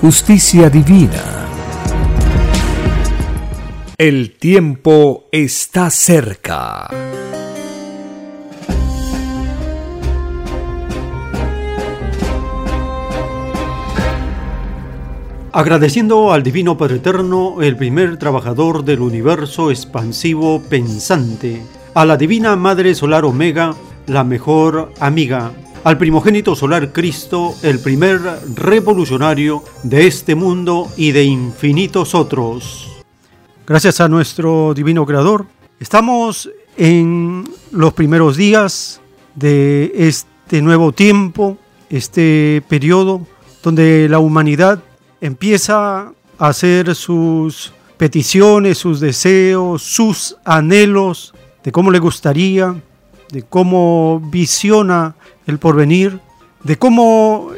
justicia divina. El tiempo está cerca. Agradeciendo al Divino Padre Eterno, el primer trabajador del universo expansivo pensante, a la Divina Madre Solar Omega, la mejor amiga, al primogénito solar Cristo, el primer revolucionario de este mundo y de infinitos otros. Gracias a nuestro divino creador, estamos en los primeros días de este nuevo tiempo, este periodo donde la humanidad empieza a hacer sus peticiones, sus deseos, sus anhelos de cómo le gustaría, de cómo visiona el porvenir, de cómo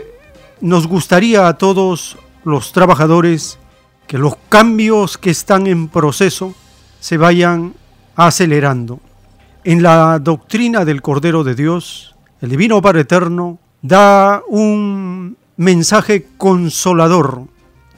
nos gustaría a todos los trabajadores que los cambios que están en proceso se vayan acelerando. En la doctrina del Cordero de Dios, el Divino Padre Eterno da un mensaje consolador.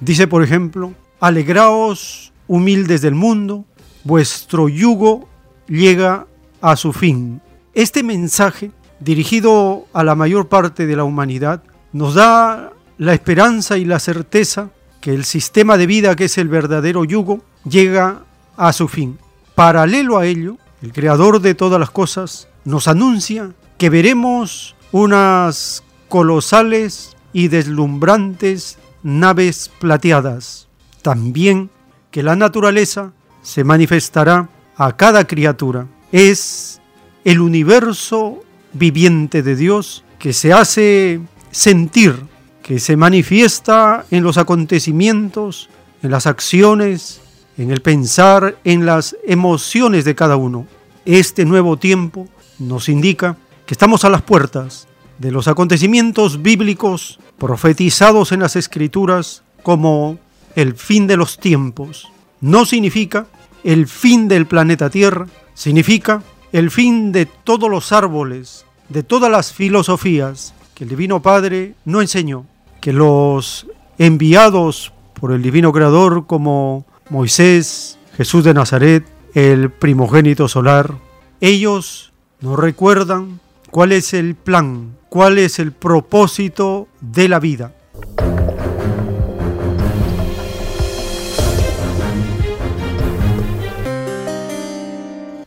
Dice, por ejemplo, alegraos humildes del mundo, vuestro yugo llega a su fin. Este mensaje dirigido a la mayor parte de la humanidad, nos da la esperanza y la certeza que el sistema de vida que es el verdadero yugo llega a su fin. Paralelo a ello, el creador de todas las cosas nos anuncia que veremos unas colosales y deslumbrantes naves plateadas. También que la naturaleza se manifestará a cada criatura. Es el universo viviente de Dios que se hace sentir, que se manifiesta en los acontecimientos, en las acciones, en el pensar, en las emociones de cada uno. Este nuevo tiempo nos indica que estamos a las puertas de los acontecimientos bíblicos profetizados en las escrituras como el fin de los tiempos. No significa el fin del planeta Tierra, significa el fin de todos los árboles, de todas las filosofías que el Divino Padre no enseñó, que los enviados por el Divino Creador como Moisés, Jesús de Nazaret, el primogénito solar, ellos nos recuerdan cuál es el plan, cuál es el propósito de la vida.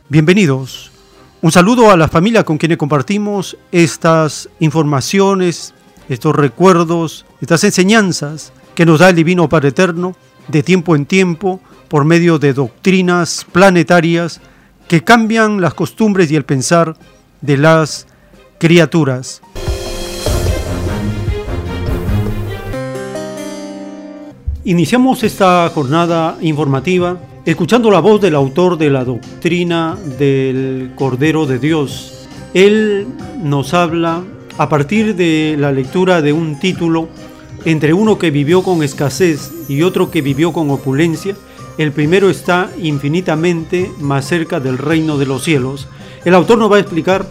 Bienvenidos un saludo a la familia con quienes compartimos estas informaciones, estos recuerdos, estas enseñanzas que nos da el Divino Padre Eterno de tiempo en tiempo por medio de doctrinas planetarias que cambian las costumbres y el pensar de las criaturas. Iniciamos esta jornada informativa escuchando la voz del autor de la doctrina del Cordero de Dios. Él nos habla a partir de la lectura de un título entre uno que vivió con escasez y otro que vivió con opulencia. El primero está infinitamente más cerca del reino de los cielos. El autor nos va a explicar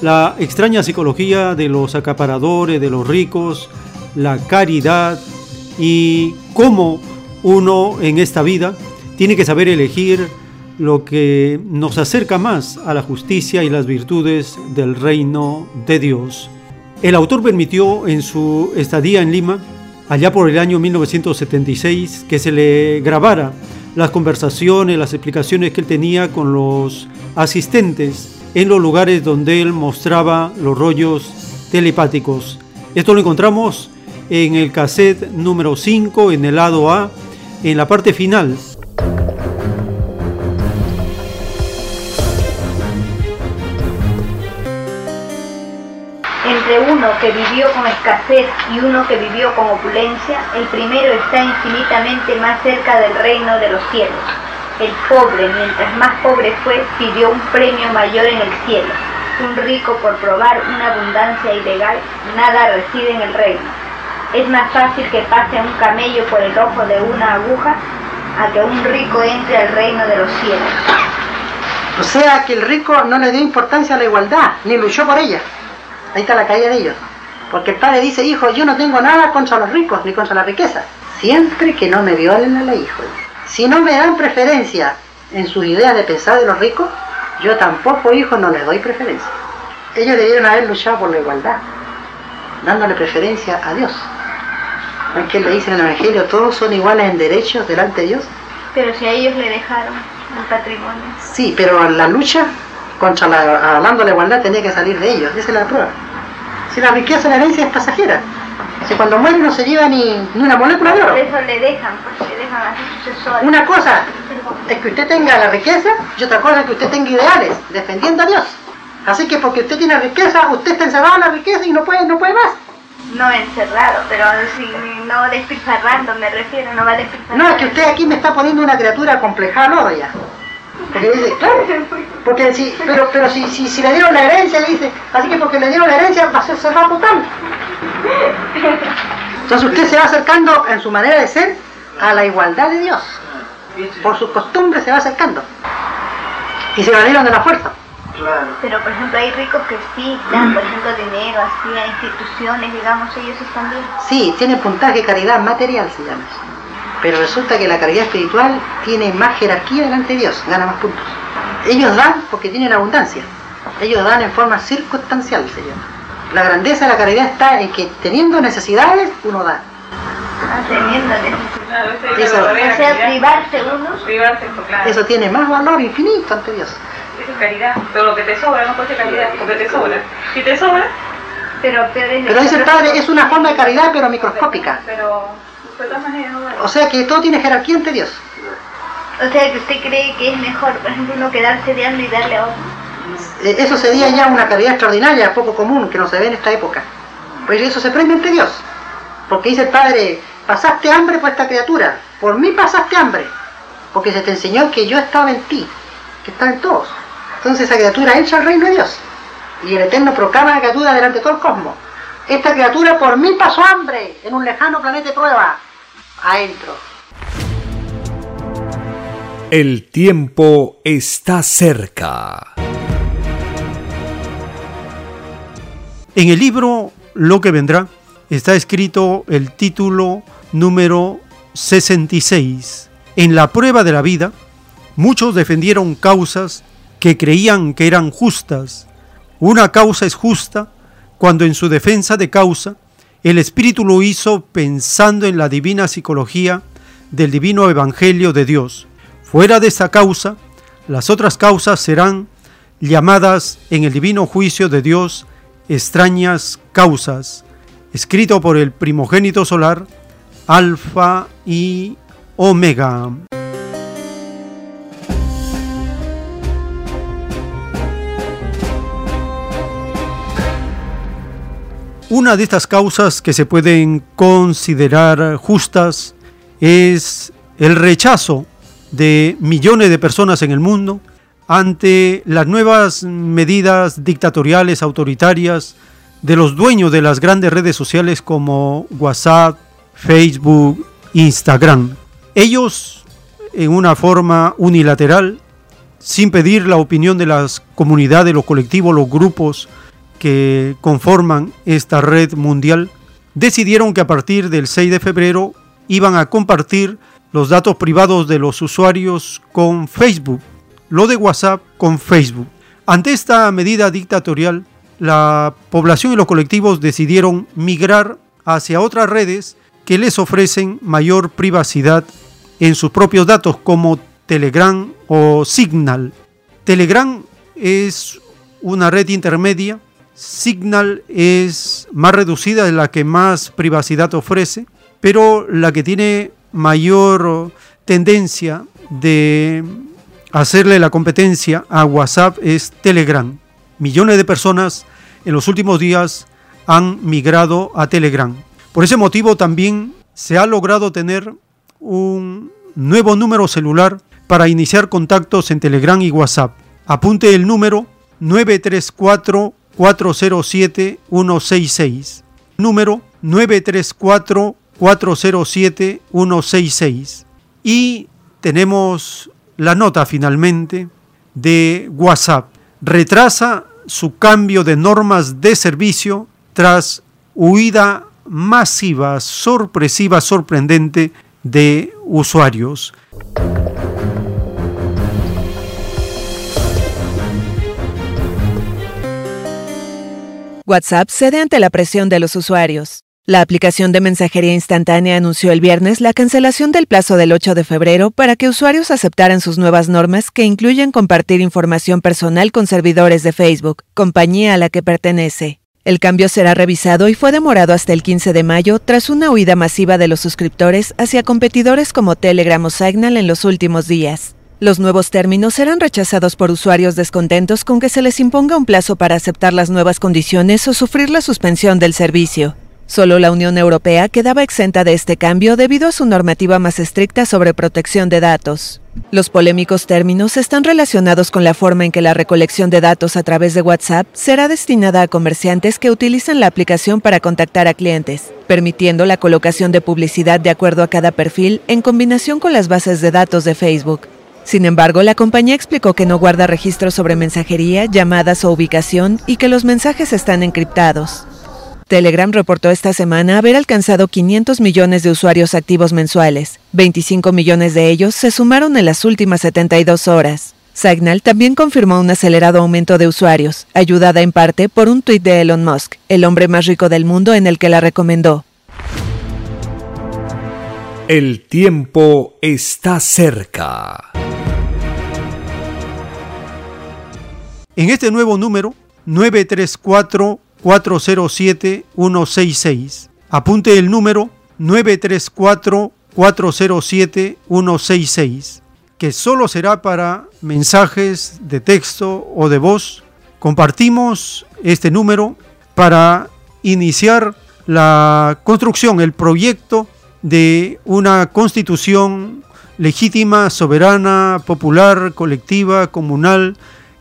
la extraña psicología de los acaparadores, de los ricos, la caridad y cómo uno en esta vida tiene que saber elegir lo que nos acerca más a la justicia y las virtudes del reino de Dios. El autor permitió en su estadía en Lima allá por el año 1976, que se le grabara las conversaciones, las explicaciones que él tenía con los asistentes en los lugares donde él mostraba los rollos telepáticos. Esto lo encontramos en el cassette número 5, en el lado A, en la parte final que vivió con escasez y uno que vivió con opulencia, el primero está infinitamente más cerca del reino de los cielos. El pobre, mientras más pobre fue, pidió un premio mayor en el cielo. Un rico por probar una abundancia ilegal, nada reside en el reino. Es más fácil que pase un camello por el ojo de una aguja a que un rico entre al reino de los cielos. O sea que el rico no le dio importancia a la igualdad, ni luchó por ella. Ahí está la caída de ellos. Porque el padre dice, hijo, yo no tengo nada contra los ricos ni contra la riqueza. Siempre que no me violen la ley, hijo. Si no me dan preferencia en sus ideas de pensar de los ricos, yo tampoco, hijo, no les doy preferencia. Ellos debieron haber luchado por la igualdad, dándole preferencia a Dios. ¿No es que le dice en el Evangelio, todos son iguales en derechos delante de Dios? Pero si a ellos le dejaron el patrimonio. Sí, pero la lucha contra la, hablando de la igualdad tenía que salir de ellos, esa es la prueba. Si la riqueza, la herencia es pasajera. Si cuando muere no se lleva ni, ni una molécula de oro. Por eso le dejan, porque le dejan a. Una cosa es que usted tenga la riqueza y otra cosa es que usted tenga ideales, defendiendo a Dios. Así que porque usted tiene riqueza, usted está encerrado en la riqueza y no puede, no puede más. No encerrado, pero si no despilfarrando me refiero, no va a despilfarrar. No, es que usted aquí me está poniendo una criatura compleja al ya. Porque dice, claro, porque si, pero, pero si, si, si, le dieron la herencia, le dice, así que porque le dieron la herencia va a ser cerrado total. Entonces usted se va acercando en su manera de ser a la igualdad de Dios. Por sus costumbres se va acercando. Y se valieron de la fuerza. Pero por ejemplo hay ricos que sí dan, por ejemplo, dinero así a instituciones, digamos, ellos están bien. Sí, tiene puntaje caridad material, se llama. Pero resulta que la caridad espiritual tiene más jerarquía delante de Dios, gana más puntos. Ellos dan porque tienen abundancia. Ellos dan en forma circunstancial, se llama. La grandeza de la caridad está en que teniendo necesidades, uno da. Ah, teniendo necesidades. Eso, o sea, privarse uno. Privarse, claro. Eso tiene más valor infinito ante Dios. Eso es caridad. Pero lo que te sobra no puede ser caridad, porque te sobra. Si te sobra, pero, pero dice el padre, es una forma de caridad, pero microscópica. Pero o sea que todo tiene jerarquía ante Dios. O sea que usted cree que es mejor, por ejemplo, uno quedarse de hambre y darle a otro. Eh, eso sería ya una caridad extraordinaria, poco común, que no se ve en esta época. Pues eso se premia ante Dios. Porque dice el Padre, pasaste hambre por esta criatura, por mí pasaste hambre. Porque se te enseñó que yo estaba en ti, que estaba en todos. Entonces esa criatura entra al reino de Dios. Y el Eterno proclama la criatura delante de todo el cosmos. Esta criatura por mí pasó hambre en un lejano planeta de prueba adentro. El tiempo está cerca. En el libro Lo que vendrá está escrito el título número 66. En la prueba de la vida, muchos defendieron causas que creían que eran justas. Una causa es justa cuando en su defensa de causa el Espíritu lo hizo pensando en la divina psicología del divino Evangelio de Dios. Fuera de esa causa, las otras causas serán llamadas en el divino juicio de Dios extrañas causas, escrito por el primogénito solar, Alfa y Omega. Una de estas causas que se pueden considerar justas es el rechazo de millones de personas en el mundo ante las nuevas medidas dictatoriales, autoritarias de los dueños de las grandes redes sociales como WhatsApp, Facebook, Instagram. Ellos, en una forma unilateral, sin pedir la opinión de las comunidades, los colectivos, los grupos que conforman esta red mundial decidieron que a partir del 6 de febrero iban a compartir los datos privados de los usuarios con Facebook, lo de WhatsApp con Facebook. Ante esta medida dictatorial, la población y los colectivos decidieron migrar hacia otras redes que les ofrecen mayor privacidad en sus propios datos como Telegram o Signal. Telegram es una red intermedia, Signal es más reducida, de la que más privacidad ofrece, pero la que tiene mayor tendencia de hacerle la competencia a WhatsApp es Telegram. Millones de personas en los últimos días han migrado a Telegram. Por ese motivo también se ha logrado tener un nuevo número celular para iniciar contactos en Telegram y WhatsApp. Apunte el número 934-407-166. Número 934-407-166. Y tenemos la nota finalmente de WhatsApp. Retrasa su cambio de normas de servicio tras huida masiva, sorpresiva, sorprendente de usuarios. WhatsApp cede ante la presión de los usuarios. La aplicación de mensajería instantánea anunció el viernes la cancelación del plazo del 8 de febrero para que usuarios aceptaran sus nuevas normas que incluyen compartir información personal con servidores de Facebook, compañía a la que pertenece. El cambio será revisado y fue demorado hasta el 15 de mayo tras una huida masiva de los suscriptores hacia competidores como Telegram o Signal en los últimos días. Los nuevos términos serán rechazados por usuarios descontentos con que se les imponga un plazo para aceptar las nuevas condiciones o sufrir la suspensión del servicio. Solo la Unión Europea quedaba exenta de este cambio debido a su normativa más estricta sobre protección de datos. Los polémicos términos están relacionados con la forma en que la recolección de datos a través de WhatsApp será destinada a comerciantes que utilizan la aplicación para contactar a clientes, permitiendo la colocación de publicidad de acuerdo a cada perfil en combinación con las bases de datos de Facebook. Sin embargo, la compañía explicó que no guarda registros sobre mensajería, llamadas o ubicación y que los mensajes están encriptados. Telegram reportó esta semana haber alcanzado 500 millones de usuarios activos mensuales. 25 millones de ellos se sumaron en las últimas 72 horas. Signal también confirmó un acelerado aumento de usuarios, ayudada en parte por un tuit de Elon Musk, el hombre más rico del mundo en el que la recomendó. El tiempo está cerca. En este nuevo número, 934-407-166. Apunte el número 934-407-166, que solo será para mensajes de texto o de voz. Compartimos este número para iniciar la construcción, el proyecto de una constitución legítima, soberana, popular, colectiva, comunal,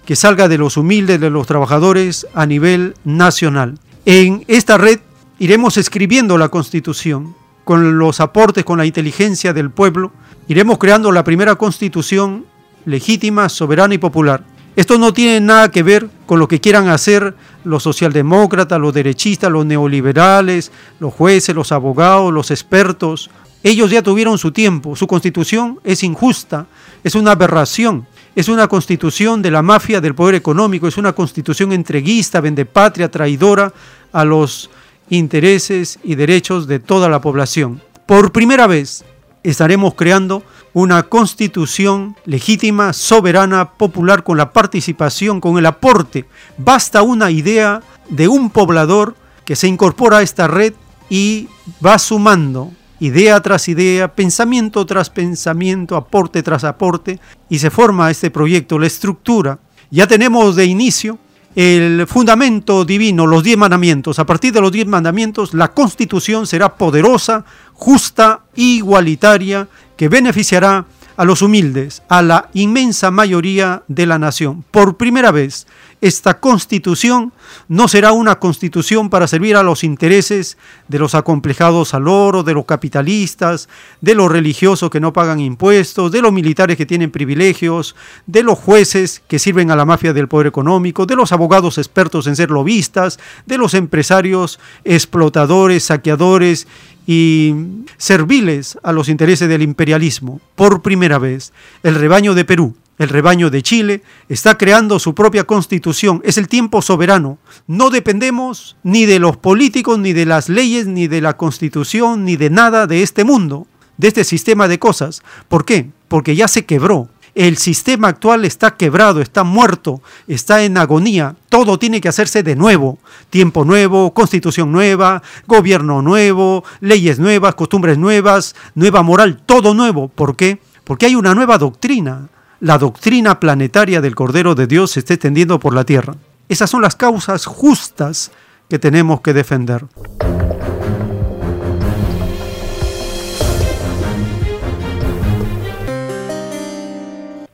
que salga de los humildes, de los trabajadores a nivel nacional. En esta red iremos escribiendo la constitución con los aportes, con la inteligencia del pueblo, iremos creando la primera constitución legítima, soberana y popular. Esto no tiene nada que ver con lo que quieran hacer los socialdemócratas, los derechistas, los neoliberales, los jueces, los abogados, los expertos. Ellos ya tuvieron su tiempo. Su constitución es injusta, es una aberración. Es una constitución de la mafia del poder económico, es una constitución entreguista, vendepatria, traidora a los intereses y derechos de toda la población. Por primera vez estaremos creando una constitución legítima, soberana, popular, con la participación, con el aporte. Basta una idea de un poblador que se incorpora a esta red y va sumando idea tras idea, pensamiento tras pensamiento, aporte tras aporte, y se forma este proyecto, la estructura. Ya tenemos de inicio el fundamento divino, los diez mandamientos. A partir de los diez mandamientos, la constitución será poderosa, justa, igualitaria, que beneficiará a los humildes, a la inmensa mayoría de la nación. Por primera vez, esta constitución no será una constitución para servir a los intereses de los acomplejados al oro, de los capitalistas, de los religiosos que no pagan impuestos, de los militares que tienen privilegios, de los jueces que sirven a la mafia del poder económico, de los abogados expertos en ser lobistas, de los empresarios explotadores, saqueadores y serviles a los intereses del imperialismo. Por primera vez, el rebaño de Perú el rebaño de Chile, está creando su propia constitución. Es el tiempo soberano. No dependemos ni de los políticos, ni de las leyes, ni de la constitución, ni de nada de este mundo, de este sistema de cosas. ¿Por qué? Porque ya se quebró. El sistema actual está quebrado, está muerto, está en agonía. Todo tiene que hacerse de nuevo. Tiempo nuevo, constitución nueva, gobierno nuevo, leyes nuevas, costumbres nuevas, nueva moral, todo nuevo. ¿Por qué? Porque hay una nueva doctrina la doctrina planetaria del Cordero de Dios se está extendiendo por la tierra. Esas son las causas justas que tenemos que defender.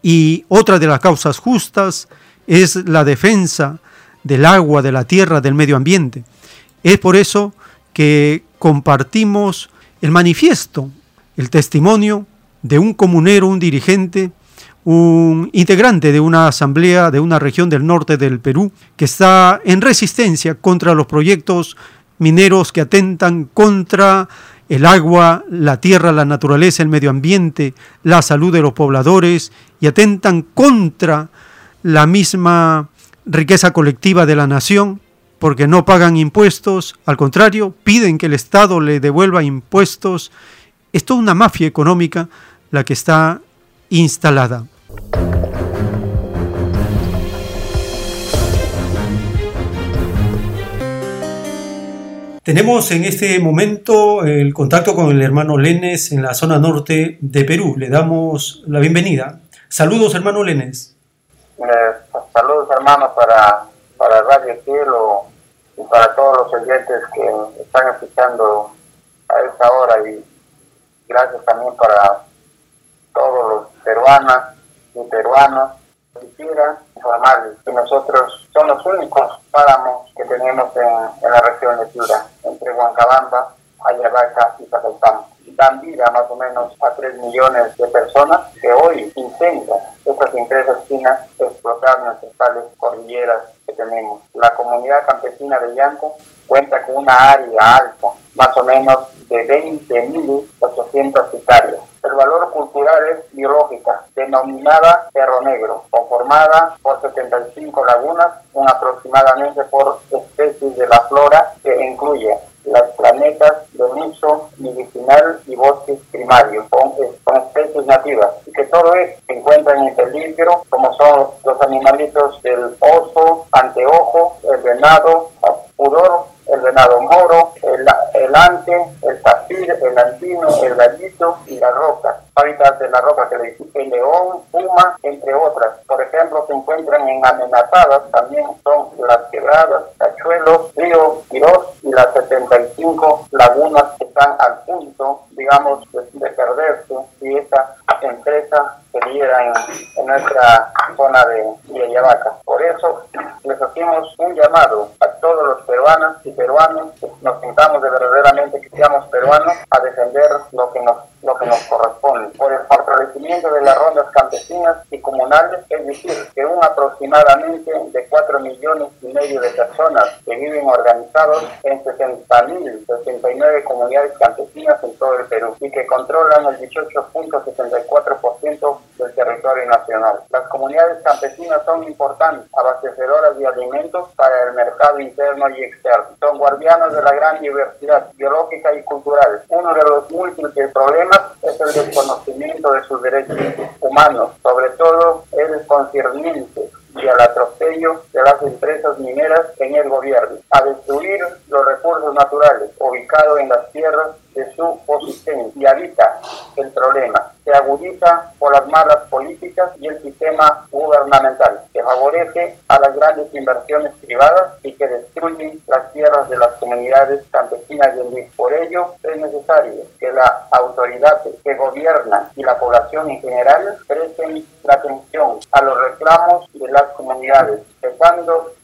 Y otra de las causas justas es la defensa del agua, de la tierra, del medio ambiente. Es por eso que compartimos el manifiesto, el testimonio de un comunero, un dirigente un integrante de una asamblea de una región del norte del Perú que está en resistencia contra los proyectos mineros que atentan contra el agua, la tierra, la naturaleza, el medio ambiente, la salud de los pobladores y atentan contra la misma riqueza colectiva de la nación porque no pagan impuestos, al contrario, piden que el Estado le devuelva impuestos. Es toda una mafia económica la que está instalada. Tenemos en este momento el contacto con el hermano Lenes en la zona norte de Perú. Le damos la bienvenida. Saludos, hermano Lenes. Eh, saludos, hermano, para, para Radio Cielo y para todos los oyentes que están escuchando a esta hora y gracias también para todos los peruanos y peruanos. Quisiera informarles que nosotros somos los únicos páramos que tenemos en, la región de Piura, entre Huancabamba, Ayabaca y Zacatán. Dan vida más o menos a 3 millones de personas que hoy intentan estas empresas chinas explotar nuestras tales cordilleras que tenemos. La comunidad campesina de Llanco cuenta con una área alta, más o menos de 20.800 hectáreas el valor cultural es biológica, denominada Cerro Negro, conformada por 75 lagunas, un aproximadamente por especies de la flora que incluye las planetas de uso medicinal y bosques primarios con, especies nativas y que todo esto se encuentra en peligro como son los animalitos del oso, anteojo, el venado, pudor, el venado moro, el, el ante, el tapir, el andino, el gallito y la roca. Hábitats de la roca que le el león, puma, entre otras. Por ejemplo, se encuentran en amenazadas, también son las quebradas, cachuelos, ríos, quiros y las 75 lagunas que están al punto, digamos, de, perderse y esta empresa se diera en, nuestra zona de, de Por eso les hacemos un llamado a todos los peruanos y peruanos que nos sintamos de verdaderamente que seamos peruanos a defender lo que nos lo que nos corresponde. Por el fortalecimiento de las rondas campesinas y comunales, es decir, que un aproximadamente de 4 millones y medio de personas que viven organizados en 60.069 comunidades campesinas en todo el Perú y que controlan el 18.74% del territorio nacional. Las comunidades campesinas son importantes, abastecedoras de alimentos para el mercado interno y externo. Son guardianas de la gran diversidad biológica y cultural. Uno de los múltiples problemas es el desconocimiento de sus derechos humanos, sobre todo el concerniente y al atropello de las empresas mineras en el gobierno, a destruir los recursos naturales ubicados en las tierras de su posición y habita el problema. Se agudiza por las malas políticas y el sistema gubernamental, que favorece a las grandes inversiones privadas y que destruyen las tierras de las comunidades campesinas y indígenas. Por ello, es necesario que la autoridad que gobierna y la población en general presten atención a los reclamos de las comunidades,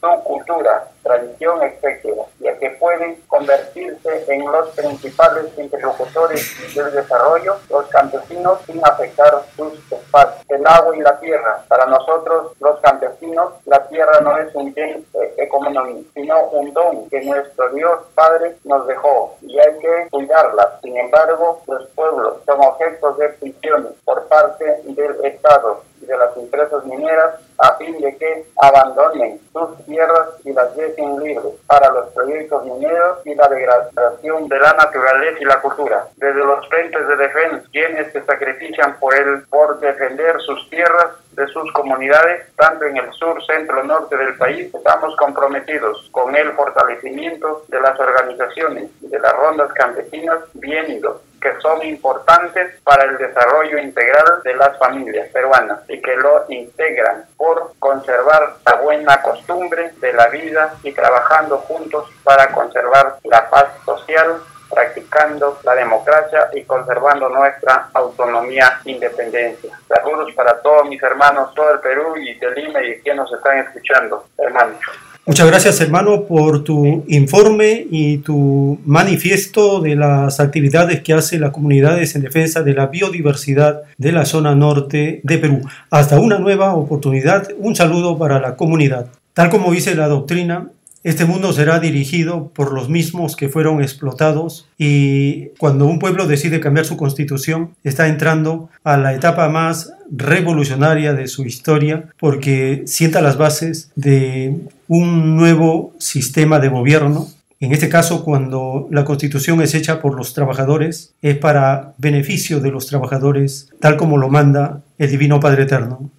su cultura, tradición, etc., ya que pueden convertirse en los principales interlocutores del desarrollo, los campesinos, sin afectar sus espacios. El agua y la tierra, para nosotros los campesinos, la tierra no es un bien eh, económico, sino un don que nuestro Dios Padre nos dejó y hay que cuidarla. Sin embargo, los pueblos son objetos de prisiones por parte del Estado de las empresas mineras a fin de que abandonen sus tierras y las dejen libres para los proyectos mineros y la degradación de la naturaleza y la cultura. Desde los frentes de defensa, quienes se sacrifican por, el, por defender sus tierras de sus comunidades, tanto en el sur, centro, norte del país, estamos comprometidos con el fortalecimiento de las organizaciones y de las rondas campesinas bien ido que son importantes para el desarrollo integral de las familias peruanas y que lo integran por conservar la buena costumbre de la vida y trabajando juntos para conservar la paz social practicando la democracia y conservando nuestra autonomía e independencia. Saludos para todos mis hermanos, todo el Perú y de Lima y quienes nos están escuchando, hermanos. Muchas gracias, hermano, por tu informe y tu manifiesto de las actividades que hace las comunidades en defensa de la biodiversidad de la zona norte de Perú. Hasta una nueva oportunidad, un saludo para la comunidad. Tal como dice la doctrina, este mundo será dirigido por los mismos que fueron explotados y cuando un pueblo decide cambiar su constitución está entrando a la etapa más revolucionaria de su historia porque sienta las bases de un nuevo sistema de gobierno. En este caso, cuando la constitución es hecha por los trabajadores, es para beneficio de los trabajadores, tal como lo manda el Divino Padre Eterno.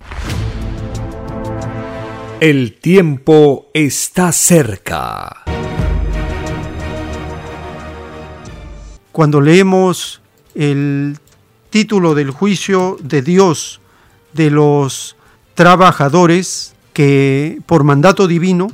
El tiempo está cerca. Cuando leemos el título del juicio de Dios de los trabajadores, que por mandato divino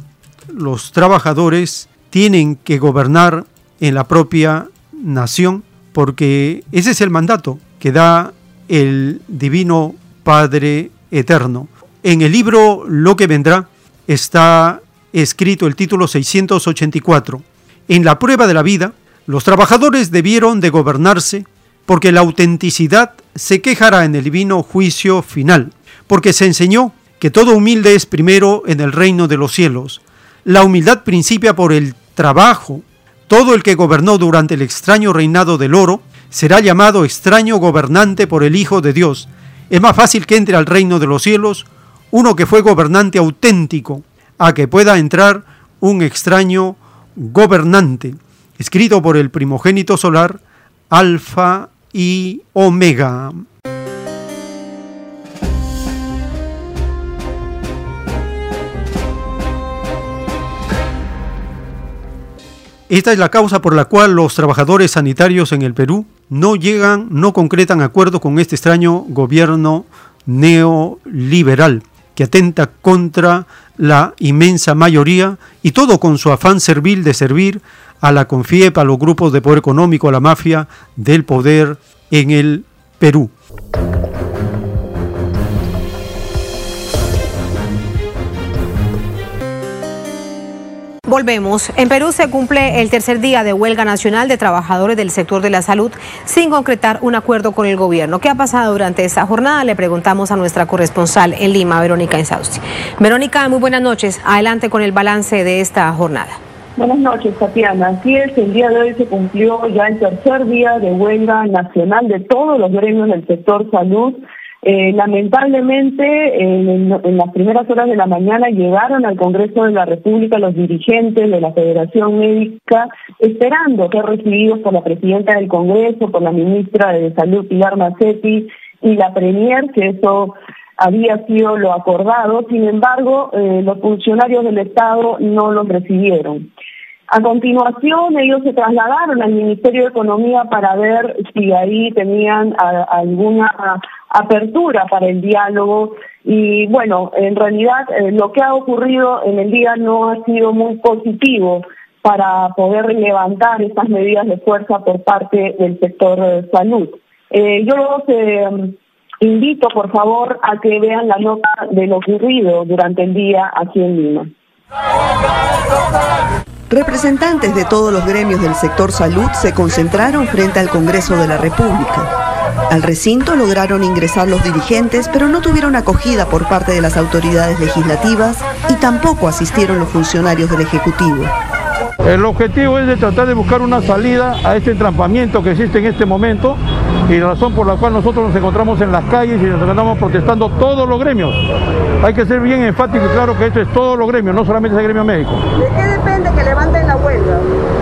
los trabajadores tienen que gobernar en la propia nación, porque ese es el mandato que da el divino Padre Eterno. En el libro Lo que vendrá está escrito el título 684. En la prueba de la vida, los trabajadores debieron de gobernarse porque la autenticidad se quejará en el divino juicio final, porque se enseñó que todo humilde es primero en el reino de los cielos. La humildad principia por el trabajo. Todo el que gobernó durante el extraño reinado del oro será llamado extraño gobernante por el Hijo de Dios. Es más fácil que entre al reino de los cielos uno que fue gobernante auténtico, a que pueda entrar un extraño gobernante, escrito por el primogénito solar, Alfa y Omega. Esta es la causa por la cual los trabajadores sanitarios en el Perú no llegan, no concretan acuerdos con este extraño gobierno neoliberal que atenta contra la inmensa mayoría y todo con su afán servil de servir a la CONFIEP, a los grupos de poder económico, a la mafia del poder en el Perú. Volvemos. En Perú se cumple el tercer día de huelga nacional de trabajadores del sector de la salud sin concretar un acuerdo con el gobierno. ¿Qué ha pasado durante esta jornada? Le preguntamos a nuestra corresponsal en Lima, Verónica Insausti. Verónica, muy buenas noches. Adelante con el balance de esta jornada. Buenas noches, Tatiana. Así es, el día de hoy se cumplió ya el tercer día de huelga nacional de todos los gremios del sector salud eh, lamentablemente, en, las primeras horas de la mañana llegaron al Congreso de la República los dirigentes de la Federación Médica esperando ser recibidos por la presidenta del Congreso, por la ministra de Salud Pilar Macetti y la Premier, que eso había sido lo acordado. Sin embargo, eh, los funcionarios del Estado no los recibieron. A continuación, ellos se trasladaron al Ministerio de Economía para ver si ahí tenían alguna apertura para el diálogo y bueno, en realidad eh, lo que ha ocurrido en el día no ha sido muy positivo para poder levantar estas medidas de fuerza por parte del sector de salud. Eh, yo los eh, invito, por favor, a que vean la nota de lo ocurrido durante el día aquí en Lima. Representantes de todos los gremios del sector salud se concentraron frente al Congreso de la República. Al recinto lograron ingresar los dirigentes, pero no tuvieron acogida por parte de las autoridades legislativas y tampoco asistieron los funcionarios del Ejecutivo. El objetivo es de tratar de buscar una salida a este entrampamiento que existe en este momento y la razón por la cual nosotros nos encontramos en las calles y nos encontramos protestando todos los gremios. Hay que ser bien enfático y claro que esto es todos los gremios, no solamente el gremio médico. ¿De qué depende que levanten la huelga?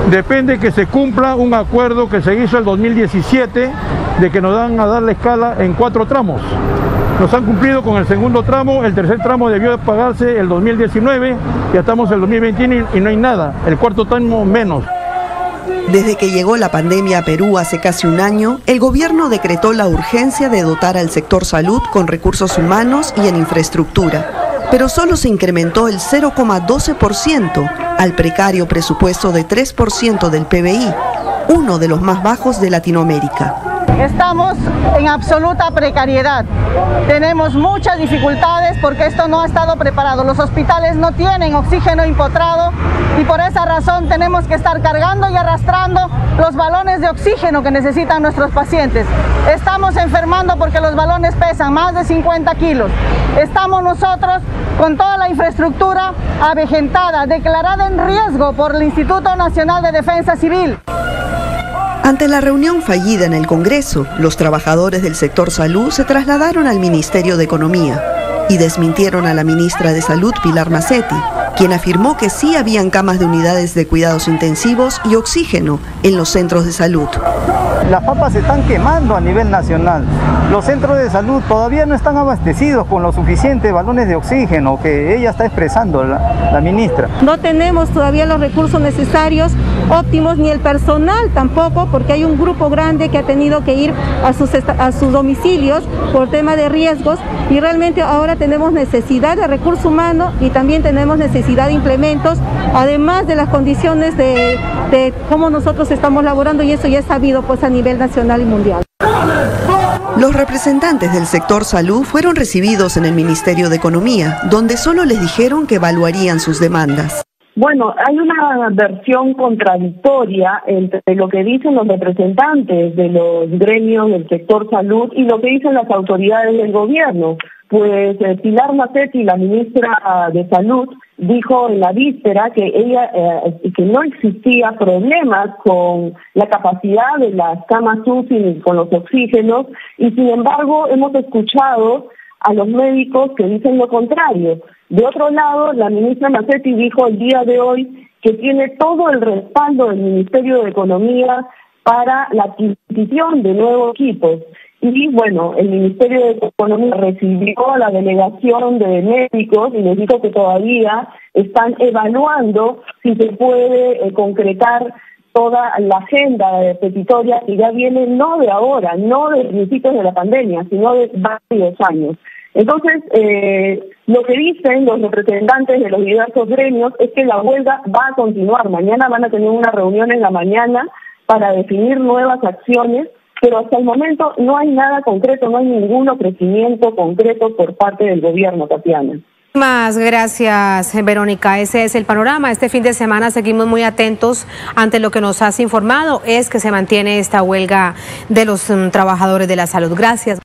Depende que se cumpla un acuerdo que se hizo el 2017 de que nos dan a dar la escala en cuatro tramos. Nos han cumplido con el segundo tramo, el tercer tramo debió pagarse el 2019, ya estamos en el 2021 y no hay nada, el cuarto tramo menos. Desde que llegó la pandemia a Perú hace casi un año, el gobierno decretó la urgencia de dotar al sector salud con recursos humanos y en infraestructura, pero solo se incrementó el 0,12% al precario presupuesto de 3% del PBI, uno de los más bajos de Latinoamérica. Estamos en absoluta precariedad. Tenemos muchas dificultades porque esto no ha estado preparado. Los hospitales no tienen oxígeno impotrado y por esa razón tenemos que estar cargando y arrastrando los balones de oxígeno que necesitan nuestros pacientes. Estamos enfermando porque los balones pesan más de 50 kilos. Estamos nosotros con toda la infraestructura avejentada, declarada en riesgo por el Instituto Nacional de Defensa Civil. Ante la reunión fallida en el Congreso, los trabajadores del sector salud se trasladaron al Ministerio de Economía y desmintieron a la ministra de Salud, Pilar Macetti, quien afirmó que sí habían camas de unidades de cuidados intensivos y oxígeno en los centros de salud. Las papas se están quemando a nivel nacional. Los centros de salud todavía no están abastecidos con los suficientes balones de oxígeno que ella está expresando, la, ministra. No tenemos todavía los recursos necesarios óptimos ni el personal tampoco, porque hay un grupo grande que ha tenido que ir a sus, a sus domicilios por tema de riesgos y realmente ahora tenemos necesidad de recurso humano y también tenemos necesidad de implementos, además de las condiciones de, de cómo nosotros estamos laborando y eso ya es sabido pues nivel nacional y mundial. Los representantes del sector salud fueron recibidos en el Ministerio de Economía, donde solo les dijeron que evaluarían sus demandas. Bueno, hay una versión contradictoria entre lo que dicen los representantes de los gremios del sector salud y lo que dicen las autoridades del gobierno. Pues eh, Pilar Macetti, la ministra de Salud, dijo en la víspera que ella eh, que no existía problemas con la capacidad de las camas UCI con los oxígenos y sin embargo hemos escuchado a los médicos que dicen lo contrario. De otro lado, la ministra Macetti dijo el día de hoy que tiene todo el respaldo del Ministerio de Economía para la adquisición de nuevos equipos. Y bueno, el Ministerio de Economía recibió la delegación de médicos y les dijo que todavía están evaluando si se puede eh, concretar toda la agenda de petitoria que ya viene no de ahora, no de principios de la pandemia, sino de varios años. Entonces, eh, lo que dicen los representantes de los diversos gremios es que la huelga va a continuar. Mañana van a tener una reunión en la mañana para definir nuevas acciones, pero hasta el momento no hay nada concreto, no hay ningún ofrecimiento concreto por parte del gobierno, Tatiana. Más gracias, Verónica. Ese es el panorama. Este fin de semana seguimos muy atentos ante lo que nos has informado, es que se mantiene esta huelga de los um, trabajadores de la salud. Gracias.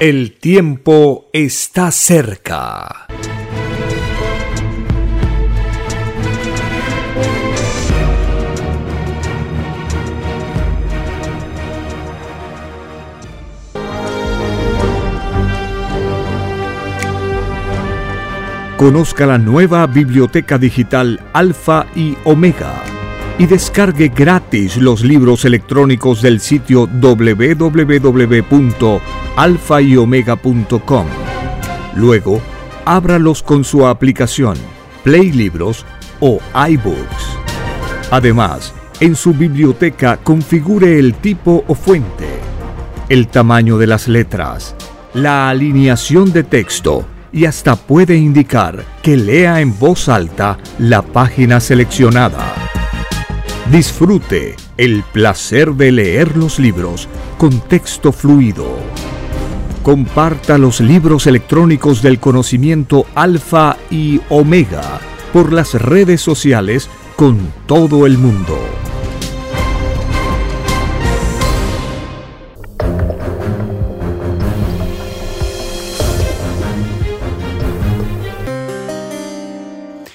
El tiempo está cerca. Conozca la nueva biblioteca digital Alfa y Omega y descargue gratis los libros electrónicos del sitio www.alfayomega.com. Luego, ábralos con su aplicación Play Libros o iBooks. Además, en su biblioteca configure el tipo o fuente, el tamaño de las letras, la alineación de texto y hasta puede indicar que lea en voz alta la página seleccionada. Disfrute el placer de leer los libros con texto fluido. Comparta los libros electrónicos del conocimiento alfa y omega por las redes sociales con todo el mundo.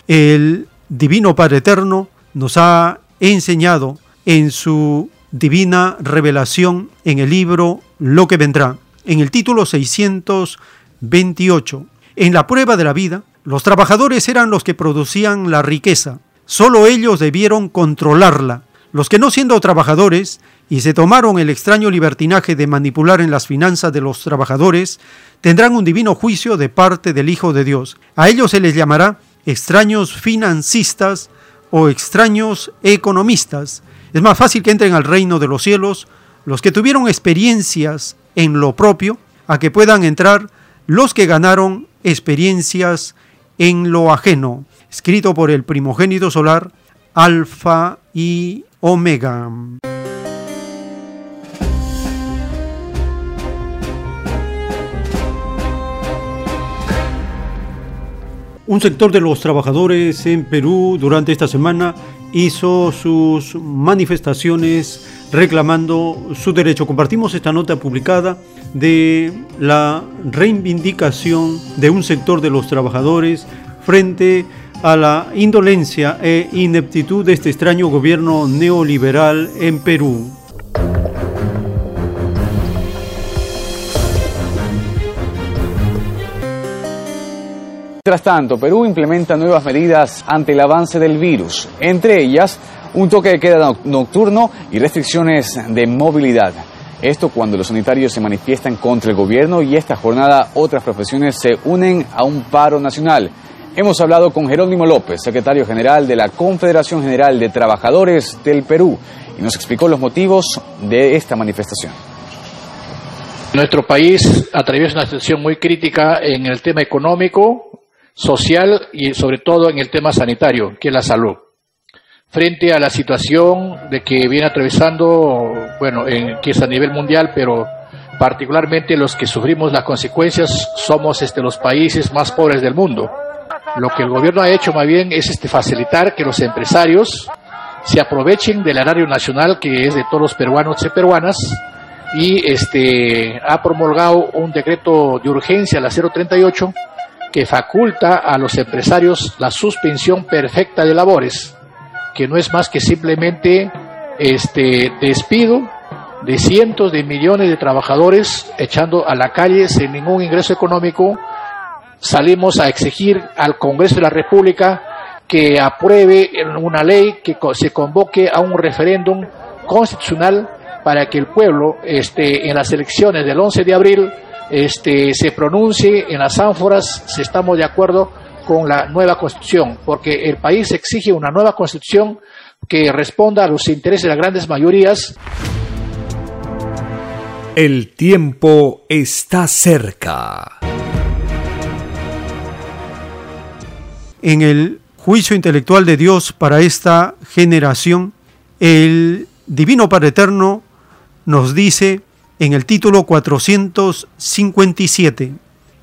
El Divino Padre Eterno nos ha enseñado en su divina revelación en el libro Lo que vendrá, en el título 628. En la prueba de la vida, los trabajadores eran los que producían la riqueza, solo ellos debieron controlarla. Los que no siendo trabajadores y se tomaron el extraño libertinaje de manipular en las finanzas de los trabajadores, tendrán un divino juicio de parte del Hijo de Dios. A ellos se les llamará extraños financistas o extraños economistas. Es más fácil que entren al reino de los cielos los que tuvieron experiencias en lo propio a que puedan entrar los que ganaron experiencias en lo ajeno, escrito por el primogénito solar, Alfa y Omega. Un sector de los trabajadores en Perú durante esta semana hizo sus manifestaciones reclamando su derecho. Compartimos esta nota publicada de la reivindicación de un sector de los trabajadores frente a la indolencia e ineptitud de este extraño gobierno neoliberal en Perú. Mientras tanto, Perú implementa nuevas medidas ante el avance del virus, entre ellas un toque de queda nocturno y restricciones de movilidad. Esto cuando los sanitarios se manifiestan contra el gobierno y esta jornada otras profesiones se unen a un paro nacional. Hemos hablado con Jerónimo López, secretario general de la Confederación General de Trabajadores del Perú, y nos explicó los motivos de esta manifestación. Nuestro país atraviesa una situación muy crítica en el tema económico, social y sobre todo en el tema sanitario, que es la salud. Frente a la situación de que viene atravesando, bueno, en, que es a nivel mundial, pero particularmente los que sufrimos las consecuencias somos este, los países más pobres del mundo. Lo que el gobierno ha hecho más bien es este, facilitar que los empresarios se aprovechen del erario nacional que es de todos los peruanos y peruanas y este, ha promulgado un decreto de urgencia, la 038, que faculta a los empresarios la suspensión perfecta de labores, que no es más que simplemente este despido de cientos de millones de trabajadores echando a la calle sin ningún ingreso económico. Salimos a exigir al Congreso de la República que apruebe una ley que se convoque a un referéndum constitucional para que el pueblo este, en las elecciones del 11 de abril este, se pronuncie en las ánforas si estamos de acuerdo con la nueva constitución, porque el país exige una nueva constitución que responda a los intereses de las grandes mayorías. El tiempo está cerca. En el juicio intelectual de Dios para esta generación, el Divino Padre Eterno nos dice en el título 457.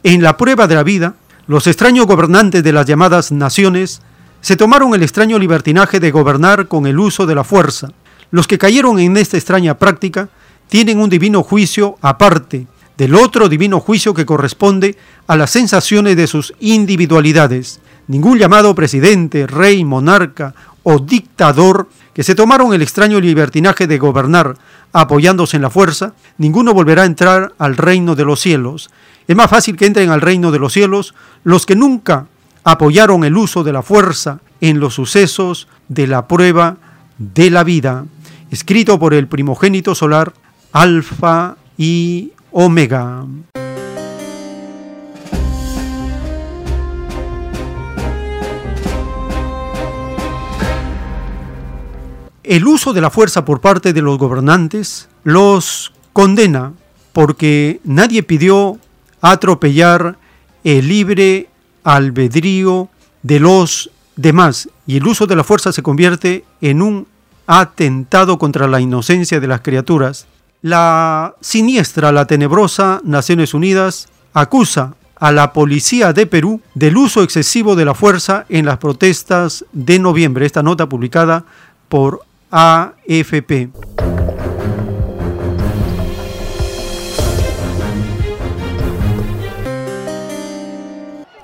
En la prueba de la vida, los extraños gobernantes de las llamadas naciones se tomaron el extraño libertinaje de gobernar con el uso de la fuerza. Los que cayeron en esta extraña práctica tienen un divino juicio aparte del otro divino juicio que corresponde a las sensaciones de sus individualidades. Ningún llamado presidente, rey, monarca o dictador que se tomaron el extraño libertinaje de gobernar apoyándose en la fuerza, ninguno volverá a entrar al reino de los cielos. Es más fácil que entren al reino de los cielos los que nunca apoyaron el uso de la fuerza en los sucesos de la prueba de la vida, escrito por el primogénito solar Alfa y Omega. El uso de la fuerza por parte de los gobernantes los condena porque nadie pidió atropellar el libre albedrío de los demás y el uso de la fuerza se convierte en un atentado contra la inocencia de las criaturas. La siniestra, la tenebrosa Naciones Unidas acusa a la policía de Perú del uso excesivo de la fuerza en las protestas de noviembre. Esta nota publicada por AFP.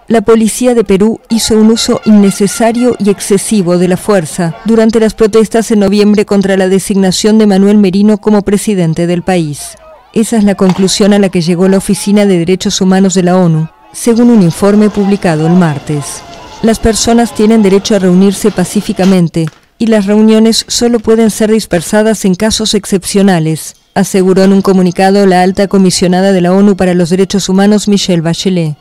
la policía de Perú hizo un uso innecesario y excesivo de la fuerza durante las protestas en noviembre contra la designación de Manuel Merino como presidente del país. Esa es la conclusión a la que llegó la Oficina de Derechos Humanos de la ONU, según un informe publicado el martes. Las personas tienen derecho a reunirse pacíficamente y las reuniones solo pueden ser dispersadas en casos excepcionales, aseguró en un comunicado la alta comisionada de la ONU para los Derechos Humanos Michelle Bachelet.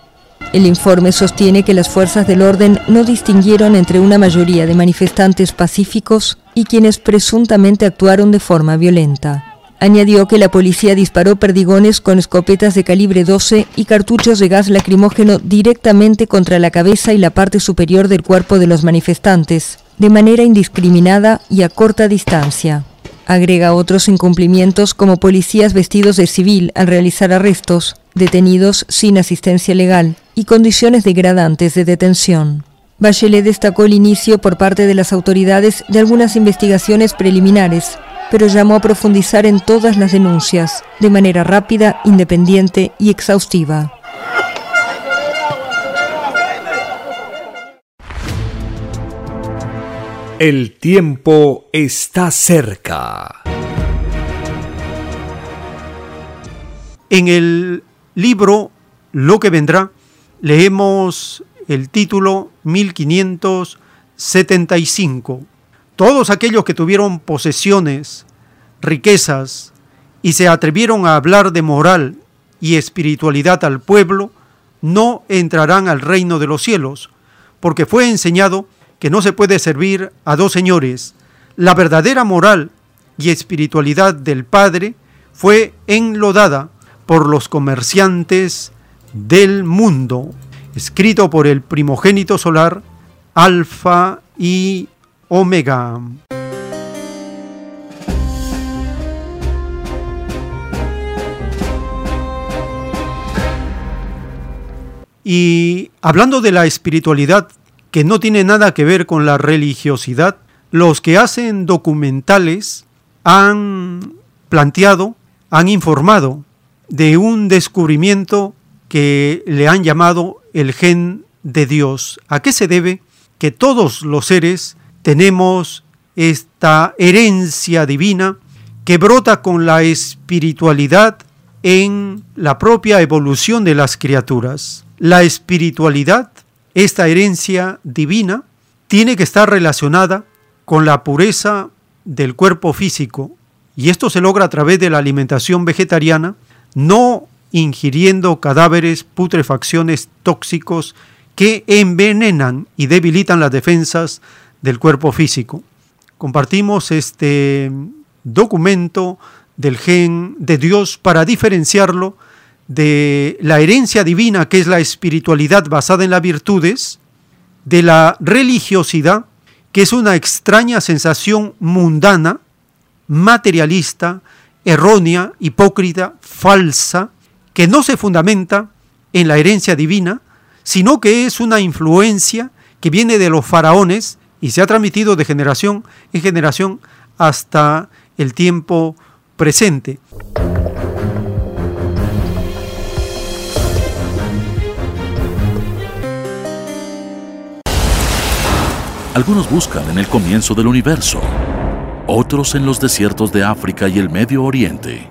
El informe sostiene que las fuerzas del orden no distinguieron entre una mayoría de manifestantes pacíficos y quienes presuntamente actuaron de forma violenta. Añadió que la policía disparó perdigones con escopetas de calibre 12 y cartuchos de gas lacrimógeno directamente contra la cabeza y la parte superior del cuerpo de los manifestantes, de manera indiscriminada y a corta distancia. Agrega otros incumplimientos como policías vestidos de civil al realizar arrestos, detenidos sin asistencia legal y condiciones degradantes de detención. Bachelet destacó el inicio por parte de las autoridades de algunas investigaciones preliminares, pero llamó a profundizar en todas las denuncias, de manera rápida, independiente y exhaustiva. El tiempo está cerca. En el libro Lo que vendrá, leemos el título 1575. Todos aquellos que tuvieron posesiones, riquezas y se atrevieron a hablar de moral y espiritualidad al pueblo, no entrarán al reino de los cielos, porque fue enseñado que no se puede servir a dos señores. La verdadera moral y espiritualidad del Padre fue enlodada por los comerciantes del mundo, escrito por el primogénito solar, Alfa y Omega. Y hablando de la espiritualidad que no tiene nada que ver con la religiosidad, los que hacen documentales han planteado, han informado de un descubrimiento que le han llamado el gen de Dios. ¿A qué se debe? Que todos los seres tenemos esta herencia divina que brota con la espiritualidad en la propia evolución de las criaturas. La espiritualidad, esta herencia divina, tiene que estar relacionada con la pureza del cuerpo físico y esto se logra a través de la alimentación vegetariana no ingiriendo cadáveres, putrefacciones tóxicos que envenenan y debilitan las defensas del cuerpo físico. Compartimos este documento del gen de Dios para diferenciarlo de la herencia divina, que es la espiritualidad basada en las virtudes, de la religiosidad, que es una extraña sensación mundana, materialista, errónea, hipócrita, falsa, que no se fundamenta en la herencia divina, sino que es una influencia que viene de los faraones y se ha transmitido de generación en generación hasta el tiempo presente. Algunos buscan en el comienzo del universo otros en los desiertos de África y el Medio Oriente.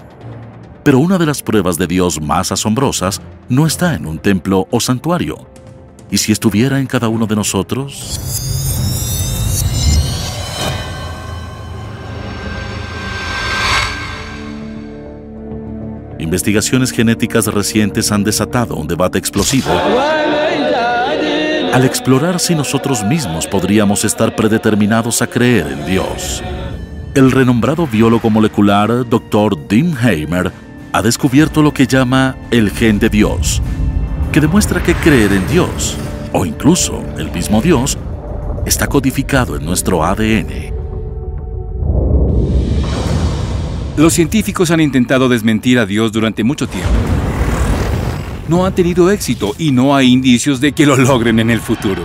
Pero una de las pruebas de Dios más asombrosas no está en un templo o santuario. ¿Y si estuviera en cada uno de nosotros? Investigaciones genéticas recientes han desatado un debate explosivo al explorar si nosotros mismos podríamos estar predeterminados a creer en Dios. El renombrado biólogo molecular Dr. Dean Heimer ha descubierto lo que llama el gen de Dios, que demuestra que creer en Dios, o incluso el mismo Dios, está codificado en nuestro ADN. Los científicos han intentado desmentir a Dios durante mucho tiempo no han tenido éxito y no hay indicios de que lo logren en el futuro.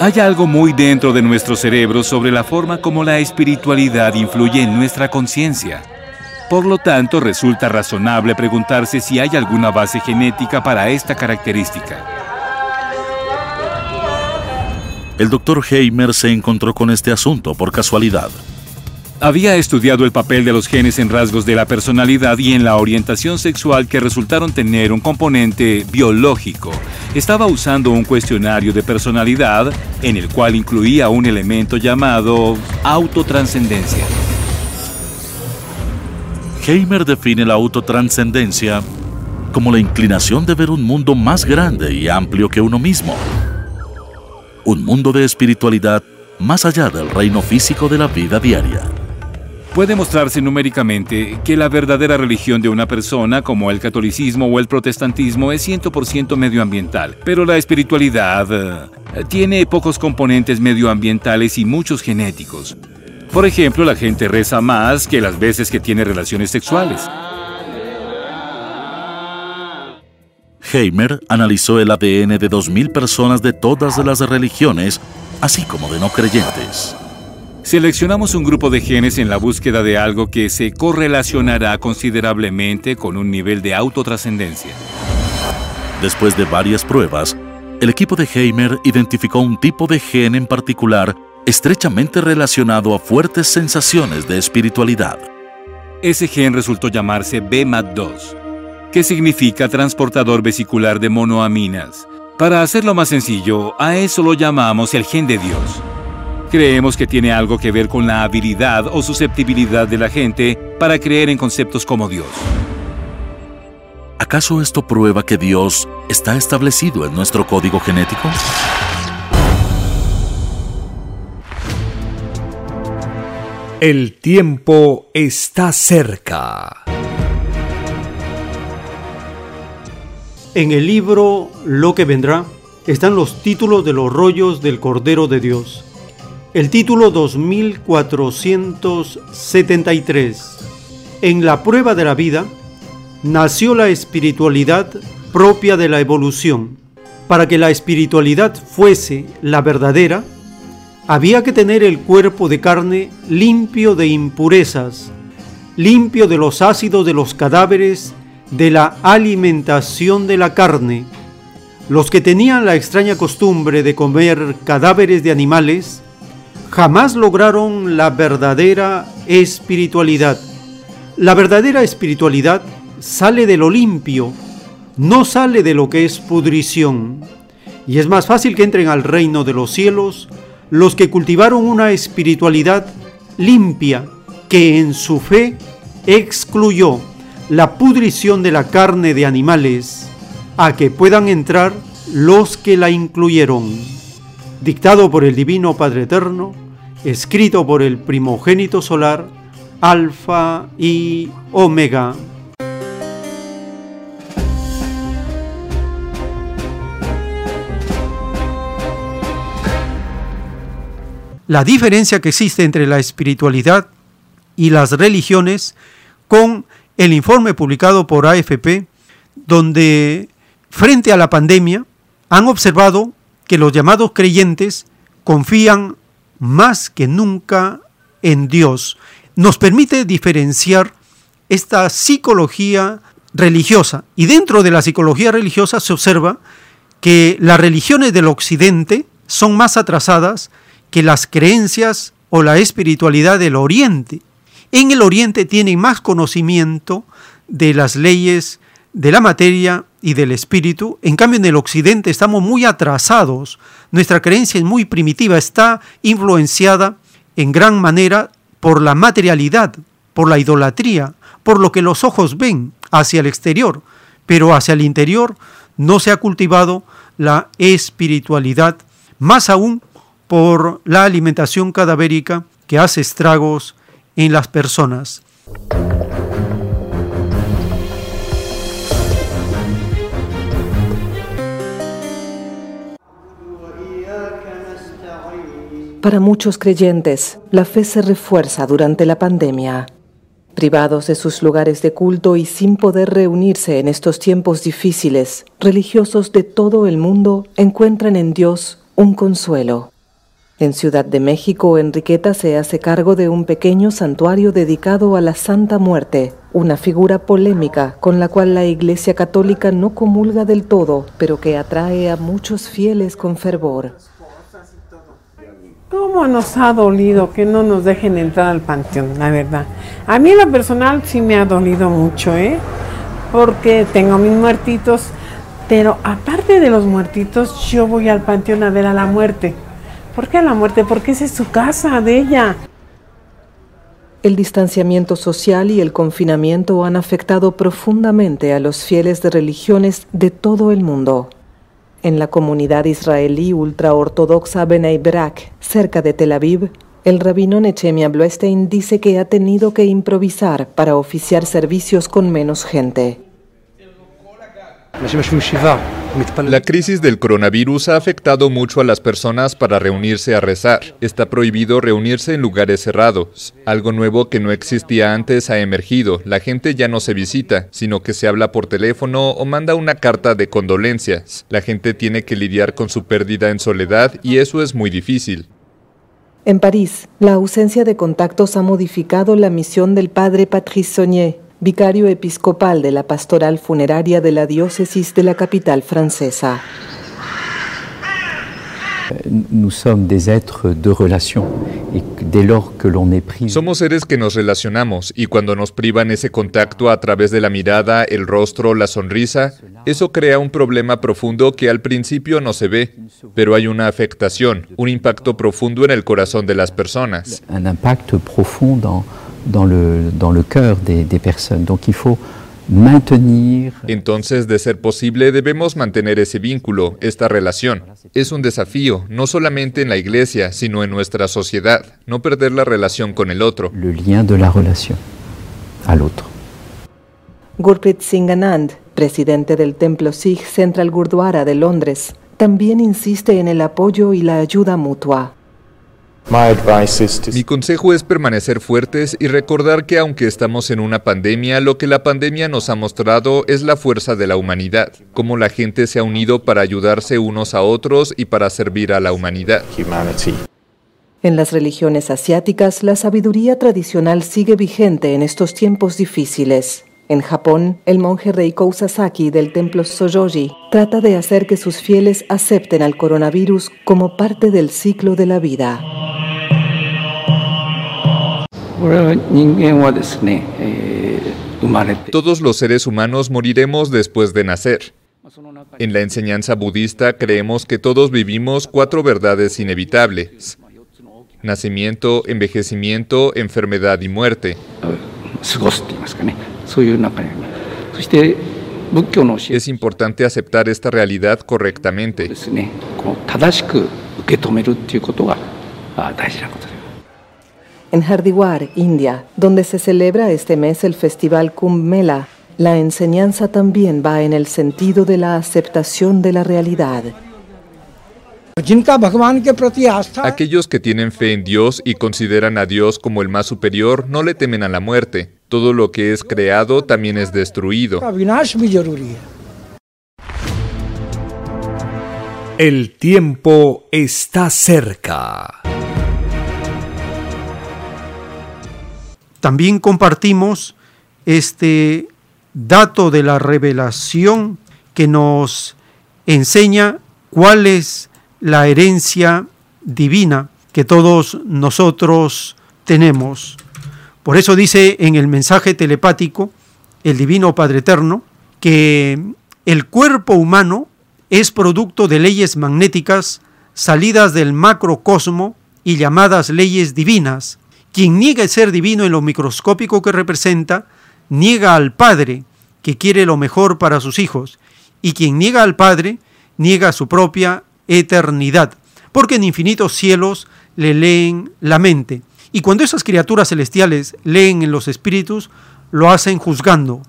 Hay algo muy dentro de nuestro cerebro sobre la forma como la espiritualidad influye en nuestra conciencia. Por lo tanto, resulta razonable preguntarse si hay alguna base genética para esta característica. El doctor Heimer se encontró con este asunto por casualidad. Había estudiado el papel de los genes en rasgos de la personalidad y en la orientación sexual que resultaron tener un componente biológico. Estaba usando un cuestionario de personalidad en el cual incluía un elemento llamado autotranscendencia. Heimer define la autotranscendencia como la inclinación de ver un mundo más grande y amplio que uno mismo. Un mundo de espiritualidad más allá del reino físico de la vida diaria. Puede mostrarse numéricamente que la verdadera religión de una persona, como el catolicismo o el protestantismo, es 100% medioambiental, pero la espiritualidad eh, tiene pocos componentes medioambientales y muchos genéticos. Por ejemplo, la gente reza más que las veces que tiene relaciones sexuales. Heimer analizó el ADN de 2.000 personas de todas las religiones, así como de no creyentes. Seleccionamos un grupo de genes en la búsqueda de algo que se correlacionará considerablemente con un nivel de autotrascendencia. Después de varias pruebas, el equipo de Heimer identificó un tipo de gen en particular estrechamente relacionado a fuertes sensaciones de espiritualidad. Ese gen resultó llamarse BMAT2, que significa transportador vesicular de monoaminas. Para hacerlo más sencillo, a eso lo llamamos el gen de Dios. Creemos que tiene algo que ver con la habilidad o susceptibilidad de la gente para creer en conceptos como Dios. ¿Acaso esto prueba que Dios está establecido en nuestro código genético? El tiempo está cerca. En el libro Lo que vendrá están los títulos de los rollos del Cordero de Dios. El título 2473. En la prueba de la vida nació la espiritualidad propia de la evolución. Para que la espiritualidad fuese la verdadera, había que tener el cuerpo de carne limpio de impurezas, limpio de los ácidos de los cadáveres, de la alimentación de la carne. Los que tenían la extraña costumbre de comer cadáveres de animales, jamás lograron la verdadera espiritualidad. La verdadera espiritualidad sale de lo limpio, no sale de lo que es pudrición. Y es más fácil que entren al reino de los cielos los que cultivaron una espiritualidad limpia, que en su fe excluyó la pudrición de la carne de animales, a que puedan entrar los que la incluyeron. Dictado por el Divino Padre Eterno, escrito por el primogénito solar, Alfa y Omega. La diferencia que existe entre la espiritualidad y las religiones con el informe publicado por AFP, donde frente a la pandemia han observado que los llamados creyentes confían más que nunca en Dios. Nos permite diferenciar esta psicología religiosa. Y dentro de la psicología religiosa se observa que las religiones del Occidente son más atrasadas que las creencias o la espiritualidad del Oriente. En el Oriente tienen más conocimiento de las leyes de la materia y del espíritu. En cambio, en el occidente estamos muy atrasados. Nuestra creencia es muy primitiva, está influenciada en gran manera por la materialidad, por la idolatría, por lo que los ojos ven hacia el exterior, pero hacia el interior no se ha cultivado la espiritualidad, más aún por la alimentación cadavérica que hace estragos en las personas. Para muchos creyentes, la fe se refuerza durante la pandemia. Privados de sus lugares de culto y sin poder reunirse en estos tiempos difíciles, religiosos de todo el mundo encuentran en Dios un consuelo. En Ciudad de México, Enriqueta se hace cargo de un pequeño santuario dedicado a la Santa Muerte, una figura polémica con la cual la Iglesia Católica no comulga del todo, pero que atrae a muchos fieles con fervor. ¿Cómo nos ha dolido que no nos dejen entrar al panteón, la verdad? A mí en lo personal sí me ha dolido mucho, ¿eh? Porque tengo mis muertitos, pero aparte de los muertitos, yo voy al panteón a ver a la muerte. ¿Por qué a la muerte? Porque esa es su casa de ella. El distanciamiento social y el confinamiento han afectado profundamente a los fieles de religiones de todo el mundo. En la comunidad israelí ultraortodoxa Bnei Brak, cerca de Tel Aviv, el rabino Nechemia Bloestein dice que ha tenido que improvisar para oficiar servicios con menos gente. La crisis del coronavirus ha afectado mucho a las personas para reunirse a rezar. Está prohibido reunirse en lugares cerrados. Algo nuevo que no existía antes ha emergido. La gente ya no se visita, sino que se habla por teléfono o manda una carta de condolencias. La gente tiene que lidiar con su pérdida en soledad y eso es muy difícil. En París, la ausencia de contactos ha modificado la misión del padre Patrice Saunier, vicario episcopal de la pastoral funeraria de la diócesis de la capital francesa. Somos seres que nos relacionamos y cuando nos privan ese contacto a través de la mirada, el rostro, la sonrisa, eso crea un problema profundo que al principio no se ve, pero hay una afectación, un impacto profundo en el corazón de las personas. Un impacto profundo dans le, dans le cœur des, des personnes. Donc il faut maintenir. Entonces, de ser posible, debemos mantener ese vínculo, esta relación. Es un desafío, no solamente en la iglesia, sino en nuestra sociedad, no perder la relación con el otro. Le lien de la relation à l'autre. Gurpreet Singh Anand, presidente del templo Sikh Central Gurdwara de Londres, también insiste en el apoyo y la ayuda mutua. Mi consejo es permanecer fuertes y recordar que aunque estamos en una pandemia, lo que la pandemia nos ha mostrado es la fuerza de la humanidad, cómo la gente se ha unido para ayudarse unos a otros y para servir a la humanidad. En las religiones asiáticas, la sabiduría tradicional sigue vigente en estos tiempos difíciles. En Japón, el monje Reikou Sasaki del templo Sojoji trata de hacer que sus fieles acepten al coronavirus como parte del ciclo de la vida. Todos los seres humanos moriremos después de nacer. En la enseñanza budista creemos que todos vivimos cuatro verdades inevitables. Nacimiento, envejecimiento, enfermedad y muerte. Es importante aceptar esta realidad correctamente. En Hardwar, India, donde se celebra este mes el festival Kumbh Mela, la enseñanza también va en el sentido de la aceptación de la realidad. Aquellos que tienen fe en Dios y consideran a Dios como el más superior no le temen a la muerte. Todo lo que es creado también es destruido. El tiempo está cerca. También compartimos este dato de la revelación que nos enseña cuál es la herencia divina que todos nosotros tenemos. Por eso dice en el mensaje telepático el Divino Padre Eterno que el cuerpo humano es producto de leyes magnéticas salidas del macrocosmo y llamadas leyes divinas, quien niega el ser divino en lo microscópico que representa, niega al Padre, que quiere lo mejor para sus hijos, y quien niega al Padre, niega su propia eternidad, porque en infinitos cielos le leen la mente. Y cuando esas criaturas celestiales leen en los espíritus, lo hacen juzgando.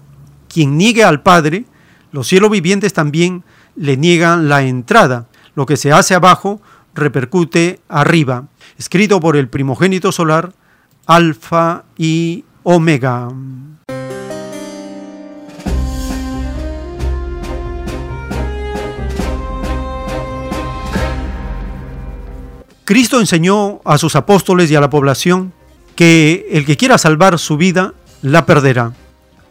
Quien niegue al Padre, los cielos vivientes también le niegan la entrada. Lo que se hace abajo repercute arriba. Escrito por el primogénito solar, Alfa y Omega. Cristo enseñó a sus apóstoles y a la población que el que quiera salvar su vida, la perderá.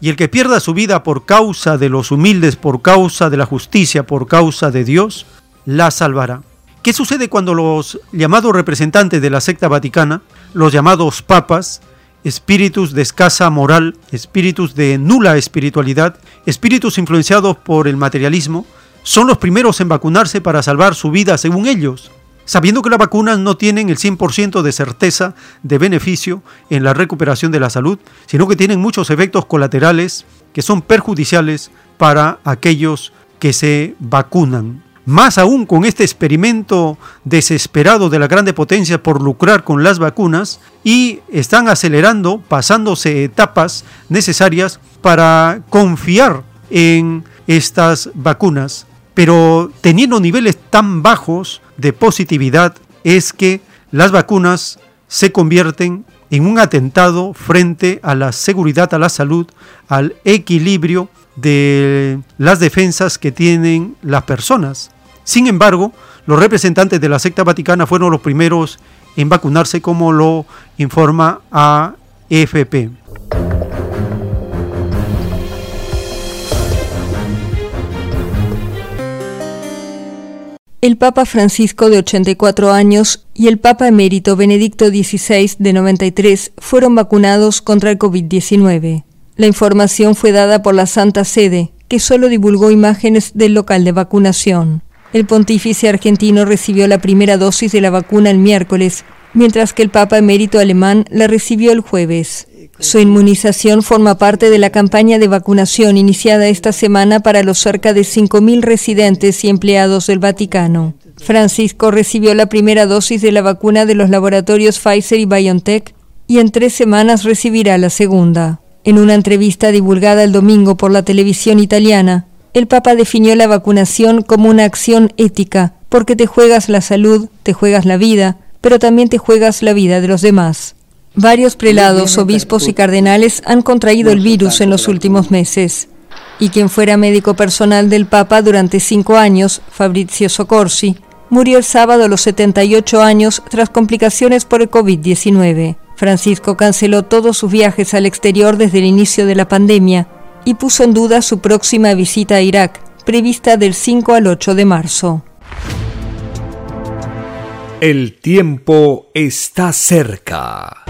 Y el que pierda su vida por causa de los humildes, por causa de la justicia, por causa de Dios, la salvará. ¿Qué sucede cuando los llamados representantes de la secta vaticana, los llamados papas, espíritus de escasa moral, espíritus de nula espiritualidad, espíritus influenciados por el materialismo, son los primeros en vacunarse para salvar su vida según ellos, sabiendo que las vacunas no tienen el 100% de certeza de beneficio en la recuperación de la salud, sino que tienen muchos efectos colaterales que son perjudiciales para aquellos que se vacunan. Más aún con este experimento desesperado de la grande potencia por lucrar con las vacunas y están acelerando, pasándose etapas necesarias para confiar en estas vacunas. Pero teniendo niveles tan bajos de positividad es que las vacunas se convierten en un atentado frente a la seguridad, a la salud, al equilibrio de las defensas que tienen las personas. Sin embargo, los representantes de la secta vaticana fueron los primeros en vacunarse como lo informa AFP. El Papa Francisco de 84 años y el Papa emérito Benedicto XVI de 93 fueron vacunados contra el COVID-19. La información fue dada por la Santa Sede, que solo divulgó imágenes del local de vacunación. El pontífice argentino recibió la primera dosis de la vacuna el miércoles, mientras que el Papa emérito alemán la recibió el jueves. Su inmunización forma parte de la campaña de vacunación iniciada esta semana para los cerca de 5.000 residentes y empleados del Vaticano. Francisco recibió la primera dosis de la vacuna de los laboratorios Pfizer y BioNTech y en tres semanas recibirá la segunda. En una entrevista divulgada el domingo por la televisión italiana, el Papa definió la vacunación como una acción ética, porque te juegas la salud, te juegas la vida, pero también te juegas la vida de los demás. Varios prelados, obispos y cardenales han contraído el virus en los últimos meses. Y quien fuera médico personal del Papa durante cinco años, Fabrizio Soccorsi, murió el sábado a los 78 años tras complicaciones por el COVID-19. Francisco canceló todos sus viajes al exterior desde el inicio de la pandemia y puso en duda su próxima visita a Irak, prevista del 5 al 8 de marzo. El tiempo está cerca.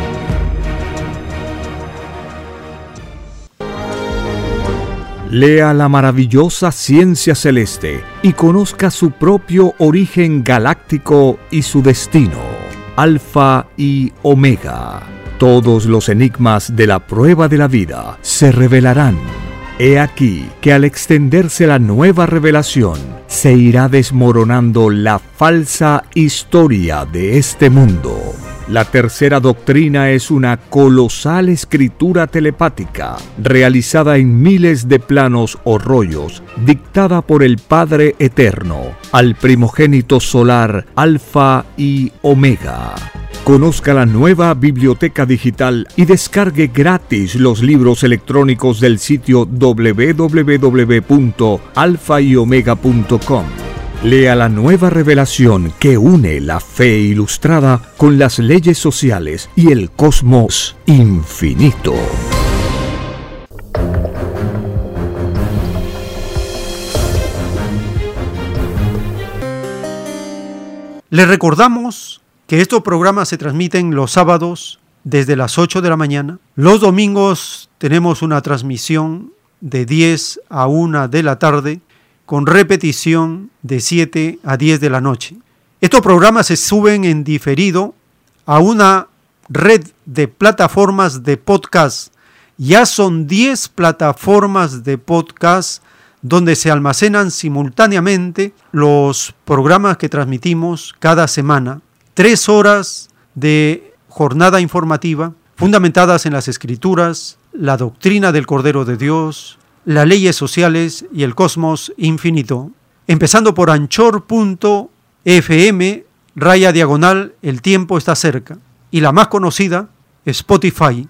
Lea la maravillosa ciencia celeste y conozca su propio origen galáctico y su destino. Alfa y Omega. Todos los enigmas de la prueba de la vida se revelarán He aquí que al extenderse la nueva revelación, se irá desmoronando la falsa historia de este mundo. La tercera doctrina es una colosal escritura telepática, realizada en miles de planos o rollos, dictada por el Padre Eterno, al primogénito solar Alfa y Omega. Conozca la nueva biblioteca digital y descargue gratis los libros electrónicos del sitio www.alfayomega.com. Lea la nueva revelación que une la fe ilustrada con las leyes sociales y el cosmos infinito. Le recordamos que estos programas se transmiten los sábados desde las 8 de la mañana. Los domingos tenemos una transmisión de 10 a 1 de la tarde con repetición de 7 a 10 de la noche. Estos programas se suben en diferido a una red de plataformas de podcast. Ya son 10 plataformas de podcast donde se almacenan simultáneamente los programas que transmitimos cada semana tres horas de jornada informativa fundamentadas en las escrituras, la doctrina del Cordero de Dios, las leyes sociales y el cosmos infinito. Empezando por anchor.fm, raya diagonal, el tiempo está cerca. Y la más conocida, Spotify.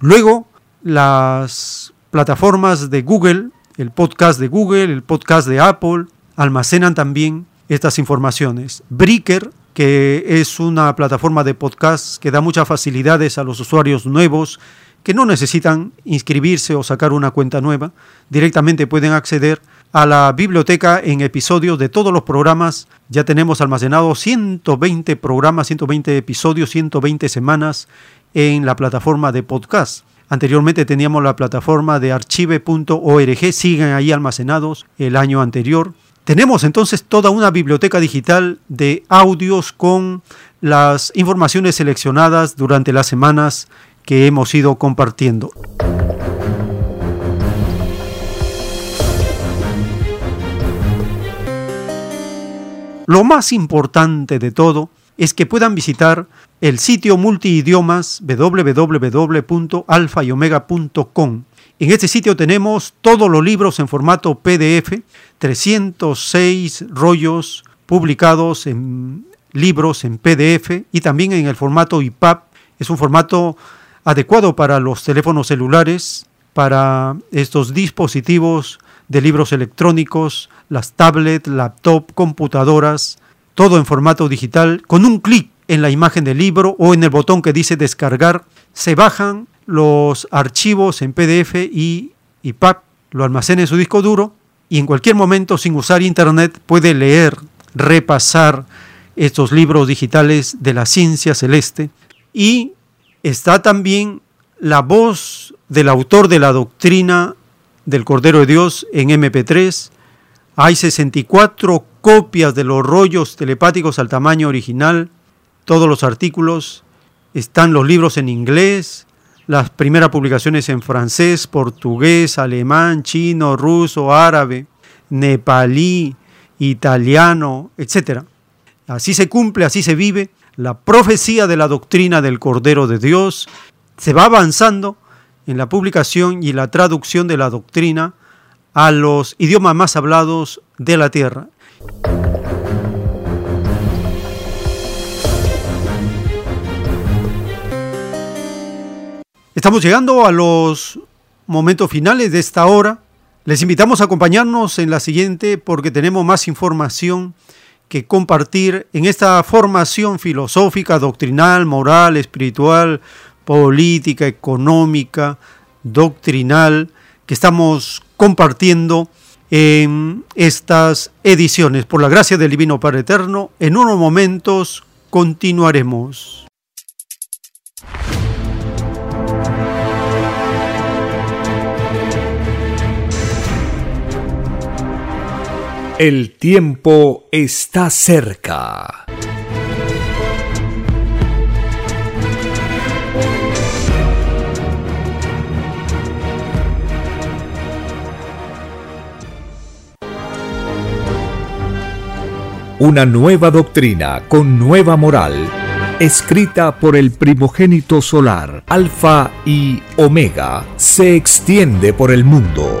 Luego, las plataformas de Google, el podcast de Google, el podcast de Apple, almacenan también estas informaciones. Breaker que es una plataforma de podcast que da muchas facilidades a los usuarios nuevos que no necesitan inscribirse o sacar una cuenta nueva, directamente pueden acceder a la biblioteca en episodios de todos los programas. Ya tenemos almacenados 120 programas, 120 episodios, 120 semanas en la plataforma de podcast. Anteriormente teníamos la plataforma de archive.org, siguen ahí almacenados el año anterior. Tenemos entonces toda una biblioteca digital de audios con las informaciones seleccionadas durante las semanas que hemos ido compartiendo. Lo más importante de todo es que puedan visitar el sitio multiidiomas www.alfayomega.com. En este sitio tenemos todos los libros en formato PDF, 306 rollos publicados en libros en PDF y también en el formato IPAP. Es un formato adecuado para los teléfonos celulares, para estos dispositivos de libros electrónicos, las tablets, laptop, computadoras, todo en formato digital. Con un clic en la imagen del libro o en el botón que dice descargar, se bajan los archivos en PDF y IPAP, lo almacena en su disco duro y en cualquier momento sin usar internet puede leer, repasar estos libros digitales de la ciencia celeste y está también la voz del autor de la doctrina del Cordero de Dios en MP3. Hay 64 copias de los rollos telepáticos al tamaño original, todos los artículos, están los libros en inglés, las primeras publicaciones en francés, portugués, alemán, chino, ruso, árabe, nepalí, italiano, etc. Así se cumple, así se vive la profecía de la doctrina del Cordero de Dios. Se va avanzando en la publicación y la traducción de la doctrina a los idiomas más hablados de la tierra. Estamos llegando a los momentos finales de esta hora. Les invitamos a acompañarnos en la siguiente porque tenemos más información que compartir en esta formación filosófica, doctrinal, moral, espiritual, política, económica, doctrinal, que estamos compartiendo en estas ediciones. Por la gracia del Divino Padre Eterno, en unos momentos continuaremos. El tiempo está cerca. Una nueva doctrina con nueva moral, escrita por el primogénito solar, Alfa y Omega, se extiende por el mundo.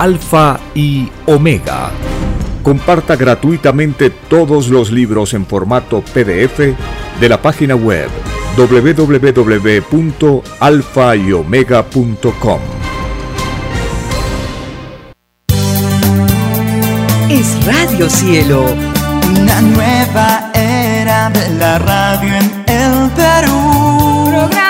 Alfa y Omega. Comparta gratuitamente todos los libros en formato PDF de la página web www.alfayomega.com. Es Radio Cielo, una nueva era de la radio en el Perú.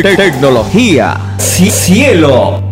Tecnología. Cielo.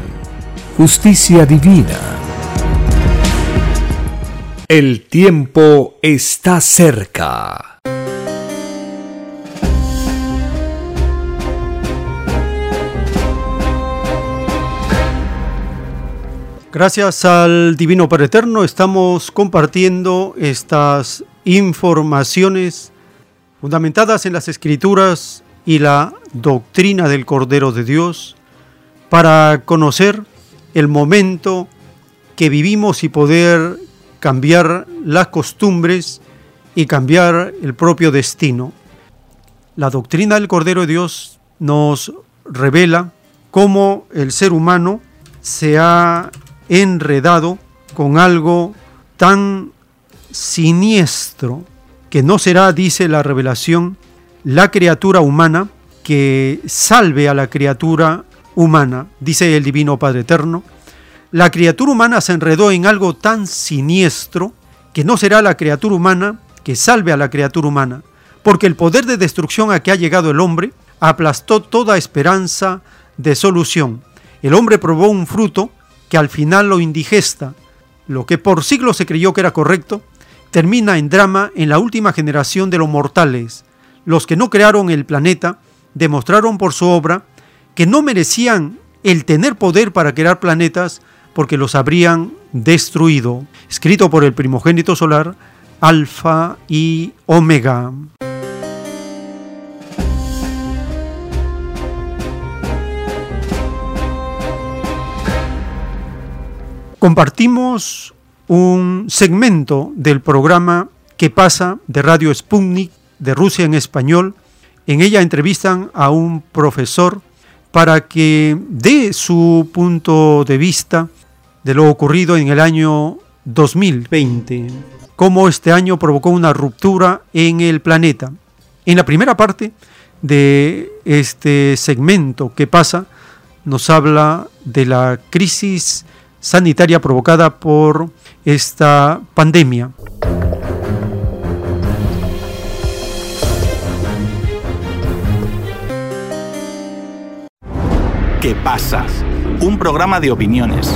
justicia divina. El tiempo está cerca. Gracias al Divino Padre Eterno estamos compartiendo estas informaciones fundamentadas en las escrituras y la doctrina del Cordero de Dios para conocer el momento que vivimos y poder cambiar las costumbres y cambiar el propio destino. La doctrina del Cordero de Dios nos revela cómo el ser humano se ha enredado con algo tan siniestro que no será, dice la revelación, la criatura humana que salve a la criatura humana, dice el Divino Padre Eterno, la criatura humana se enredó en algo tan siniestro que no será la criatura humana que salve a la criatura humana, porque el poder de destrucción a que ha llegado el hombre aplastó toda esperanza de solución. El hombre probó un fruto que al final lo indigesta. Lo que por siglos se creyó que era correcto, termina en drama en la última generación de los mortales. Los que no crearon el planeta demostraron por su obra que no merecían el tener poder para crear planetas porque los habrían destruido. Escrito por el primogénito solar, Alfa y Omega. Compartimos un segmento del programa que pasa de Radio Sputnik de Rusia en español. En ella entrevistan a un profesor para que dé su punto de vista de lo ocurrido en el año 2020, cómo este año provocó una ruptura en el planeta. En la primera parte de este segmento que pasa, nos habla de la crisis sanitaria provocada por esta pandemia. ¿Qué pasa? Un programa de opiniones,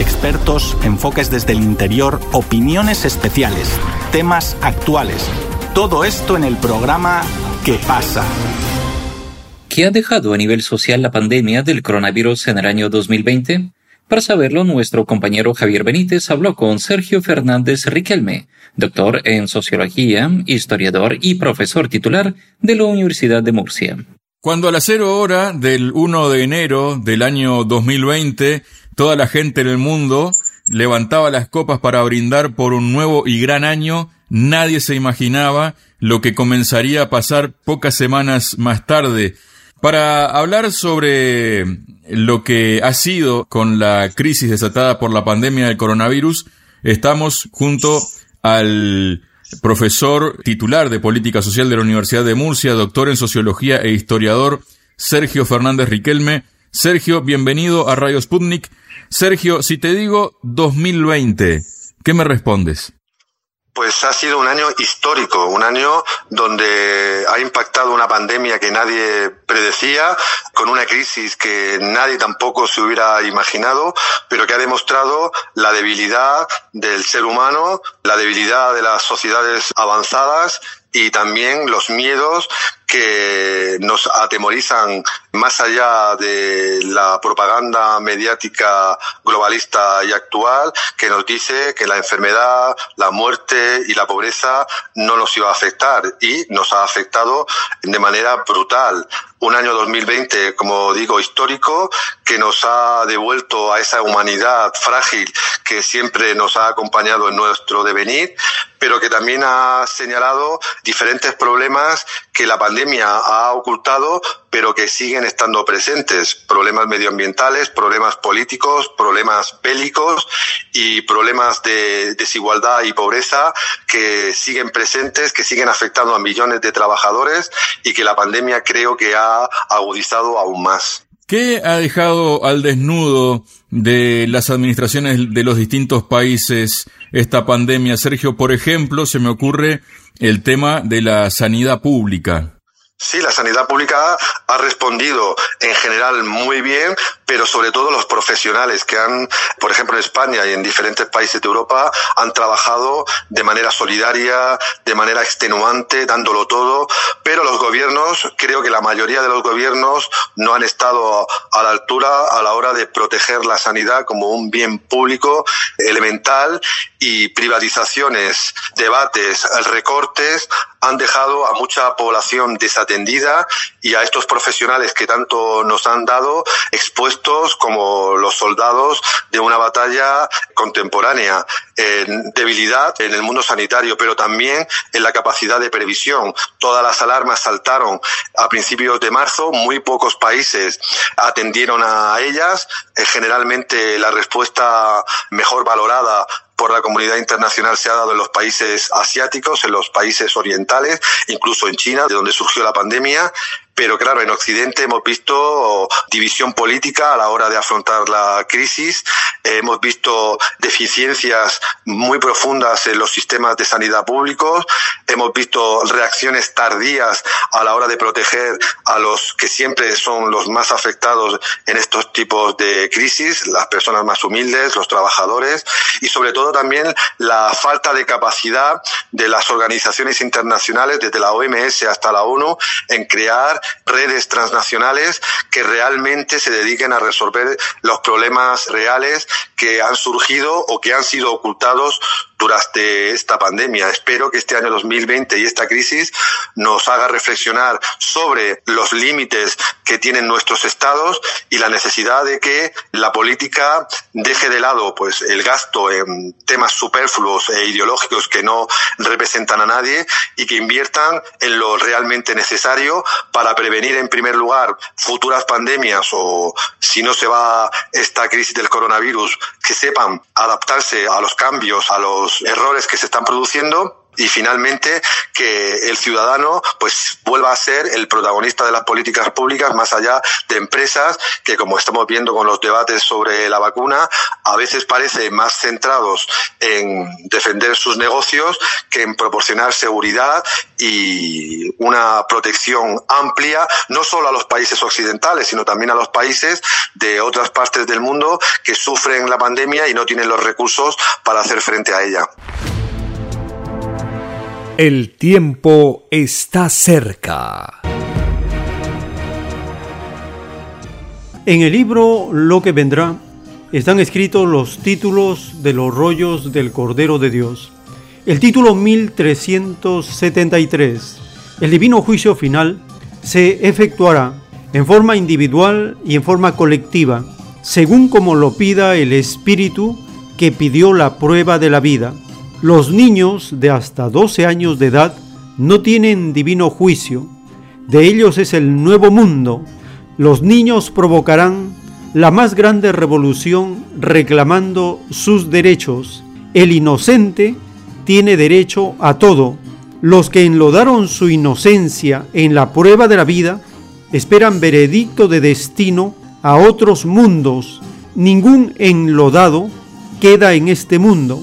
expertos, enfoques desde el interior, opiniones especiales, temas actuales. Todo esto en el programa ¿Qué pasa? ¿Qué ha dejado a nivel social la pandemia del coronavirus en el año 2020? Para saberlo, nuestro compañero Javier Benítez habló con Sergio Fernández Riquelme, doctor en sociología, historiador y profesor titular de la Universidad de Murcia. Cuando a las cero hora del 1 de enero del año 2020, toda la gente en el mundo levantaba las copas para brindar por un nuevo y gran año, nadie se imaginaba lo que comenzaría a pasar pocas semanas más tarde. Para hablar sobre lo que ha sido con la crisis desatada por la pandemia del coronavirus, estamos junto al profesor titular de Política Social de la Universidad de Murcia, doctor en Sociología e historiador Sergio Fernández Riquelme. Sergio, bienvenido a Radio Sputnik. Sergio, si te digo 2020, ¿qué me respondes? Pues ha sido un año histórico, un año donde ha impactado una pandemia que nadie predecía, con una crisis que nadie tampoco se hubiera imaginado, pero que ha demostrado la debilidad del ser humano, la debilidad de las sociedades avanzadas y también los miedos que nos atemorizan más allá de la propaganda mediática globalista y actual que nos dice que la enfermedad, la muerte y la pobreza no nos iba a afectar y nos ha afectado de manera brutal. Un año 2020, como digo, histórico, que nos ha devuelto a esa humanidad frágil que siempre nos ha acompañado en nuestro devenir, pero que también ha señalado diferentes problemas que la pandemia ha ocultado, pero que siguen estando presentes. Problemas medioambientales, problemas políticos, problemas bélicos y problemas de desigualdad y pobreza que siguen presentes, que siguen afectando a millones de trabajadores y que la pandemia creo que ha agudizado aún más. ¿Qué ha dejado al desnudo de las administraciones de los distintos países esta pandemia? Sergio, por ejemplo, se me ocurre el tema de la sanidad pública. Sí, la sanidad pública ha respondido en general muy bien, pero sobre todo los profesionales que han, por ejemplo, en España y en diferentes países de Europa, han trabajado de manera solidaria, de manera extenuante, dándolo todo, pero los gobiernos, creo que la mayoría de los gobiernos no han estado a la altura a la hora de proteger la sanidad como un bien público elemental y privatizaciones, debates, recortes han dejado a mucha población desatendida y a estos profesionales que tanto nos han dado expuestos como los soldados de una batalla contemporánea debilidad en el mundo sanitario, pero también en la capacidad de previsión. Todas las alarmas saltaron a principios de marzo, muy pocos países atendieron a ellas. Eh, generalmente la respuesta mejor valorada por la comunidad internacional se ha dado en los países asiáticos, en los países orientales, incluso en China, de donde surgió la pandemia, pero claro, en Occidente hemos visto división política a la hora de afrontar la crisis, hemos visto deficiencias muy profundas en los sistemas de sanidad públicos, hemos visto reacciones tardías a la hora de proteger a los que siempre son los más afectados en estos tipos de crisis, las personas más humildes, los trabajadores y sobre todo también la falta de capacidad de las organizaciones internacionales, desde la OMS hasta la ONU, en crear redes transnacionales que realmente se dediquen a resolver los problemas reales que han surgido o que han sido ocultados durante esta pandemia. Espero que este año 2020 y esta crisis nos haga reflexionar sobre los límites que tienen nuestros estados y la necesidad de que la política deje de lado pues el gasto en temas superfluos e ideológicos que no representan a nadie y que inviertan en lo realmente necesario para prevenir en primer lugar futuras pandemias o si no se va esta crisis del coronavirus que sepan adaptarse a los cambios, a los errores que se están produciendo y finalmente que el ciudadano pues vuelva a ser el protagonista de las políticas públicas más allá de empresas que como estamos viendo con los debates sobre la vacuna a veces parece más centrados en defender sus negocios que en proporcionar seguridad y una protección amplia no solo a los países occidentales sino también a los países de otras partes del mundo que sufren la pandemia y no tienen los recursos para hacer frente a ella. El tiempo está cerca. En el libro Lo que vendrá están escritos los títulos de los rollos del Cordero de Dios. El título 1373, el divino juicio final, se efectuará en forma individual y en forma colectiva, según como lo pida el Espíritu que pidió la prueba de la vida los niños de hasta 12 años de edad no tienen divino juicio. De ellos es el nuevo mundo. Los niños provocarán la más grande revolución reclamando sus derechos. El inocente tiene derecho a todo. Los que enlodaron su inocencia en la prueba de la vida esperan veredicto de destino a otros mundos. Ningún enlodado queda en este mundo,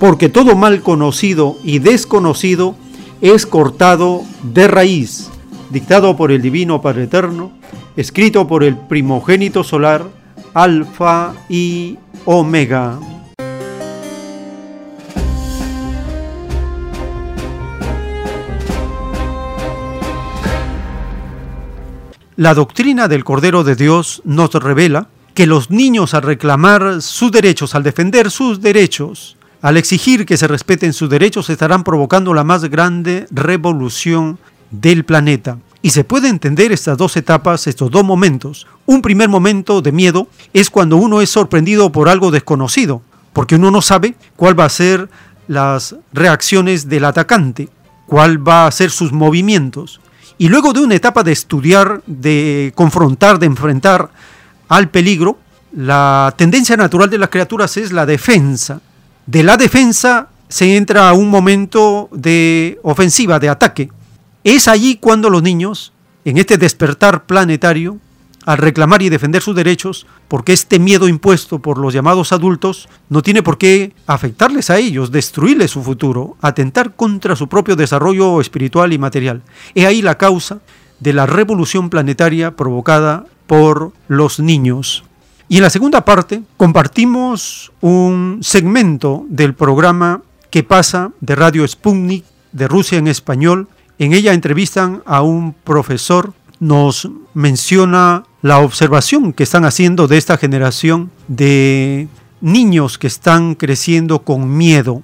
porque todo mal conocido y desconocido es cortado de raíz, dictado por el Divino Padre Eterno, escrito por el primogénito solar, Alfa y Omega. La doctrina del Cordero de Dios nos revela que los niños al reclamar sus derechos, al defender sus derechos, al exigir que se respeten sus derechos, estarán provocando la más grande revolución del planeta. Y se puede entender estas dos etapas, estos dos momentos. Un primer momento de miedo es cuando uno es sorprendido por algo desconocido, porque uno no sabe cuál va a ser las reacciones del atacante, cuál va a ser sus movimientos. Y luego de una etapa de estudiar, de confrontar, de enfrentar al peligro, la tendencia natural de las criaturas es la defensa. De la defensa se entra a un momento de ofensiva, de ataque. Es allí cuando los niños, en este despertar planetario, al reclamar y defender sus derechos, porque este miedo impuesto por los llamados adultos no tiene por qué afectarles a ellos, destruirles su futuro, atentar contra su propio desarrollo espiritual y material. Es ahí la causa de la revolución planetaria provocada por los niños. Y en la segunda parte compartimos un segmento del programa que pasa de Radio Sputnik de Rusia en español. En ella entrevistan a un profesor, nos menciona la observación que están haciendo de esta generación de niños que están creciendo con miedo.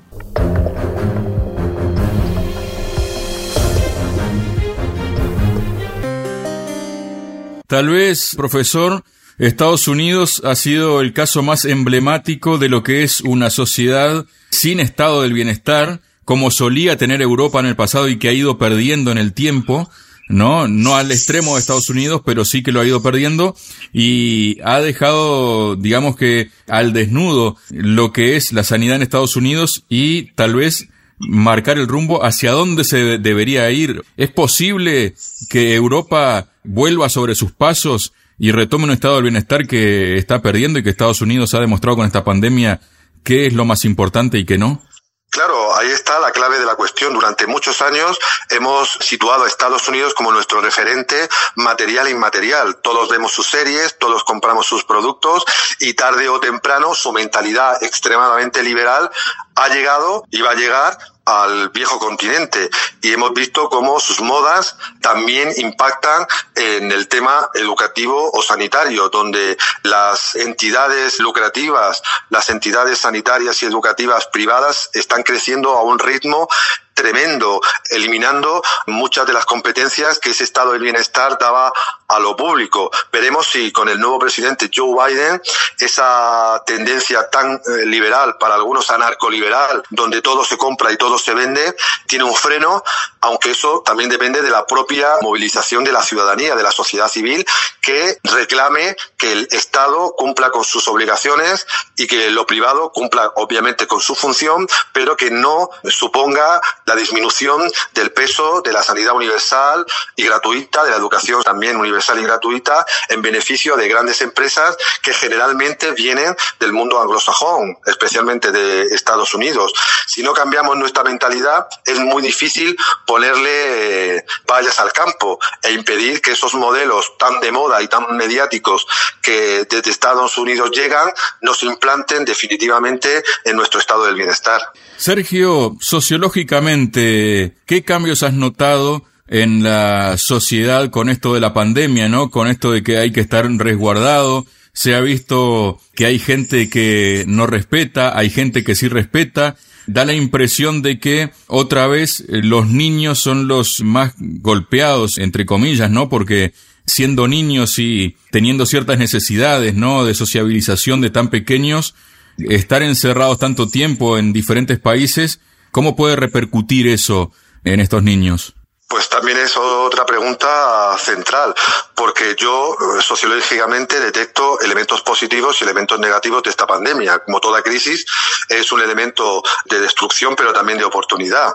Tal vez, profesor, Estados Unidos ha sido el caso más emblemático de lo que es una sociedad sin estado del bienestar, como solía tener Europa en el pasado y que ha ido perdiendo en el tiempo, ¿no? No al extremo de Estados Unidos, pero sí que lo ha ido perdiendo y ha dejado, digamos que al desnudo lo que es la sanidad en Estados Unidos y tal vez marcar el rumbo hacia dónde se debería ir. ¿Es posible que Europa vuelva sobre sus pasos y retome un estado del bienestar que está perdiendo y que Estados Unidos ha demostrado con esta pandemia qué es lo más importante y qué no? Claro, ahí está la clave de la cuestión. Durante muchos años hemos situado a Estados Unidos como nuestro referente material e inmaterial. Todos vemos sus series, todos compramos sus productos y tarde o temprano su mentalidad extremadamente liberal ha llegado y va a llegar al viejo continente. Y hemos visto cómo sus modas también impactan en el tema educativo o sanitario, donde las entidades lucrativas, las entidades sanitarias y educativas privadas están creciendo a un ritmo tremendo, eliminando muchas de las competencias que ese estado del bienestar daba a lo público. Veremos si con el nuevo presidente Joe Biden esa tendencia tan eh, liberal, para algunos anarcoliberal, donde todo se compra y todo se vende, tiene un freno, aunque eso también depende de la propia movilización de la ciudadanía, de la sociedad civil, que reclame que el Estado cumpla con sus obligaciones y que lo privado cumpla obviamente con su función, pero que no suponga la disminución del peso de la sanidad universal y gratuita, de la educación también universal y gratuita, en beneficio de grandes empresas que generalmente vienen del mundo anglosajón, especialmente de Estados Unidos. Si no cambiamos nuestra mentalidad, es muy difícil ponerle vallas al campo e impedir que esos modelos tan de moda y tan mediáticos que desde Estados Unidos llegan nos implanten definitivamente en nuestro estado del bienestar. Sergio, sociológicamente, ¿qué cambios has notado en la sociedad con esto de la pandemia, ¿no? Con esto de que hay que estar resguardado. Se ha visto que hay gente que no respeta, hay gente que sí respeta. Da la impresión de que otra vez los niños son los más golpeados, entre comillas, ¿no? Porque siendo niños y teniendo ciertas necesidades, ¿no? De sociabilización de tan pequeños, estar encerrados tanto tiempo en diferentes países, ¿cómo puede repercutir eso en estos niños? Pues también es otra pregunta central, porque yo eh, sociológicamente detecto elementos positivos y elementos negativos de esta pandemia. Como toda crisis, es un elemento de destrucción, pero también de oportunidad.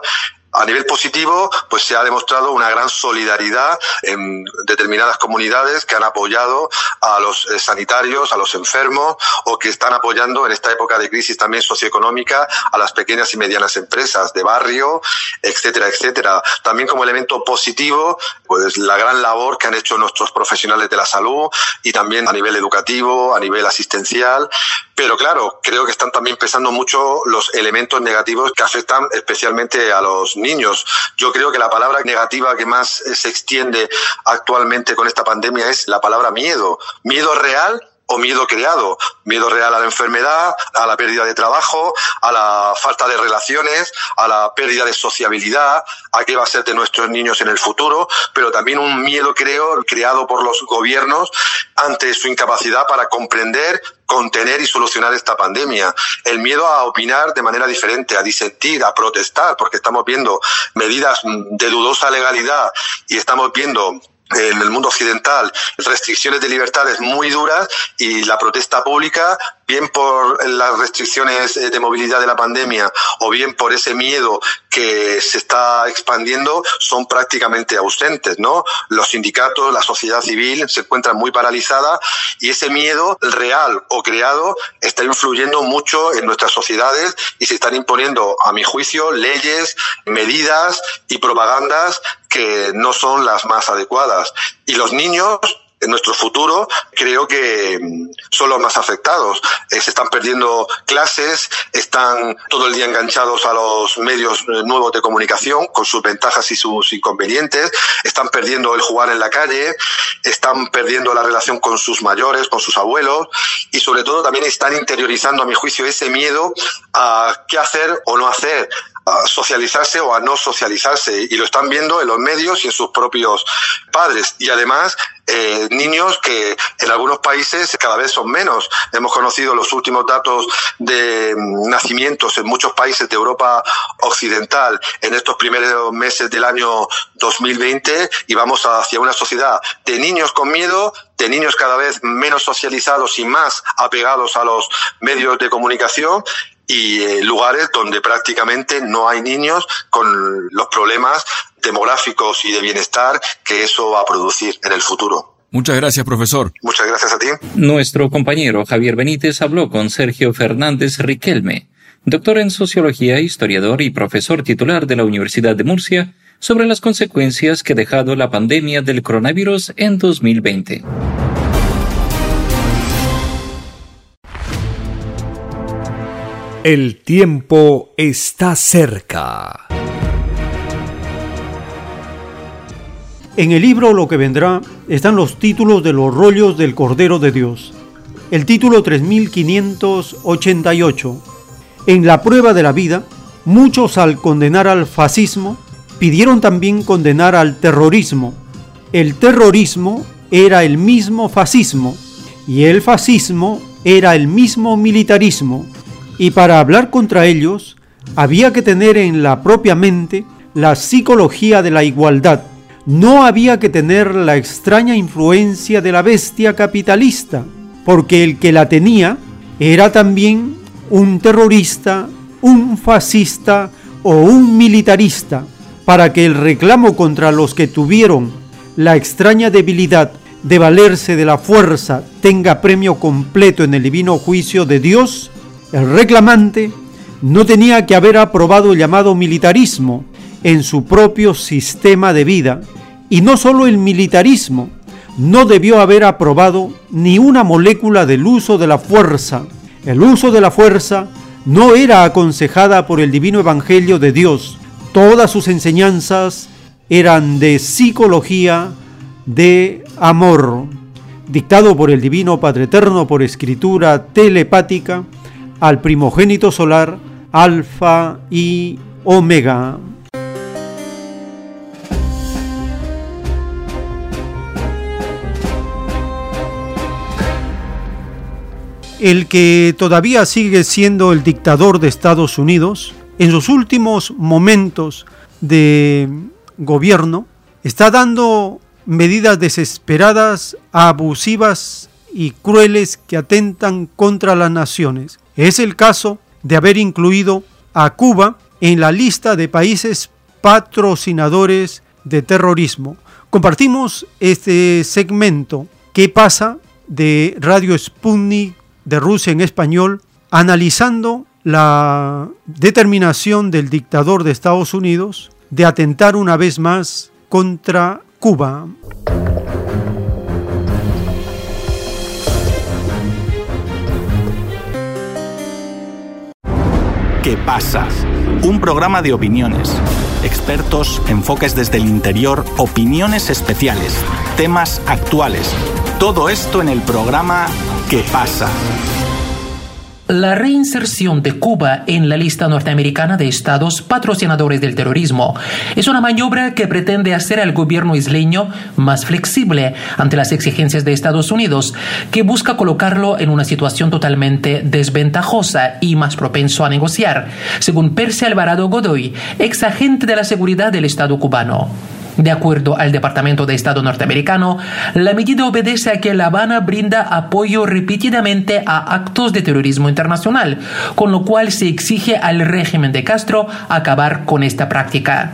A nivel positivo, pues se ha demostrado una gran solidaridad en determinadas comunidades que han apoyado a los eh, sanitarios, a los enfermos o que están apoyando en esta época de crisis también socioeconómica a las pequeñas y medianas empresas de barrio, etcétera, etcétera. También como elemento positivo, pues la gran labor que han hecho nuestros profesionales de la salud y también a nivel educativo, a nivel asistencial. Pero claro, creo que están también pesando mucho los elementos negativos que afectan especialmente a los niños. Yo creo que la palabra negativa que más se extiende actualmente con esta pandemia es la palabra miedo. Miedo real o miedo creado. Miedo real a la enfermedad, a la pérdida de trabajo, a la falta de relaciones, a la pérdida de sociabilidad, a qué va a ser de nuestros niños en el futuro, pero también un miedo creo creado por los gobiernos ante su incapacidad para comprender contener y solucionar esta pandemia. El miedo a opinar de manera diferente, a disentir, a protestar, porque estamos viendo medidas de dudosa legalidad y estamos viendo en el mundo occidental restricciones de libertades muy duras y la protesta pública bien por las restricciones eh, de movilidad de la pandemia o bien por ese miedo que se está expandiendo, son prácticamente ausentes, ¿no? Los sindicatos, la sociedad civil se encuentran muy paralizadas y ese miedo real o creado está influyendo mucho en nuestras sociedades y se están imponiendo, a mi juicio, leyes, medidas y propagandas que no son las más adecuadas. Y los niños en nuestro futuro, creo que mm, son los más afectados. Eh, se están perdiendo clases, están todo el día enganchados a los medios eh, nuevos de comunicación con sus ventajas y sus inconvenientes, están perdiendo el jugar en la calle, están perdiendo la relación con sus mayores, con sus abuelos y sobre todo también están interiorizando, a mi juicio, ese miedo a qué hacer o no hacer, a socializarse o a no socializarse y lo están viendo en los medios y en sus propios padres y además eh, niños que en algunos países cada vez son menos. Hemos conocido los últimos datos de mm, nacimientos en muchos países de Europa Occidental en estos primeros meses del año 2020 y vamos hacia una sociedad de niños con miedo, de niños cada vez menos socializados y más apegados a los medios de comunicación y eh, lugares donde prácticamente no hay niños con los problemas demográficos y de bienestar que eso va a producir en el futuro. Muchas gracias, profesor. Muchas gracias a ti. Nuestro compañero Javier Benítez habló con Sergio Fernández Riquelme, doctor en sociología, historiador y profesor titular de la Universidad de Murcia, sobre las consecuencias que ha dejado la pandemia del coronavirus en 2020. El tiempo está cerca. En el libro Lo que vendrá están los títulos de los rollos del Cordero de Dios. El título 3588. En la prueba de la vida, muchos al condenar al fascismo, pidieron también condenar al terrorismo. El terrorismo era el mismo fascismo y el fascismo era el mismo militarismo y para hablar contra ellos había que tener en la propia mente la psicología de la igualdad. No había que tener la extraña influencia de la bestia capitalista, porque el que la tenía era también un terrorista, un fascista o un militarista, para que el reclamo contra los que tuvieron la extraña debilidad de valerse de la fuerza tenga premio completo en el divino juicio de Dios, el reclamante no tenía que haber aprobado el llamado militarismo en su propio sistema de vida, y no solo el militarismo, no debió haber aprobado ni una molécula del uso de la fuerza. El uso de la fuerza no era aconsejada por el divino evangelio de Dios. Todas sus enseñanzas eran de psicología, de amor, dictado por el divino Padre Eterno por escritura telepática al primogénito solar, Alfa y Omega. El que todavía sigue siendo el dictador de Estados Unidos, en sus últimos momentos de gobierno, está dando medidas desesperadas, abusivas y crueles que atentan contra las naciones. Es el caso de haber incluido a Cuba en la lista de países patrocinadores de terrorismo. Compartimos este segmento. ¿Qué pasa de Radio Sputnik de Rusia en español, analizando la determinación del dictador de Estados Unidos de atentar una vez más contra Cuba. ¿Qué pasa? Un programa de opiniones, expertos, enfoques desde el interior, opiniones especiales, temas actuales. Todo esto en el programa ¿Qué pasa? La reinserción de Cuba en la lista norteamericana de estados patrocinadores del terrorismo es una maniobra que pretende hacer al gobierno isleño más flexible ante las exigencias de Estados Unidos, que busca colocarlo en una situación totalmente desventajosa y más propenso a negociar, según Percy Alvarado Godoy, ex agente de la seguridad del Estado cubano. De acuerdo al Departamento de Estado norteamericano, la medida obedece a que La Habana brinda apoyo repetidamente a actos de terrorismo internacional, con lo cual se exige al régimen de Castro acabar con esta práctica.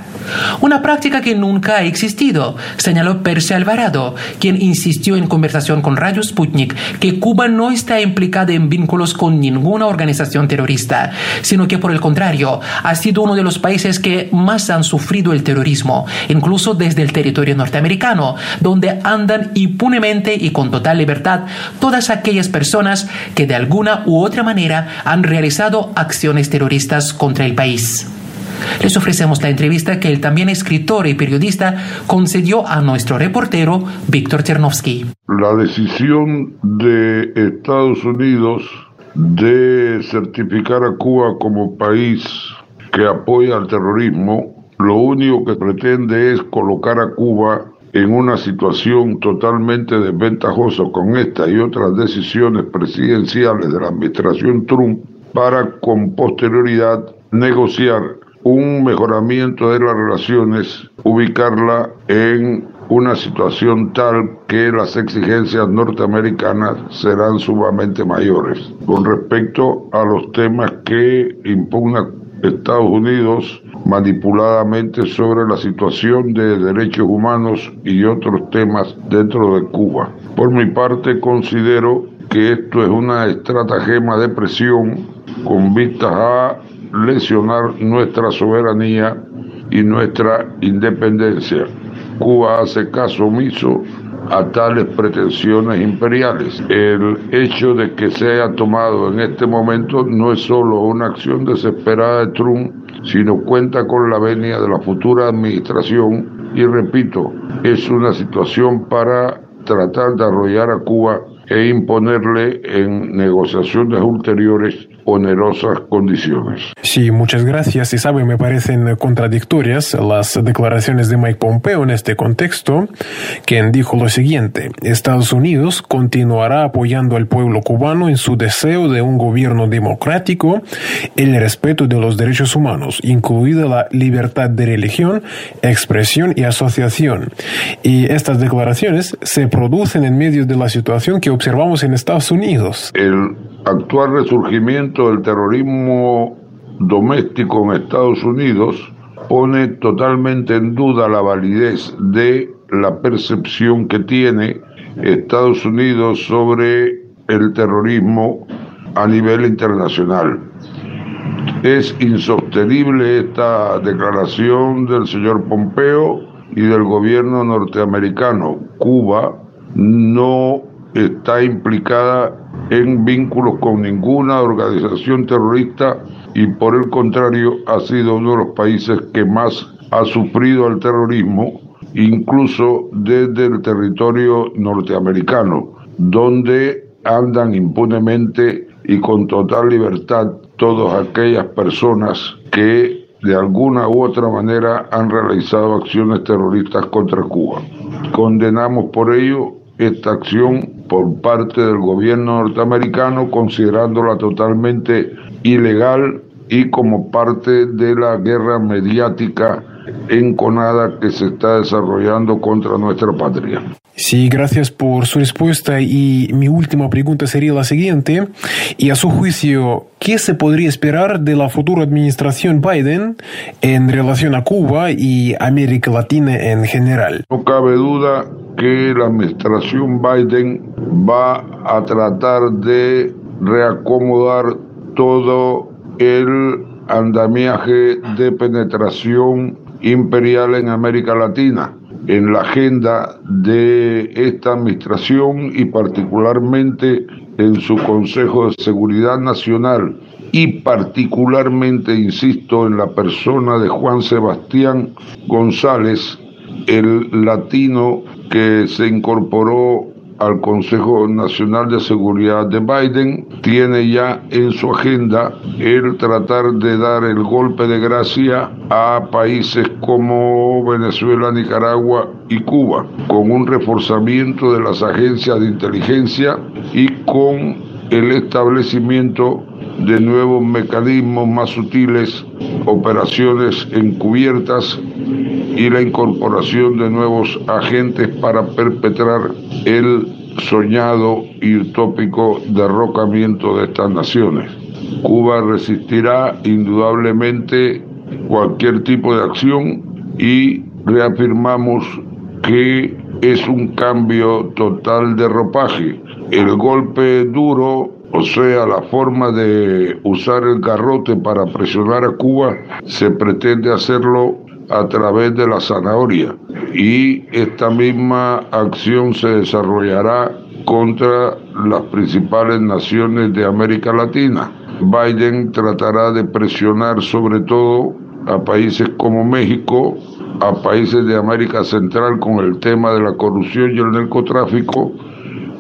Una práctica que nunca ha existido, señaló Percy Alvarado, quien insistió en conversación con Radio Sputnik que Cuba no está implicada en vínculos con ninguna organización terrorista, sino que por el contrario ha sido uno de los países que más han sufrido el terrorismo, incluso desde el territorio norteamericano, donde andan impunemente y con total libertad todas aquellas personas que de alguna u otra manera han realizado acciones terroristas contra el país. Les ofrecemos la entrevista que el también escritor y periodista concedió a nuestro reportero Víctor Ternovsky. La decisión de Estados Unidos de certificar a Cuba como país que apoya al terrorismo, lo único que pretende es colocar a Cuba en una situación totalmente desventajosa con esta y otras decisiones presidenciales de la administración Trump para con posterioridad negociar un mejoramiento de las relaciones, ubicarla en una situación tal que las exigencias norteamericanas serán sumamente mayores. Con respecto a los temas que impugna Estados Unidos manipuladamente sobre la situación de derechos humanos y otros temas dentro de Cuba. Por mi parte considero que esto es una estratagema de presión con vistas a lesionar nuestra soberanía y nuestra independencia. Cuba hace caso omiso a tales pretensiones imperiales. El hecho de que se haya tomado en este momento no es solo una acción desesperada de Trump, sino cuenta con la venia de la futura administración y repito, es una situación para tratar de arrollar a Cuba e imponerle en negociaciones ulteriores onerosas condiciones. Sí, muchas gracias. Y sabe, me parecen contradictorias las declaraciones de Mike Pompeo en este contexto, quien dijo lo siguiente, Estados Unidos continuará apoyando al pueblo cubano en su deseo de un gobierno democrático, el respeto de los derechos humanos, incluida la libertad de religión, expresión y asociación. Y estas declaraciones se producen en medio de la situación que observamos en Estados Unidos. El actual resurgimiento del terrorismo doméstico en Estados Unidos pone totalmente en duda la validez de la percepción que tiene Estados Unidos sobre el terrorismo a nivel internacional. Es insostenible esta declaración del señor Pompeo y del gobierno norteamericano. Cuba no está implicada en vínculos con ninguna organización terrorista y por el contrario ha sido uno de los países que más ha sufrido el terrorismo, incluso desde el territorio norteamericano, donde andan impunemente y con total libertad todas aquellas personas que de alguna u otra manera han realizado acciones terroristas contra Cuba. Condenamos por ello esta acción por parte del gobierno norteamericano, considerándola totalmente ilegal y como parte de la guerra mediática enconada que se está desarrollando contra nuestra patria. Sí, gracias por su respuesta y mi última pregunta sería la siguiente. Y a su juicio, ¿qué se podría esperar de la futura administración Biden en relación a Cuba y América Latina en general? No cabe duda que la administración Biden va a tratar de reacomodar todo el andamiaje de penetración imperial en América Latina en la agenda de esta administración y particularmente en su Consejo de Seguridad Nacional. Y particularmente, insisto, en la persona de Juan Sebastián González, el latino que se incorporó al Consejo Nacional de Seguridad de Biden, tiene ya en su agenda el tratar de dar el golpe de gracia a países como Venezuela, Nicaragua y Cuba, con un reforzamiento de las agencias de inteligencia y con el establecimiento de nuevos mecanismos más sutiles, operaciones encubiertas y la incorporación de nuevos agentes para perpetrar el soñado y utópico derrocamiento de estas naciones. Cuba resistirá indudablemente cualquier tipo de acción y reafirmamos que es un cambio total de ropaje. El golpe duro o sea, la forma de usar el garrote para presionar a Cuba se pretende hacerlo a través de la zanahoria y esta misma acción se desarrollará contra las principales naciones de América Latina. Biden tratará de presionar sobre todo a países como México, a países de América Central con el tema de la corrupción y el narcotráfico,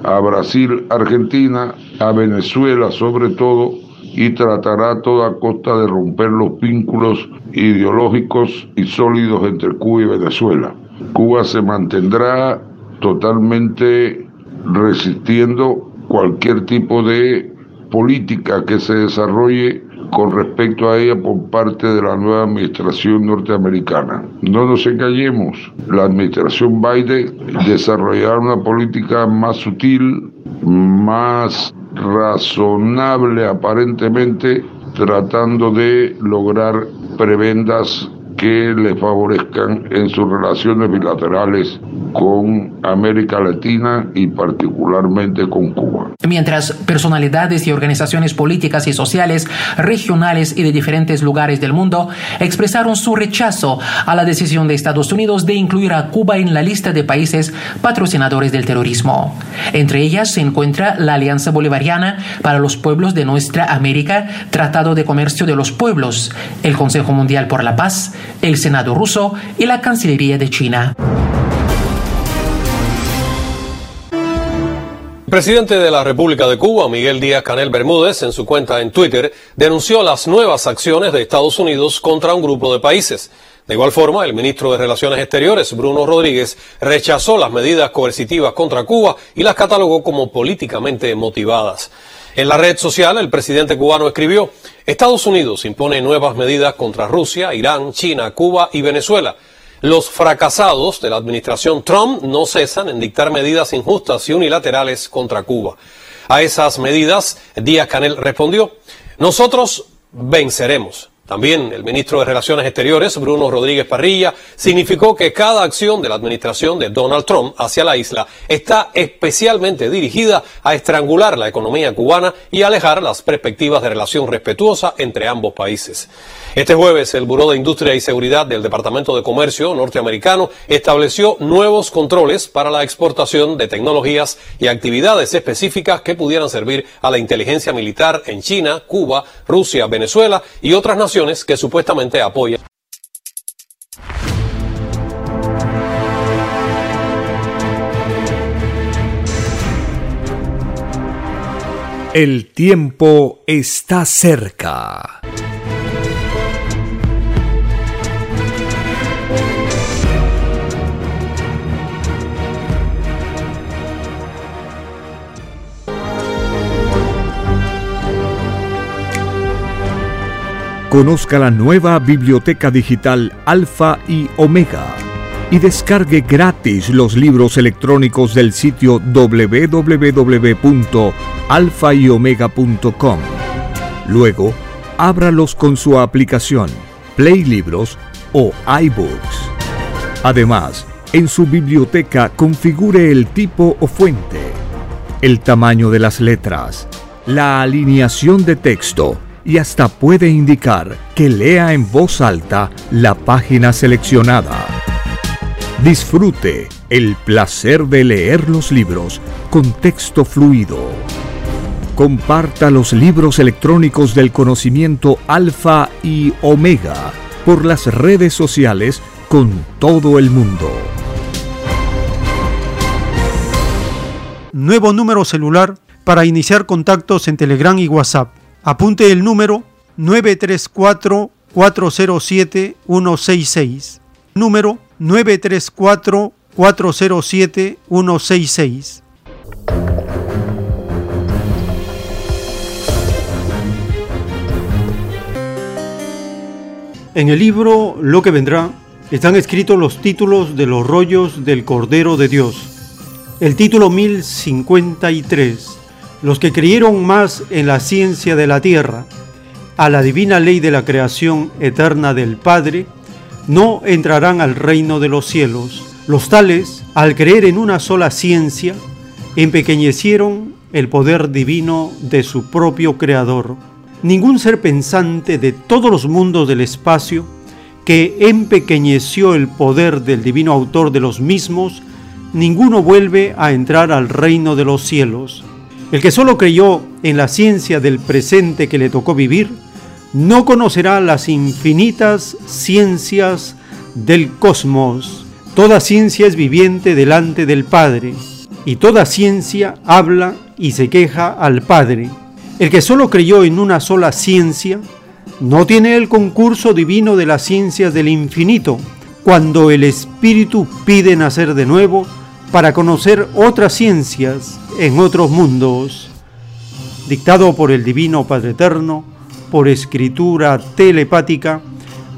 a Brasil, Argentina, a Venezuela sobre todo, y tratará a toda costa de romper los vínculos ideológicos y sólidos entre Cuba y Venezuela. Cuba se mantendrá totalmente resistiendo cualquier tipo de política que se desarrolle con respecto a ella por parte de la nueva administración norteamericana. No nos engañemos, la administración Biden desarrollará una política más sutil, más razonable aparentemente, tratando de lograr prebendas que le favorezcan en sus relaciones bilaterales con América Latina y particularmente con Cuba. Mientras personalidades y organizaciones políticas y sociales regionales y de diferentes lugares del mundo expresaron su rechazo a la decisión de Estados Unidos de incluir a Cuba en la lista de países patrocinadores del terrorismo. Entre ellas se encuentra la Alianza Bolivariana para los Pueblos de Nuestra América, Tratado de Comercio de los Pueblos, el Consejo Mundial por la Paz, el Senado ruso y la Cancillería de China. El presidente de la República de Cuba, Miguel Díaz Canel Bermúdez, en su cuenta en Twitter, denunció las nuevas acciones de Estados Unidos contra un grupo de países. De igual forma, el ministro de Relaciones Exteriores, Bruno Rodríguez, rechazó las medidas coercitivas contra Cuba y las catalogó como políticamente motivadas. En la red social, el presidente cubano escribió, Estados Unidos impone nuevas medidas contra Rusia, Irán, China, Cuba y Venezuela. Los fracasados de la administración Trump no cesan en dictar medidas injustas y unilaterales contra Cuba. A esas medidas, Díaz Canel respondió, nosotros venceremos. También el ministro de Relaciones Exteriores, Bruno Rodríguez Parrilla, significó que cada acción de la administración de Donald Trump hacia la isla está especialmente dirigida a estrangular la economía cubana y alejar las perspectivas de relación respetuosa entre ambos países. Este jueves, el Buró de Industria y Seguridad del Departamento de Comercio norteamericano estableció nuevos controles para la exportación de tecnologías y actividades específicas que pudieran servir a la inteligencia militar en China, Cuba, Rusia, Venezuela y otras naciones que supuestamente apoyan. El tiempo está cerca. Conozca la nueva biblioteca digital Alfa y Omega y descargue gratis los libros electrónicos del sitio www.alfayomega.com. Luego, ábralos con su aplicación Play Libros o iBooks. Además, en su biblioteca configure el tipo o fuente, el tamaño de las letras, la alineación de texto y hasta puede indicar que lea en voz alta la página seleccionada. Disfrute el placer de leer los libros con texto fluido. Comparta los libros electrónicos del conocimiento alfa y omega por las redes sociales con todo el mundo. Nuevo número celular para iniciar contactos en Telegram y WhatsApp. Apunte el número 934-407-166. Número 934-407-166. En el libro Lo que vendrá están escritos los títulos de los rollos del Cordero de Dios. El título 1053, los que creyeron más en la ciencia de la tierra, a la divina ley de la creación eterna del Padre, no entrarán al reino de los cielos. Los tales, al creer en una sola ciencia, empequeñecieron el poder divino de su propio Creador. Ningún ser pensante de todos los mundos del espacio que empequeñeció el poder del divino autor de los mismos, ninguno vuelve a entrar al reino de los cielos. El que solo creyó en la ciencia del presente que le tocó vivir, no conocerá las infinitas ciencias del cosmos. Toda ciencia es viviente delante del Padre, y toda ciencia habla y se queja al Padre. El que solo creyó en una sola ciencia, no tiene el concurso divino de las ciencias del infinito, cuando el Espíritu pide nacer de nuevo para conocer otras ciencias en otros mundos. Dictado por el Divino Padre Eterno, por escritura telepática,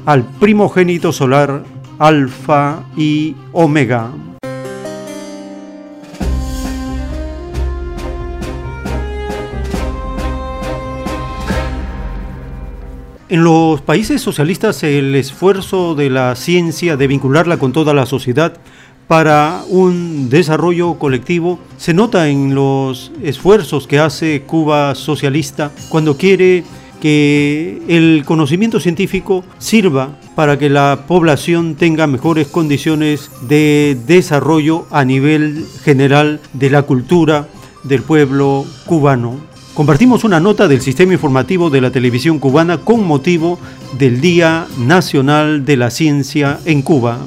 al primogénito solar Alfa y Omega. En los países socialistas el esfuerzo de la ciencia de vincularla con toda la sociedad para un desarrollo colectivo se nota en los esfuerzos que hace Cuba socialista cuando quiere que el conocimiento científico sirva para que la población tenga mejores condiciones de desarrollo a nivel general de la cultura del pueblo cubano. Compartimos una nota del sistema informativo de la televisión cubana con motivo del Día Nacional de la Ciencia en Cuba.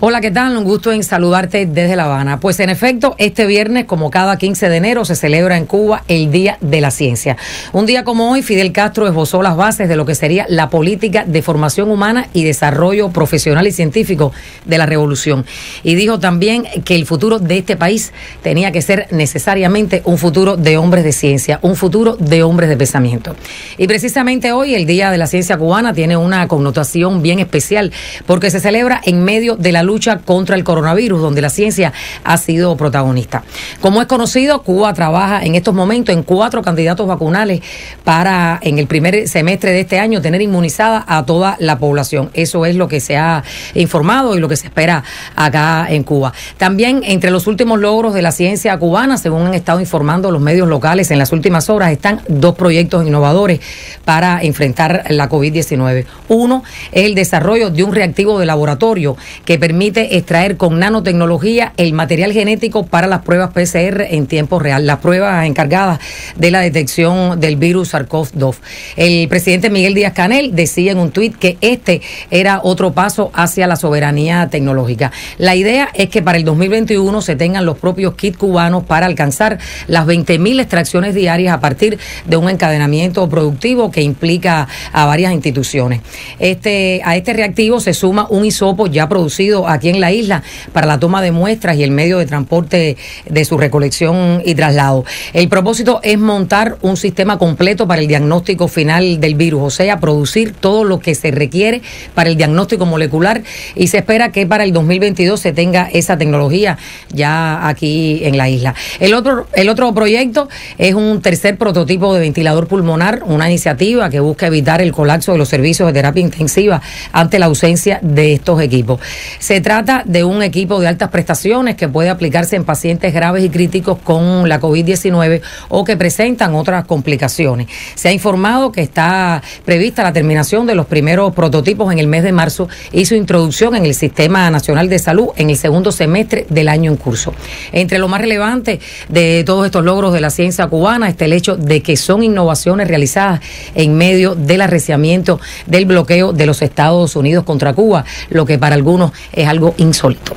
Hola, ¿qué tal? Un gusto en saludarte desde La Habana. Pues en efecto, este viernes, como cada 15 de enero, se celebra en Cuba el Día de la Ciencia. Un día como hoy, Fidel Castro esbozó las bases de lo que sería la política de formación humana y desarrollo profesional y científico de la revolución. Y dijo también que el futuro de este país tenía que ser necesariamente un futuro de hombres de ciencia, un futuro de hombres de pensamiento. Y precisamente hoy, el Día de la Ciencia Cubana tiene una connotación bien especial porque se celebra en medio de la lucha lucha contra el coronavirus, donde la ciencia ha sido protagonista. Como es conocido, Cuba trabaja en estos momentos en cuatro candidatos vacunales para en el primer semestre de este año tener inmunizada a toda la población. Eso es lo que se ha informado y lo que se espera acá en Cuba. También entre los últimos logros de la ciencia cubana, según han estado informando los medios locales en las últimas horas, están dos proyectos innovadores para enfrentar la COVID-19. Uno es el desarrollo de un reactivo de laboratorio que permite permite extraer con nanotecnología el material genético para las pruebas PCR en tiempo real, las pruebas encargadas de la detección del virus SARS-CoV-2. El presidente Miguel Díaz Canel decía en un tuit que este era otro paso hacia la soberanía tecnológica. La idea es que para el 2021 se tengan los propios kits cubanos para alcanzar las 20.000 extracciones diarias a partir de un encadenamiento productivo que implica a varias instituciones. Este, a este reactivo se suma un hisopo ya producido aquí en la isla para la toma de muestras y el medio de transporte de su recolección y traslado. El propósito es montar un sistema completo para el diagnóstico final del virus, o sea, producir todo lo que se requiere para el diagnóstico molecular y se espera que para el 2022 se tenga esa tecnología ya aquí en la isla. El otro, el otro proyecto es un tercer prototipo de ventilador pulmonar, una iniciativa que busca evitar el colapso de los servicios de terapia intensiva ante la ausencia de estos equipos. Se trata de un equipo de altas prestaciones que puede aplicarse en pacientes graves y críticos con la COVID-19 o que presentan otras complicaciones. Se ha informado que está prevista la terminación de los primeros prototipos en el mes de marzo y su introducción en el Sistema Nacional de Salud en el segundo semestre del año en curso. Entre lo más relevante de todos estos logros de la ciencia cubana está el hecho de que son innovaciones realizadas en medio del arreciamiento del bloqueo de los Estados Unidos contra Cuba, lo que para algunos es algo insólito.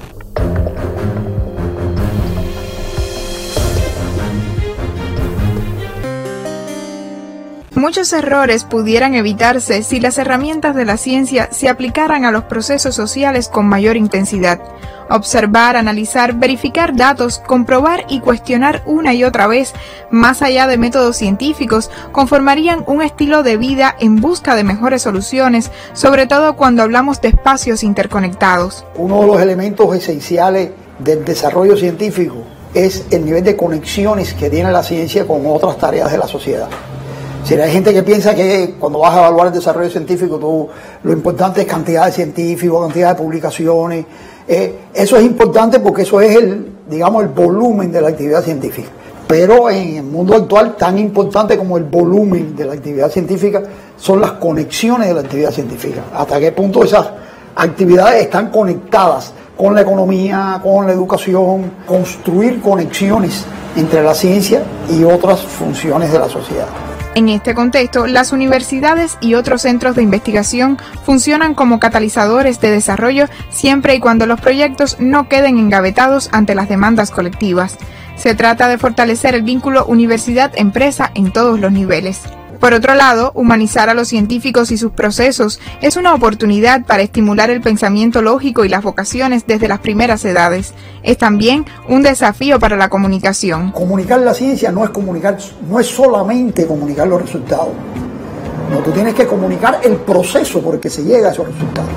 Muchos errores pudieran evitarse si las herramientas de la ciencia se aplicaran a los procesos sociales con mayor intensidad. Observar, analizar, verificar datos, comprobar y cuestionar una y otra vez, más allá de métodos científicos, conformarían un estilo de vida en busca de mejores soluciones, sobre todo cuando hablamos de espacios interconectados. Uno de los elementos esenciales del desarrollo científico es el nivel de conexiones que tiene la ciencia con otras tareas de la sociedad. Si hay gente que piensa que cuando vas a evaluar el desarrollo científico, tú, lo importante es cantidad de científicos, cantidad de publicaciones. Eh, eso es importante porque eso es el, digamos, el volumen de la actividad científica. Pero en el mundo actual, tan importante como el volumen de la actividad científica son las conexiones de la actividad científica. Hasta qué punto esas actividades están conectadas con la economía, con la educación, construir conexiones entre la ciencia y otras funciones de la sociedad. En este contexto, las universidades y otros centros de investigación funcionan como catalizadores de desarrollo siempre y cuando los proyectos no queden engavetados ante las demandas colectivas. Se trata de fortalecer el vínculo universidad-empresa en todos los niveles. Por otro lado, humanizar a los científicos y sus procesos es una oportunidad para estimular el pensamiento lógico y las vocaciones desde las primeras edades. Es también un desafío para la comunicación. Comunicar la ciencia no es comunicar, no es solamente comunicar los resultados. No, tú tienes que comunicar el proceso por el que se llega a esos resultados.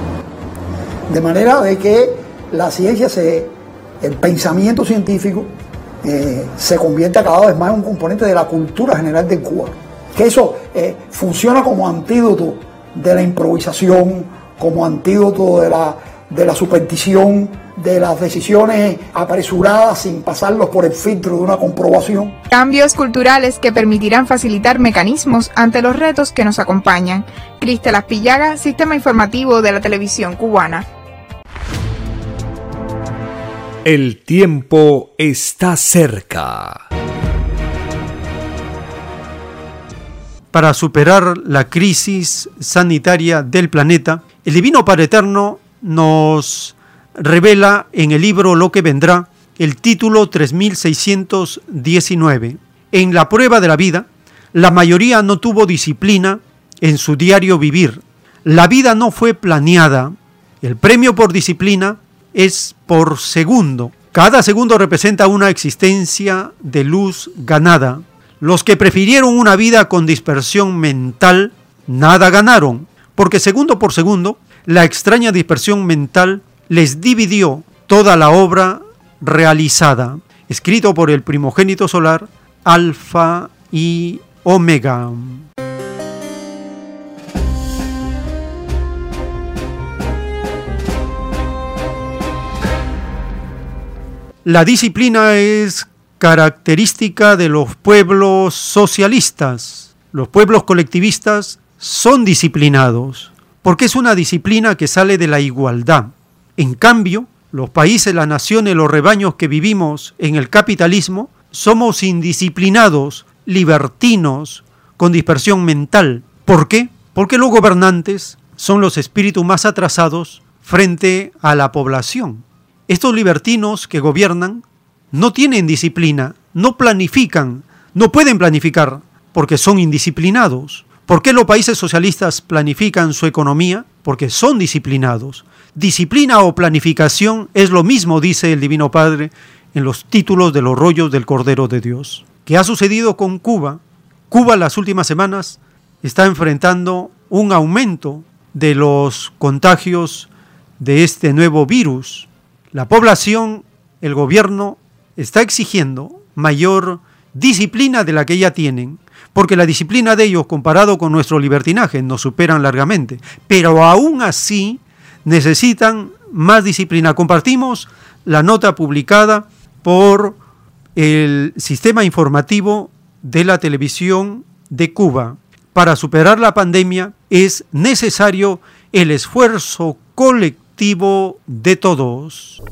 De manera de que la ciencia se, el pensamiento científico eh, se convierta cada vez más en un componente de la cultura general de Cuba que eso eh, funciona como antídoto de la improvisación, como antídoto de la, de la superstición, de las decisiones apresuradas sin pasarlos por el filtro de una comprobación. Cambios culturales que permitirán facilitar mecanismos ante los retos que nos acompañan. Cristela Aspillaga, Sistema Informativo de la Televisión Cubana. El tiempo está cerca. Para superar la crisis sanitaria del planeta, el Divino Padre Eterno nos revela en el libro Lo que vendrá el título 3619. En la prueba de la vida, la mayoría no tuvo disciplina en su diario vivir. La vida no fue planeada. El premio por disciplina es por segundo. Cada segundo representa una existencia de luz ganada. Los que prefirieron una vida con dispersión mental, nada ganaron, porque segundo por segundo, la extraña dispersión mental les dividió toda la obra realizada, escrito por el primogénito solar, Alfa y Omega. La disciplina es característica de los pueblos socialistas. Los pueblos colectivistas son disciplinados, porque es una disciplina que sale de la igualdad. En cambio, los países, las naciones, los rebaños que vivimos en el capitalismo, somos indisciplinados, libertinos, con dispersión mental. ¿Por qué? Porque los gobernantes son los espíritus más atrasados frente a la población. Estos libertinos que gobiernan no tienen disciplina, no planifican, no pueden planificar porque son indisciplinados. ¿Por qué los países socialistas planifican su economía? Porque son disciplinados. disciplina o planificación es lo mismo, dice el Divino Padre en los títulos de los rollos del Cordero de Dios. ¿Qué ha sucedido con Cuba? Cuba las últimas semanas está enfrentando un aumento de los contagios de este nuevo virus. La población, el gobierno, está exigiendo mayor disciplina de la que ya tienen, porque la disciplina de ellos comparado con nuestro libertinaje nos superan largamente, pero aún así necesitan más disciplina. Compartimos la nota publicada por el sistema informativo de la televisión de Cuba. Para superar la pandemia es necesario el esfuerzo colectivo de todos.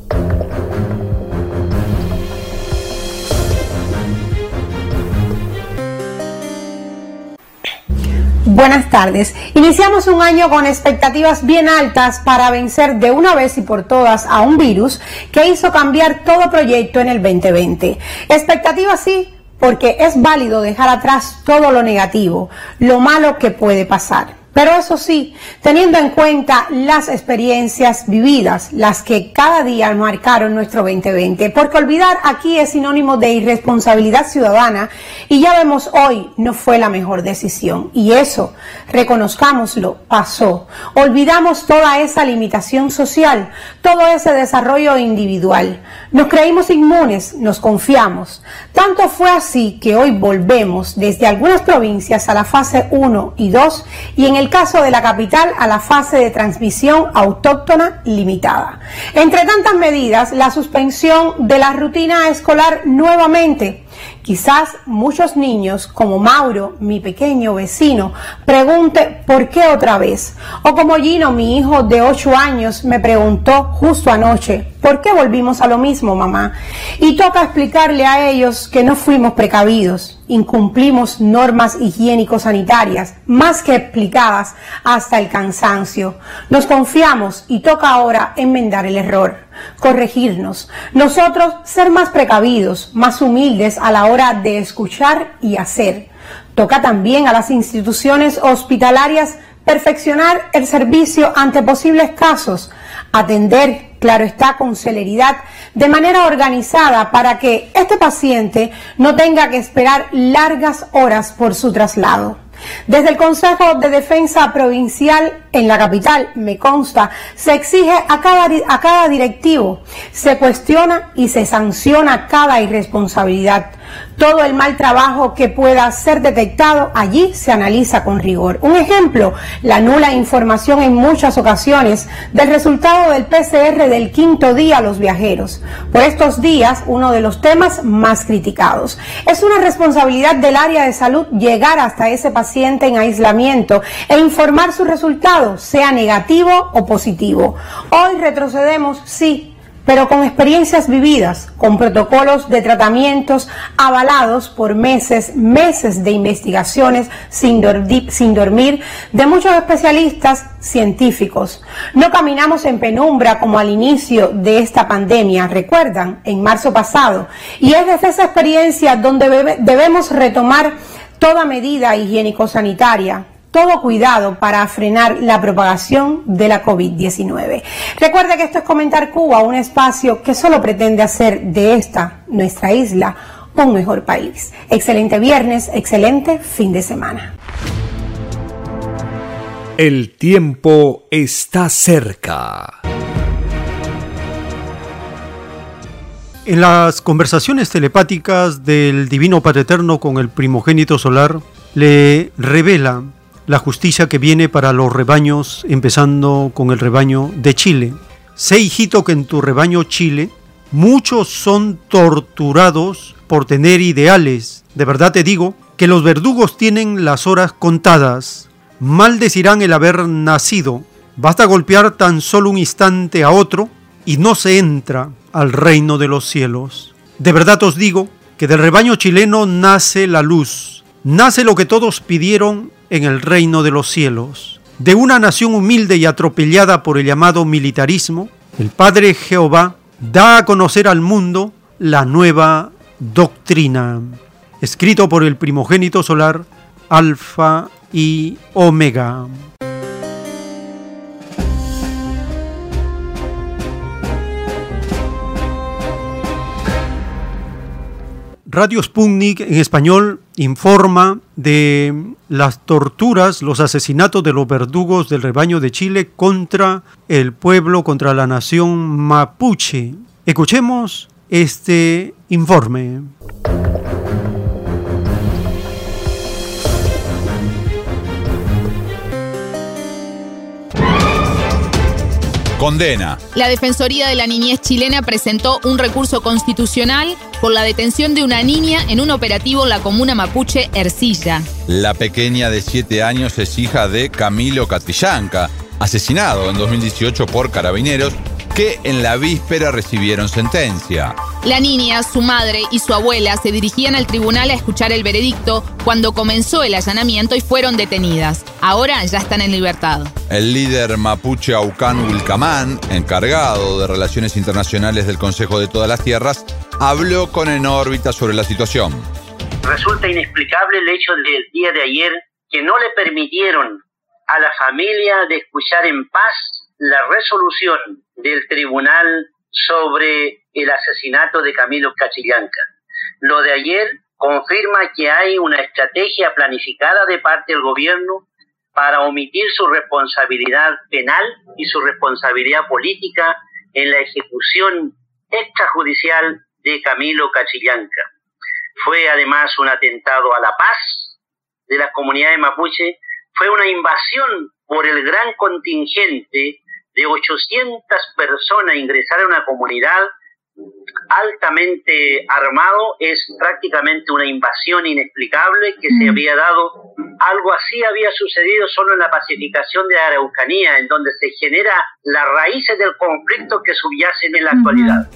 Buenas tardes. Iniciamos un año con expectativas bien altas para vencer de una vez y por todas a un virus que hizo cambiar todo proyecto en el 2020. Expectativas sí, porque es válido dejar atrás todo lo negativo, lo malo que puede pasar. Pero eso sí, teniendo en cuenta las experiencias vividas, las que cada día marcaron nuestro 2020, porque olvidar aquí es sinónimo de irresponsabilidad ciudadana y ya vemos hoy no fue la mejor decisión. Y eso, reconozcámoslo, pasó. Olvidamos toda esa limitación social, todo ese desarrollo individual. Nos creímos inmunes, nos confiamos. Tanto fue así que hoy volvemos desde algunas provincias a la fase 1 y 2 y en el caso de la capital a la fase de transmisión autóctona limitada. Entre tantas medidas, la suspensión de la rutina escolar nuevamente Quizás muchos niños, como Mauro, mi pequeño vecino, pregunte ¿por qué otra vez? O como Gino, mi hijo de 8 años, me preguntó justo anoche ¿por qué volvimos a lo mismo, mamá? Y toca explicarle a ellos que no fuimos precavidos, incumplimos normas higiénico-sanitarias, más que explicadas hasta el cansancio. Nos confiamos y toca ahora enmendar el error corregirnos. Nosotros ser más precavidos, más humildes a la hora de escuchar y hacer. Toca también a las instituciones hospitalarias perfeccionar el servicio ante posibles casos, atender, claro está, con celeridad, de manera organizada para que este paciente no tenga que esperar largas horas por su traslado. Desde el Consejo de Defensa Provincial en la capital, me consta, se exige a cada, a cada directivo, se cuestiona y se sanciona cada irresponsabilidad. Todo el mal trabajo que pueda ser detectado allí se analiza con rigor. Un ejemplo, la nula información en muchas ocasiones del resultado del PCR del quinto día a los viajeros. Por estos días, uno de los temas más criticados. Es una responsabilidad del área de salud llegar hasta ese paciente en aislamiento e informar su resultado, sea negativo o positivo. Hoy retrocedemos, sí, pero con experiencias vividas, con protocolos de tratamientos avalados por meses, meses de investigaciones sin, sin, dormir de muchos especialistas científicos. No caminamos en penumbra como al inicio de esta pandemia, recuerdan, en marzo pasado, y es desde esa experiencia donde debemos retomar toda medida higiénico-sanitaria, todo cuidado para frenar la propagación de la COVID-19. Recuerde que esto es Comentar Cuba, un espacio que solo pretende hacer de esta, nuestra isla, un mejor país. Excelente viernes, excelente fin de semana. El tiempo está cerca. En las conversaciones telepáticas del Divino Padre Eterno con el primogénito solar, le revela la justicia que viene para los rebaños, empezando con el rebaño de Chile. Sé, hijito, que en tu rebaño Chile muchos son torturados por tener ideales. De verdad te digo que los verdugos tienen las horas contadas. Maldecirán el haber nacido. Basta golpear tan solo un instante a otro y no se entra al reino de los cielos. De verdad os digo que del rebaño chileno nace la luz, nace lo que todos pidieron en el reino de los cielos. De una nación humilde y atropellada por el llamado militarismo, el Padre Jehová da a conocer al mundo la nueva doctrina, escrito por el primogénito solar Alfa y Omega. Radio Sputnik en español informa de las torturas, los asesinatos de los verdugos del rebaño de Chile contra el pueblo, contra la nación mapuche. Escuchemos este informe. Condena. La Defensoría de la Niñez chilena presentó un recurso constitucional por la detención de una niña en un operativo en la comuna mapuche Ercilla. La pequeña de 7 años es hija de Camilo Catrillanca, asesinado en 2018 por carabineros que en la víspera recibieron sentencia. La niña, su madre y su abuela se dirigían al tribunal a escuchar el veredicto cuando comenzó el allanamiento y fueron detenidas. Ahora ya están en libertad. El líder mapuche Aucán Wilcamán, encargado de Relaciones Internacionales del Consejo de Todas las Tierras, habló con En órbita sobre la situación. Resulta inexplicable el hecho del día de ayer que no le permitieron a la familia de escuchar en paz la resolución del tribunal sobre el asesinato de Camilo Cachillanca. Lo de ayer confirma que hay una estrategia planificada de parte del gobierno para omitir su responsabilidad penal y su responsabilidad política en la ejecución extrajudicial de Camilo Cachillanca. Fue además un atentado a la paz de las comunidades mapuche, fue una invasión por el gran contingente de 800 personas ingresar a una comunidad altamente armado es prácticamente una invasión inexplicable que se mm. había dado. Algo así había sucedido solo en la pacificación de Araucanía, en donde se genera las raíces del conflicto que subyacen en la actualidad.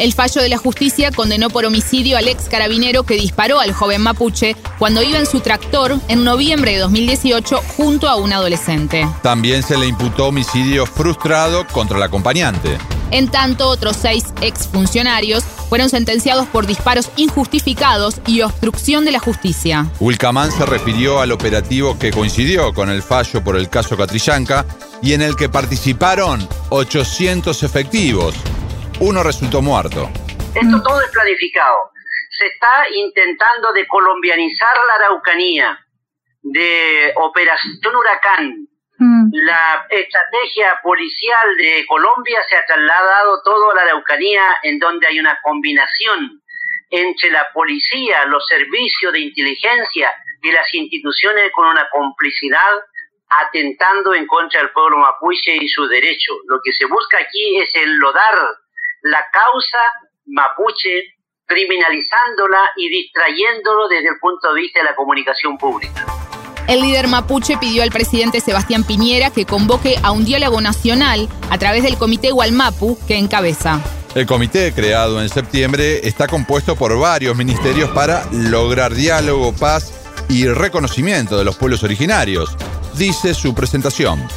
El fallo de la justicia condenó por homicidio al ex carabinero que disparó al joven mapuche cuando iba en su tractor en noviembre de 2018 junto a un adolescente. También se le imputó homicidio frustrado contra el acompañante. En tanto, otros seis exfuncionarios fueron sentenciados por disparos injustificados y obstrucción de la justicia. Wilcamán se refirió al operativo que coincidió con el fallo por el caso Catrillanca y en el que participaron 800 efectivos, uno resultó muerto. Esto todo es planificado. Se está intentando de colombianizar la Araucanía, de Operación Huracán. Mm. La estrategia policial de Colombia se ha trasladado todo a la Araucanía, en donde hay una combinación entre la policía, los servicios de inteligencia y las instituciones con una complicidad atentando en contra del pueblo mapuche y su derecho. Lo que se busca aquí es enlodar la causa mapuche, criminalizándola y distrayéndolo desde el punto de vista de la comunicación pública. El líder mapuche pidió al presidente Sebastián Piñera que convoque a un diálogo nacional a través del comité Gualmapu que encabeza. El comité, creado en septiembre, está compuesto por varios ministerios para lograr diálogo, paz y reconocimiento de los pueblos originarios, dice su presentación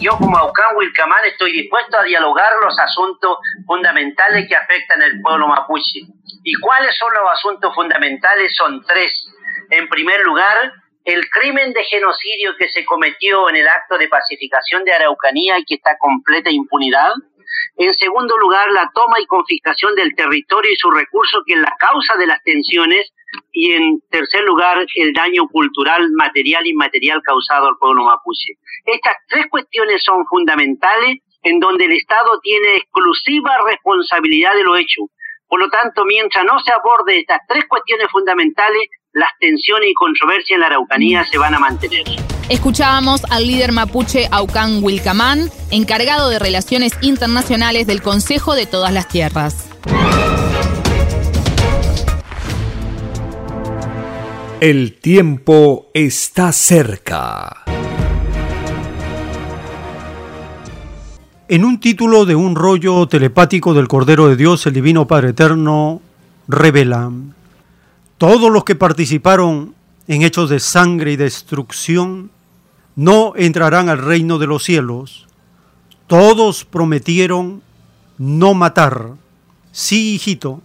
yo como Aucán Wilcamán estoy dispuesto a dialogar los asuntos fundamentales que afectan al pueblo mapuche. ¿Y cuáles son los asuntos fundamentales? Son tres. En primer lugar, el crimen de genocidio que se cometió en el acto de pacificación de Araucanía y que está completa impunidad. En segundo lugar, la toma y confiscación del territorio y sus recursos, que es la causa de las tensiones. Y en tercer lugar, el daño cultural, material y inmaterial causado al pueblo mapuche. Estas tres cuestiones son fundamentales en donde el Estado tiene exclusiva responsabilidad de lo hecho. Por lo tanto, mientras no se aborde estas tres cuestiones fundamentales, las tensiones y controversias en la Araucanía se van a mantener. Escuchábamos al líder mapuche Aucán Wilcamán, encargado de Relaciones Internacionales del Consejo de Todas las Tierras. El tiempo está cerca. En un título de un rollo telepático del Cordero de Dios, el Divino Padre Eterno revela, todos los que participaron en hechos de sangre y destrucción no entrarán al reino de los cielos. Todos prometieron no matar. Sí, hijito,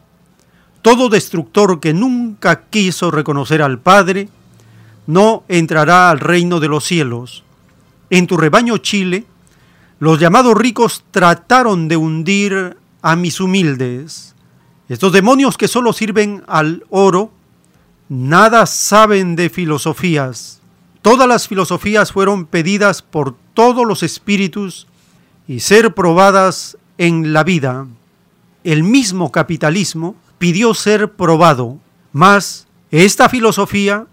todo destructor que nunca quiso reconocer al Padre no entrará al reino de los cielos. En tu rebaño Chile, los llamados ricos trataron de hundir a mis humildes. Estos demonios que solo sirven al oro nada saben de filosofías. Todas las filosofías fueron pedidas por todos los espíritus y ser probadas en la vida. El mismo capitalismo pidió ser probado, mas esta filosofía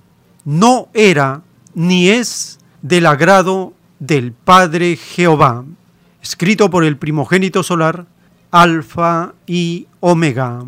no era ni es del agrado del Padre Jehová, escrito por el primogénito solar, Alfa y Omega.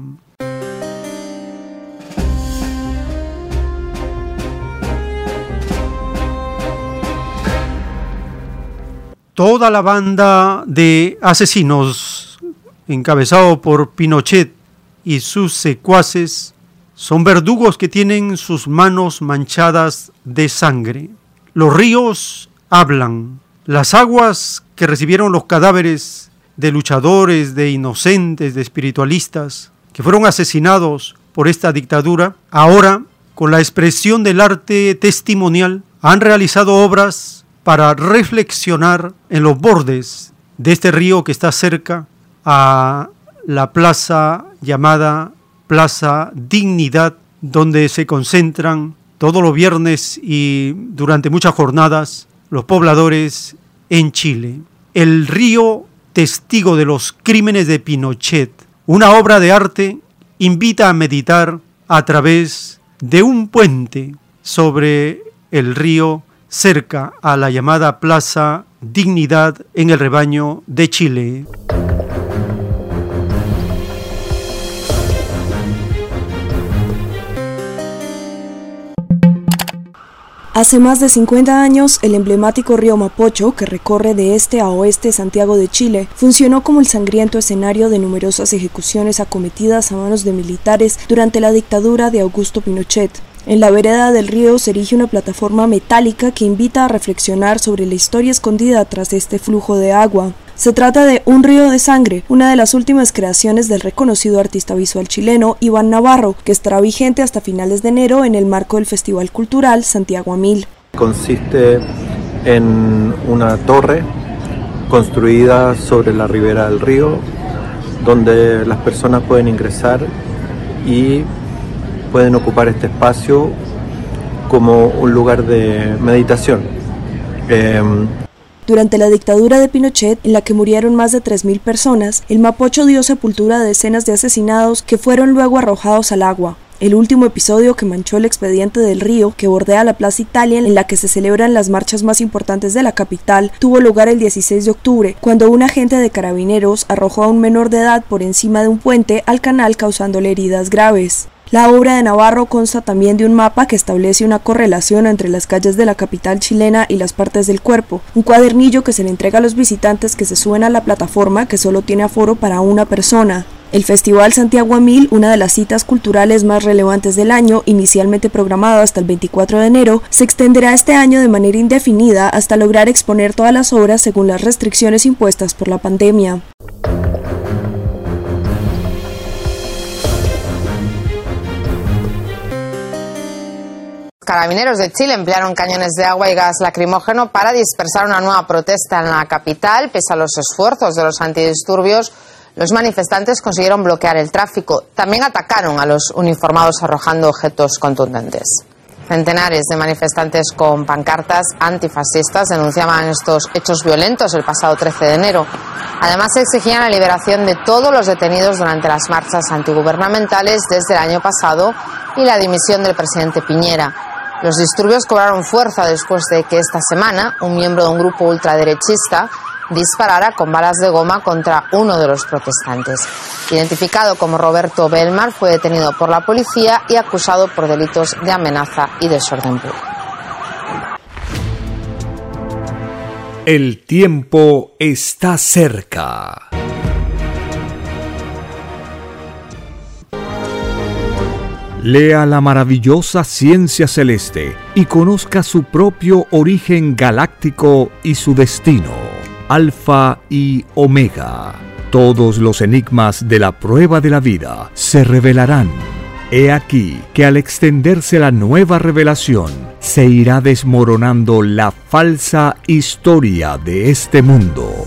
Toda la banda de asesinos, encabezado por Pinochet y sus secuaces, son verdugos que tienen sus manos manchadas de sangre. Los ríos hablan. Las aguas que recibieron los cadáveres de luchadores, de inocentes, de espiritualistas, que fueron asesinados por esta dictadura, ahora, con la expresión del arte testimonial, han realizado obras para reflexionar en los bordes de este río que está cerca a la plaza llamada Plaza Dignidad, donde se concentran todos los viernes y durante muchas jornadas los pobladores en Chile. El río testigo de los crímenes de Pinochet, una obra de arte, invita a meditar a través de un puente sobre el río cerca a la llamada Plaza Dignidad en el rebaño de Chile. Hace más de 50 años, el emblemático río Mapocho, que recorre de este a oeste Santiago de Chile, funcionó como el sangriento escenario de numerosas ejecuciones acometidas a manos de militares durante la dictadura de Augusto Pinochet. En la vereda del río se erige una plataforma metálica que invita a reflexionar sobre la historia escondida tras este flujo de agua. Se trata de Un río de sangre, una de las últimas creaciones del reconocido artista visual chileno Iván Navarro, que estará vigente hasta finales de enero en el marco del Festival Cultural Santiago Amil. Consiste en una torre construida sobre la ribera del río, donde las personas pueden ingresar y pueden ocupar este espacio como un lugar de meditación. Eh, durante la dictadura de Pinochet, en la que murieron más de 3.000 personas, el Mapocho dio sepultura a decenas de asesinados que fueron luego arrojados al agua. El último episodio que manchó el expediente del río que bordea la Plaza Italia en la que se celebran las marchas más importantes de la capital tuvo lugar el 16 de octubre, cuando un agente de carabineros arrojó a un menor de edad por encima de un puente al canal causándole heridas graves. La obra de Navarro consta también de un mapa que establece una correlación entre las calles de la capital chilena y las partes del cuerpo, un cuadernillo que se le entrega a los visitantes que se suben a la plataforma que solo tiene aforo para una persona. El Festival Santiago Mil, una de las citas culturales más relevantes del año, inicialmente programado hasta el 24 de enero, se extenderá este año de manera indefinida hasta lograr exponer todas las obras según las restricciones impuestas por la pandemia. Carabineros de Chile emplearon cañones de agua y gas lacrimógeno para dispersar una nueva protesta en la capital. Pese a los esfuerzos de los antidisturbios, los manifestantes consiguieron bloquear el tráfico. También atacaron a los uniformados arrojando objetos contundentes. Centenares de manifestantes con pancartas antifascistas denunciaban estos hechos violentos el pasado 13 de enero. Además, exigían la liberación de todos los detenidos durante las marchas antigubernamentales desde el año pasado y la dimisión del presidente Piñera. Los disturbios cobraron fuerza después de que esta semana un miembro de un grupo ultraderechista disparara con balas de goma contra uno de los protestantes. Identificado como Roberto Belmar, fue detenido por la policía y acusado por delitos de amenaza y desorden público. El tiempo está cerca. Lea la maravillosa ciencia celeste y conozca su propio origen galáctico y su destino. Alfa y Omega. Todos los enigmas de la prueba de la vida se revelarán. He aquí que al extenderse la nueva revelación, se irá desmoronando la falsa historia de este mundo.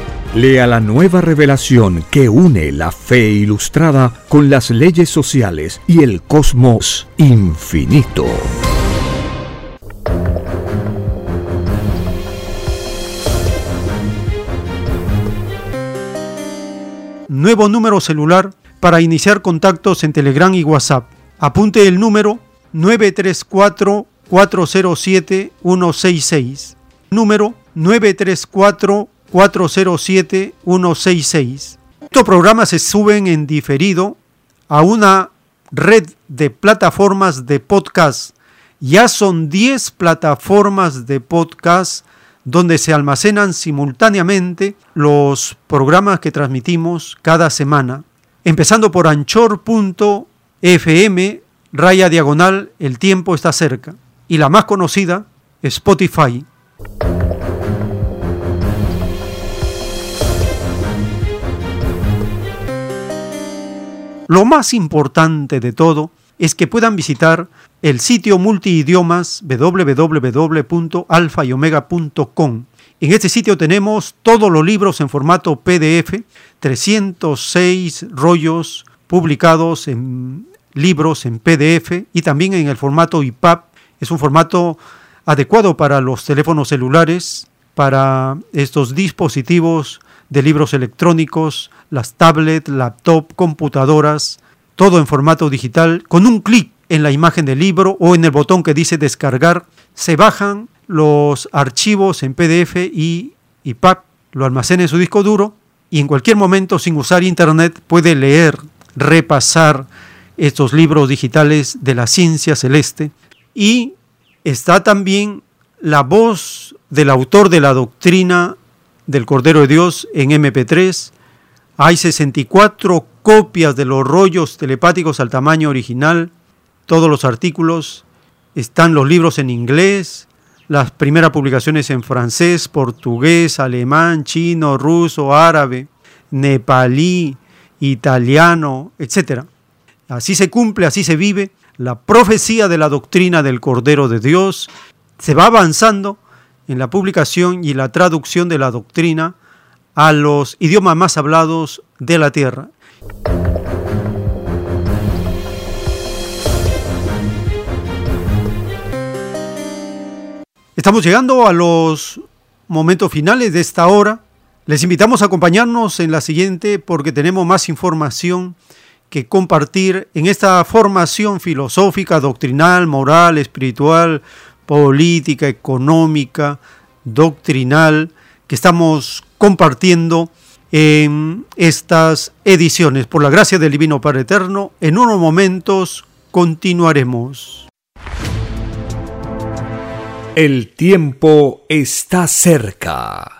Lea la nueva revelación que une la fe ilustrada con las leyes sociales y el cosmos infinito. Nuevo número celular para iniciar contactos en Telegram y WhatsApp. Apunte el número 934 407 166. Número 934 407-166. Estos programas se suben en diferido a una red de plataformas de podcast. Ya son 10 plataformas de podcast donde se almacenan simultáneamente los programas que transmitimos cada semana. Empezando por anchor.fm, raya diagonal, el tiempo está cerca. Y la más conocida, Spotify. Lo más importante de todo es que puedan visitar el sitio multiidiomas www.alfayomega.com. En este sitio tenemos todos los libros en formato PDF, 306 rollos publicados en libros en PDF y también en el formato IPAP. Es un formato adecuado para los teléfonos celulares, para estos dispositivos de libros electrónicos, las tablets, laptop, computadoras, todo en formato digital. Con un clic en la imagen del libro o en el botón que dice descargar, se bajan los archivos en PDF y IPAP, lo almacena en su disco duro y en cualquier momento sin usar internet puede leer, repasar estos libros digitales de la ciencia celeste y está también la voz del autor de la doctrina del Cordero de Dios en MP3. Hay 64 copias de los rollos telepáticos al tamaño original, todos los artículos, están los libros en inglés, las primeras publicaciones en francés, portugués, alemán, chino, ruso, árabe, nepalí, italiano, etc. Así se cumple, así se vive la profecía de la doctrina del Cordero de Dios. Se va avanzando en la publicación y la traducción de la doctrina a los idiomas más hablados de la tierra. Estamos llegando a los momentos finales de esta hora. Les invitamos a acompañarnos en la siguiente porque tenemos más información que compartir en esta formación filosófica, doctrinal, moral, espiritual, política, económica, doctrinal que estamos compartiendo en estas ediciones. Por la gracia del Divino Padre Eterno, en unos momentos continuaremos. El tiempo está cerca.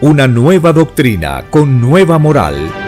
Una nueva doctrina con nueva moral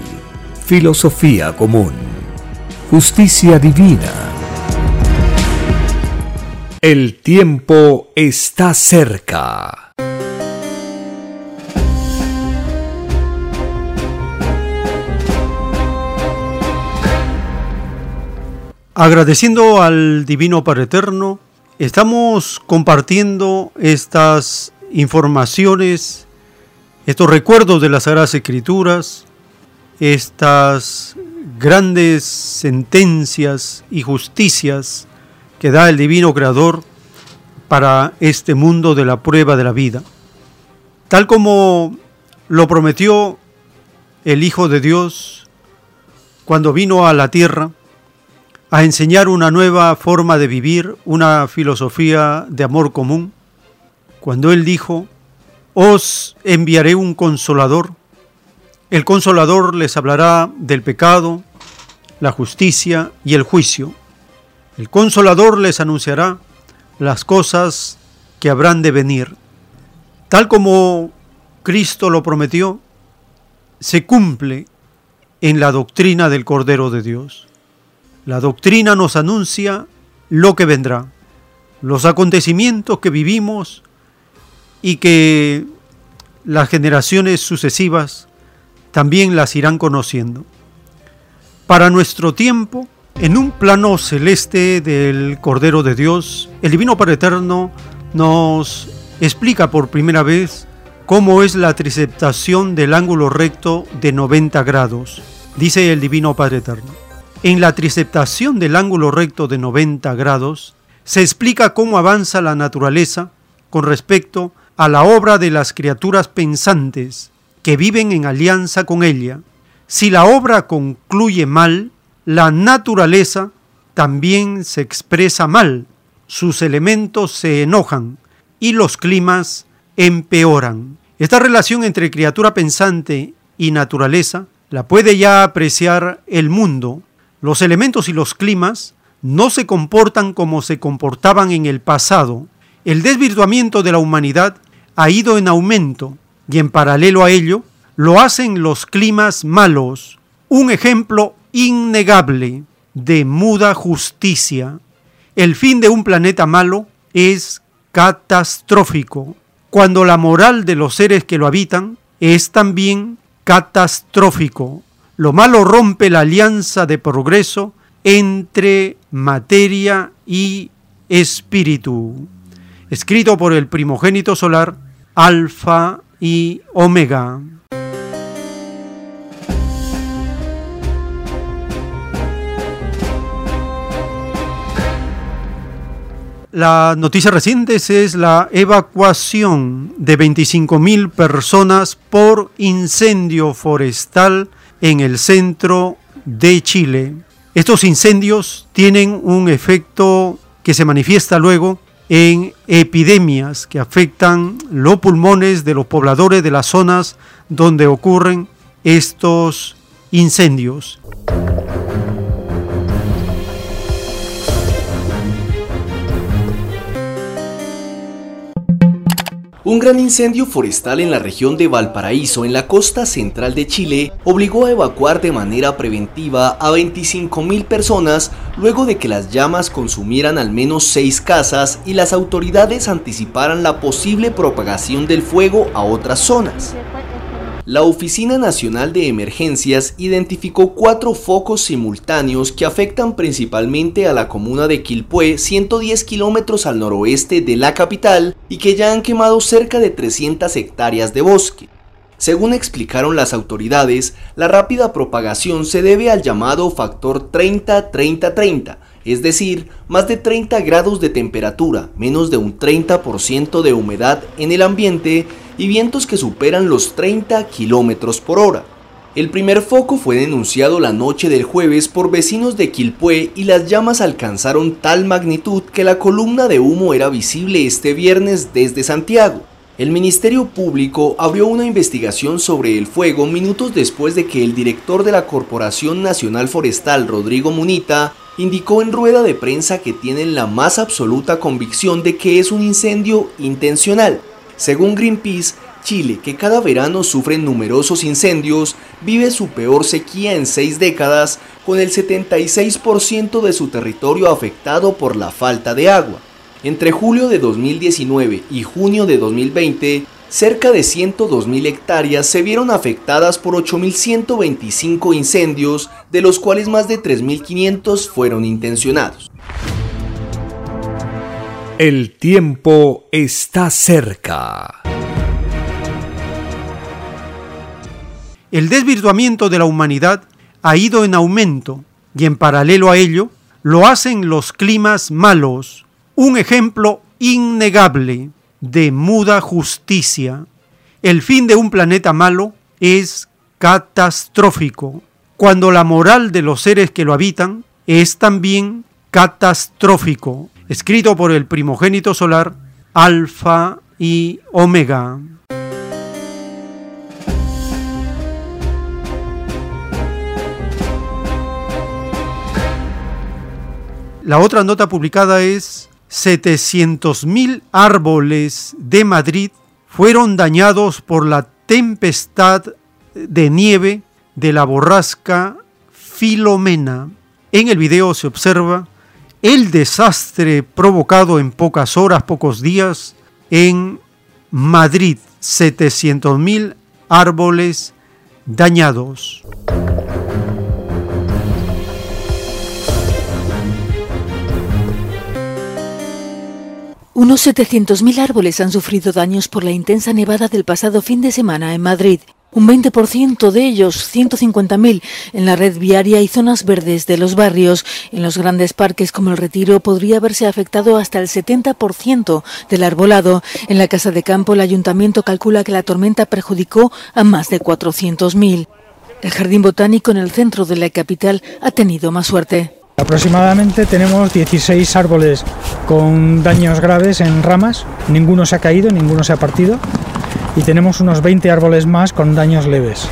filosofía común, justicia divina. El tiempo está cerca. Agradeciendo al Divino Padre Eterno, estamos compartiendo estas informaciones, estos recuerdos de las Sagradas Escrituras, estas grandes sentencias y justicias que da el Divino Creador para este mundo de la prueba de la vida. Tal como lo prometió el Hijo de Dios cuando vino a la tierra, a enseñar una nueva forma de vivir, una filosofía de amor común, cuando Él dijo, os enviaré un consolador, el consolador les hablará del pecado, la justicia y el juicio. El consolador les anunciará las cosas que habrán de venir. Tal como Cristo lo prometió, se cumple en la doctrina del Cordero de Dios. La doctrina nos anuncia lo que vendrá, los acontecimientos que vivimos y que las generaciones sucesivas también las irán conociendo. Para nuestro tiempo, en un plano celeste del Cordero de Dios, el Divino Padre Eterno nos explica por primera vez cómo es la triceptación del ángulo recto de 90 grados. Dice el Divino Padre Eterno. En la triceptación del ángulo recto de 90 grados se explica cómo avanza la naturaleza con respecto a la obra de las criaturas pensantes que viven en alianza con ella. Si la obra concluye mal, la naturaleza también se expresa mal, sus elementos se enojan y los climas empeoran. Esta relación entre criatura pensante y naturaleza la puede ya apreciar el mundo. Los elementos y los climas no se comportan como se comportaban en el pasado. El desvirtuamiento de la humanidad ha ido en aumento y en paralelo a ello lo hacen los climas malos, un ejemplo innegable de muda justicia. El fin de un planeta malo es catastrófico, cuando la moral de los seres que lo habitan es también catastrófico. Lo malo rompe la alianza de progreso entre materia y espíritu. escrito por el primogénito solar Alfa y Omega. La noticia reciente es la evacuación de 25.000 personas por incendio forestal en el centro de Chile. Estos incendios tienen un efecto que se manifiesta luego en epidemias que afectan los pulmones de los pobladores de las zonas donde ocurren estos incendios. Un gran incendio forestal en la región de Valparaíso, en la costa central de Chile, obligó a evacuar de manera preventiva a 25.000 personas luego de que las llamas consumieran al menos seis casas y las autoridades anticiparan la posible propagación del fuego a otras zonas. La Oficina Nacional de Emergencias identificó cuatro focos simultáneos que afectan principalmente a la comuna de Quilpué, 110 kilómetros al noroeste de la capital, y que ya han quemado cerca de 300 hectáreas de bosque. Según explicaron las autoridades, la rápida propagación se debe al llamado factor 30-30-30, es decir, más de 30 grados de temperatura, menos de un 30% de humedad en el ambiente y vientos que superan los 30 kilómetros por hora. El primer foco fue denunciado la noche del jueves por vecinos de Quilpué y las llamas alcanzaron tal magnitud que la columna de humo era visible este viernes desde Santiago. El Ministerio Público abrió una investigación sobre el fuego minutos después de que el director de la Corporación Nacional Forestal, Rodrigo Munita, indicó en rueda de prensa que tienen la más absoluta convicción de que es un incendio intencional. Según Greenpeace, Chile, que cada verano sufre numerosos incendios, vive su peor sequía en seis décadas, con el 76% de su territorio afectado por la falta de agua. Entre julio de 2019 y junio de 2020, cerca de 102.000 hectáreas se vieron afectadas por 8.125 incendios, de los cuales más de 3.500 fueron intencionados. El tiempo está cerca. El desvirtuamiento de la humanidad ha ido en aumento y en paralelo a ello lo hacen los climas malos, un ejemplo innegable de muda justicia. El fin de un planeta malo es catastrófico, cuando la moral de los seres que lo habitan es también catastrófico escrito por el primogénito solar Alfa y Omega. La otra nota publicada es 700.000 árboles de Madrid fueron dañados por la tempestad de nieve de la borrasca Filomena. En el video se observa el desastre provocado en pocas horas, pocos días, en Madrid, 700.000 árboles dañados. Unos 700.000 árboles han sufrido daños por la intensa nevada del pasado fin de semana en Madrid. Un 20% de ellos, 150.000, en la red viaria y zonas verdes de los barrios. En los grandes parques como el Retiro podría haberse afectado hasta el 70% del arbolado. En la Casa de Campo el ayuntamiento calcula que la tormenta perjudicó a más de 400.000. El jardín botánico en el centro de la capital ha tenido más suerte. Aproximadamente tenemos 16 árboles con daños graves en ramas, ninguno se ha caído, ninguno se ha partido y tenemos unos 20 árboles más con daños leves.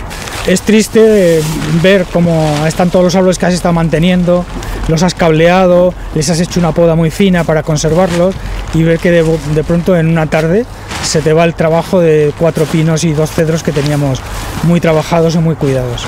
Es triste ver cómo están todos los árboles que has estado manteniendo, los has cableado, les has hecho una poda muy fina para conservarlos y ver que de, de pronto en una tarde se te va el trabajo de cuatro pinos y dos cedros que teníamos muy trabajados y muy cuidados.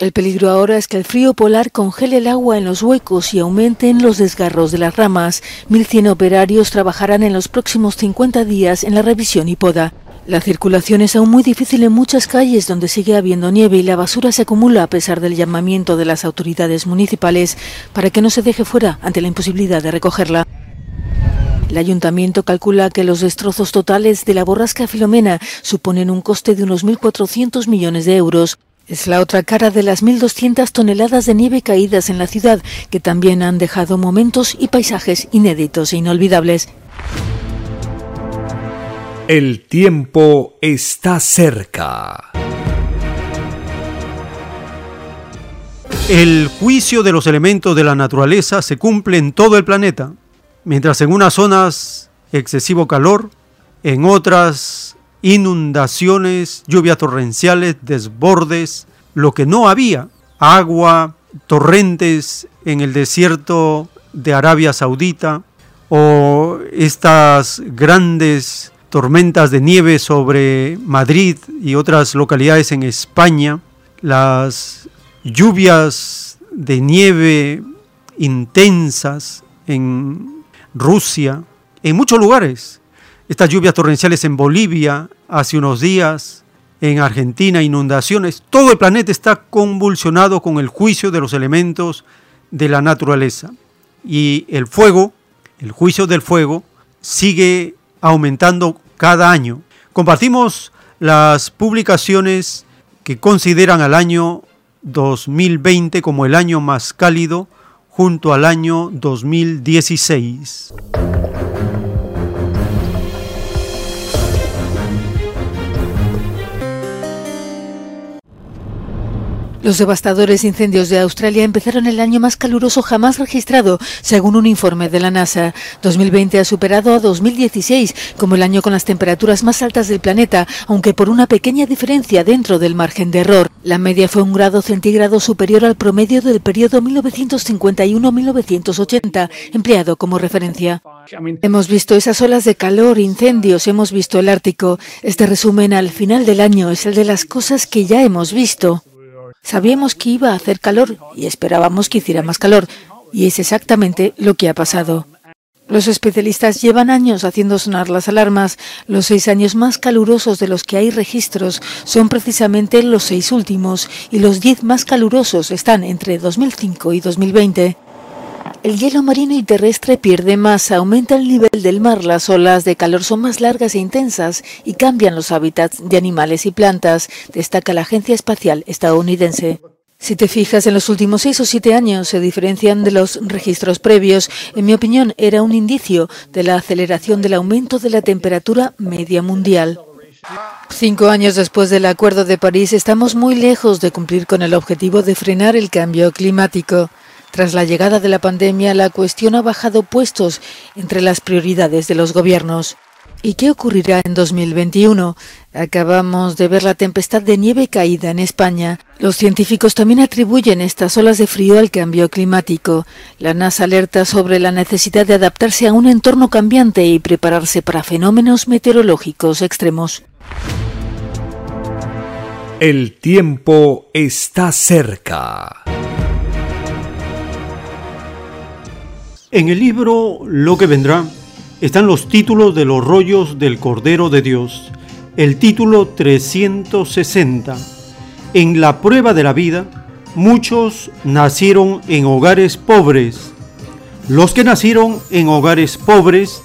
El peligro ahora es que el frío polar congele el agua en los huecos y aumenten los desgarros de las ramas. 1.100 operarios trabajarán en los próximos 50 días en la revisión y poda. La circulación es aún muy difícil en muchas calles donde sigue habiendo nieve y la basura se acumula a pesar del llamamiento de las autoridades municipales para que no se deje fuera ante la imposibilidad de recogerla. El ayuntamiento calcula que los destrozos totales de la borrasca Filomena suponen un coste de unos 1.400 millones de euros. Es la otra cara de las 1.200 toneladas de nieve caídas en la ciudad, que también han dejado momentos y paisajes inéditos e inolvidables. El tiempo está cerca. El juicio de los elementos de la naturaleza se cumple en todo el planeta, mientras en unas zonas excesivo calor, en otras inundaciones, lluvias torrenciales, desbordes, lo que no había, agua, torrentes en el desierto de Arabia Saudita o estas grandes tormentas de nieve sobre Madrid y otras localidades en España, las lluvias de nieve intensas en Rusia, en muchos lugares. Estas lluvias torrenciales en Bolivia hace unos días, en Argentina, inundaciones. Todo el planeta está convulsionado con el juicio de los elementos de la naturaleza. Y el fuego, el juicio del fuego, sigue aumentando cada año. Compartimos las publicaciones que consideran al año 2020 como el año más cálido junto al año 2016. Los devastadores incendios de Australia empezaron el año más caluroso jamás registrado, según un informe de la NASA. 2020 ha superado a 2016 como el año con las temperaturas más altas del planeta, aunque por una pequeña diferencia dentro del margen de error. La media fue un grado centígrado superior al promedio del periodo 1951-1980, empleado como referencia. Hemos visto esas olas de calor, incendios, hemos visto el Ártico. Este resumen al final del año es el de las cosas que ya hemos visto. Sabíamos que iba a hacer calor y esperábamos que hiciera más calor, y es exactamente lo que ha pasado. Los especialistas llevan años haciendo sonar las alarmas. Los seis años más calurosos de los que hay registros son precisamente los seis últimos, y los diez más calurosos están entre 2005 y 2020. El hielo marino y terrestre pierde masa, aumenta el nivel del mar, las olas de calor son más largas e intensas y cambian los hábitats de animales y plantas, destaca la Agencia Espacial estadounidense. Si te fijas en los últimos seis o siete años se diferencian de los registros previos, en mi opinión era un indicio de la aceleración del aumento de la temperatura media mundial. Cinco años después del Acuerdo de París estamos muy lejos de cumplir con el objetivo de frenar el cambio climático. Tras la llegada de la pandemia, la cuestión ha bajado puestos entre las prioridades de los gobiernos. ¿Y qué ocurrirá en 2021? Acabamos de ver la tempestad de nieve caída en España. Los científicos también atribuyen estas olas de frío al cambio climático. La NASA alerta sobre la necesidad de adaptarse a un entorno cambiante y prepararse para fenómenos meteorológicos extremos. El tiempo está cerca. En el libro Lo que vendrá están los títulos de los rollos del Cordero de Dios. El título 360. En la prueba de la vida, muchos nacieron en hogares pobres. Los que nacieron en hogares pobres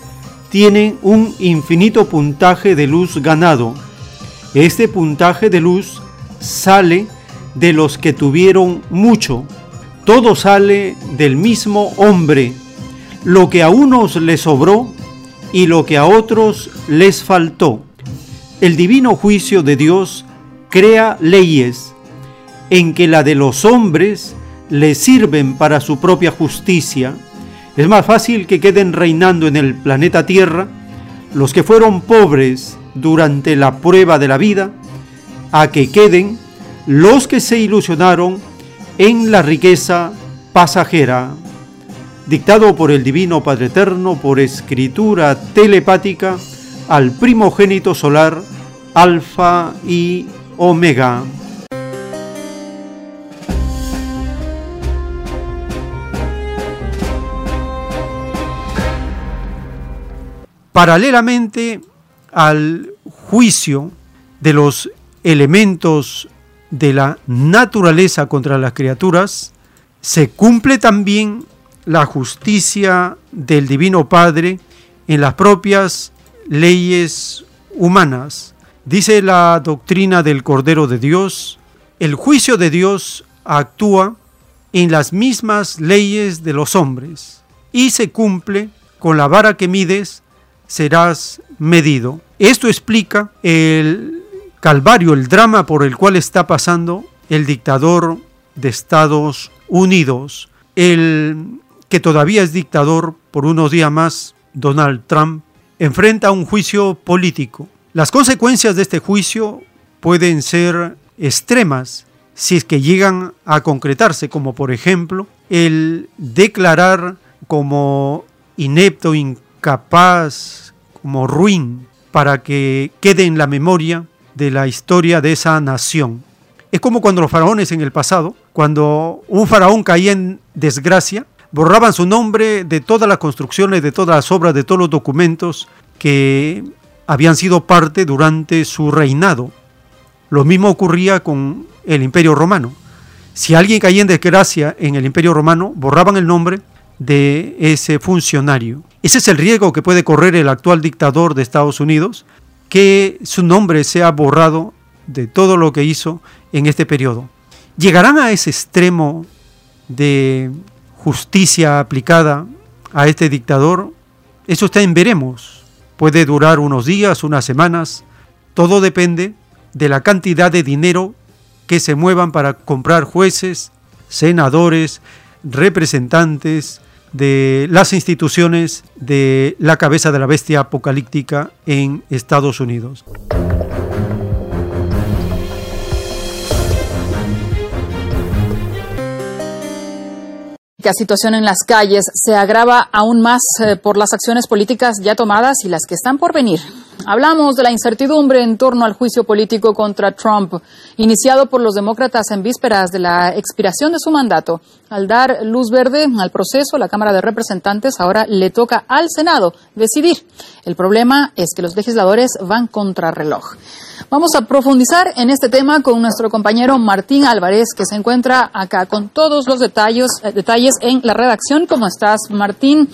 tienen un infinito puntaje de luz ganado. Este puntaje de luz sale de los que tuvieron mucho. Todo sale del mismo hombre lo que a unos les sobró y lo que a otros les faltó. El divino juicio de Dios crea leyes en que la de los hombres les sirven para su propia justicia. Es más fácil que queden reinando en el planeta Tierra los que fueron pobres durante la prueba de la vida, a que queden los que se ilusionaron en la riqueza pasajera dictado por el Divino Padre Eterno por escritura telepática al primogénito solar Alfa y Omega. Paralelamente al juicio de los elementos de la naturaleza contra las criaturas, se cumple también la justicia del Divino Padre en las propias leyes humanas. Dice la doctrina del Cordero de Dios, el juicio de Dios actúa en las mismas leyes de los hombres y se cumple con la vara que mides serás medido. Esto explica el calvario, el drama por el cual está pasando el dictador de Estados Unidos, el que todavía es dictador por unos días más, Donald Trump, enfrenta un juicio político. Las consecuencias de este juicio pueden ser extremas si es que llegan a concretarse, como por ejemplo el declarar como inepto, incapaz, como ruin, para que quede en la memoria de la historia de esa nación. Es como cuando los faraones en el pasado, cuando un faraón caía en desgracia, borraban su nombre de todas las construcciones, de todas las obras, de todos los documentos que habían sido parte durante su reinado. Lo mismo ocurría con el Imperio Romano. Si alguien caía en desgracia en el Imperio Romano, borraban el nombre de ese funcionario. Ese es el riesgo que puede correr el actual dictador de Estados Unidos, que su nombre sea borrado de todo lo que hizo en este periodo. ¿Llegarán a ese extremo de justicia aplicada a este dictador? Eso está en veremos. Puede durar unos días, unas semanas. Todo depende de la cantidad de dinero que se muevan para comprar jueces, senadores, representantes de las instituciones de la cabeza de la bestia apocalíptica en Estados Unidos. La situación en las calles se agrava aún más eh, por las acciones políticas ya tomadas y las que están por venir. Hablamos de la incertidumbre en torno al juicio político contra Trump, iniciado por los demócratas en vísperas de la expiración de su mandato. Al dar luz verde al proceso, la Cámara de Representantes ahora le toca al Senado decidir. El problema es que los legisladores van contra reloj. Vamos a profundizar en este tema con nuestro compañero Martín Álvarez, que se encuentra acá con todos los detalles, eh, detalles en la redacción. ¿Cómo estás, Martín?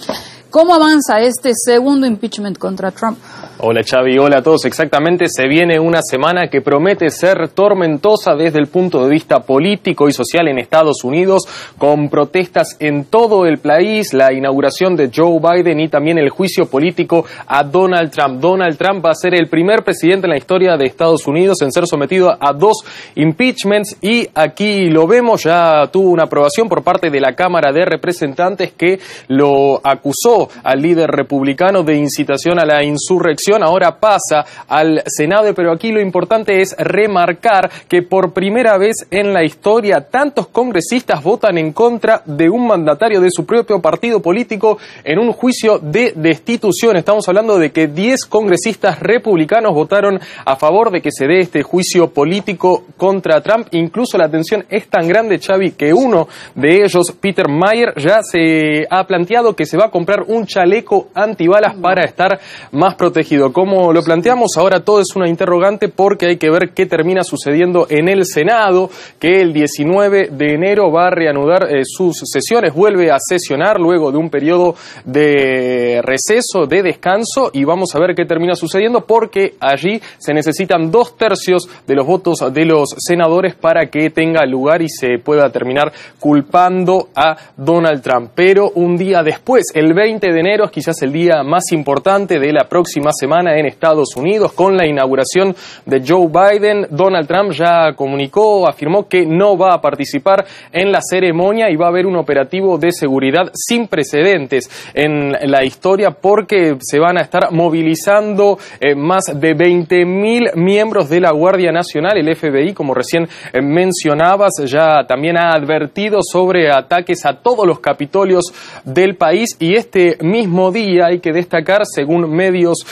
¿Cómo avanza este segundo impeachment contra Trump? Hola Xavi, hola a todos. Exactamente, se viene una semana que promete ser tormentosa desde el punto de vista político y social en Estados Unidos, con protestas en todo el país, la inauguración de Joe Biden y también el juicio político a Donald Trump. Donald Trump va a ser el primer presidente en la historia de Estados Unidos en ser sometido a dos impeachments y aquí lo vemos, ya tuvo una aprobación por parte de la Cámara de Representantes que lo acusó al líder republicano de incitación a la insurrección ahora pasa al Senado, pero aquí lo importante es remarcar que por primera vez en la historia tantos congresistas votan en contra de un mandatario de su propio partido político en un juicio de destitución. Estamos hablando de que 10 congresistas republicanos votaron a favor de que se dé este juicio político contra Trump. Incluso la atención es tan grande, Xavi, que uno de ellos, Peter Mayer, ya se ha planteado que se va a comprar un chaleco antibalas para estar más protegido. Como lo planteamos, ahora todo es una interrogante porque hay que ver qué termina sucediendo en el Senado, que el 19 de enero va a reanudar eh, sus sesiones, vuelve a sesionar luego de un periodo de receso, de descanso, y vamos a ver qué termina sucediendo porque allí se necesitan dos tercios de los votos de los senadores para que tenga lugar y se pueda terminar culpando a Donald Trump. Pero un día después, el 20 de enero, es quizás el día más importante de la próxima semana en Estados Unidos con la inauguración de Joe Biden. Donald Trump ya comunicó, afirmó que no va a participar en la ceremonia y va a haber un operativo de seguridad sin precedentes en la historia porque se van a estar movilizando eh, más de 20 mil miembros de la Guardia Nacional. El FBI, como recién eh, mencionabas, ya también ha advertido sobre ataques a todos los capitolios del país y este mismo día hay que destacar, según medios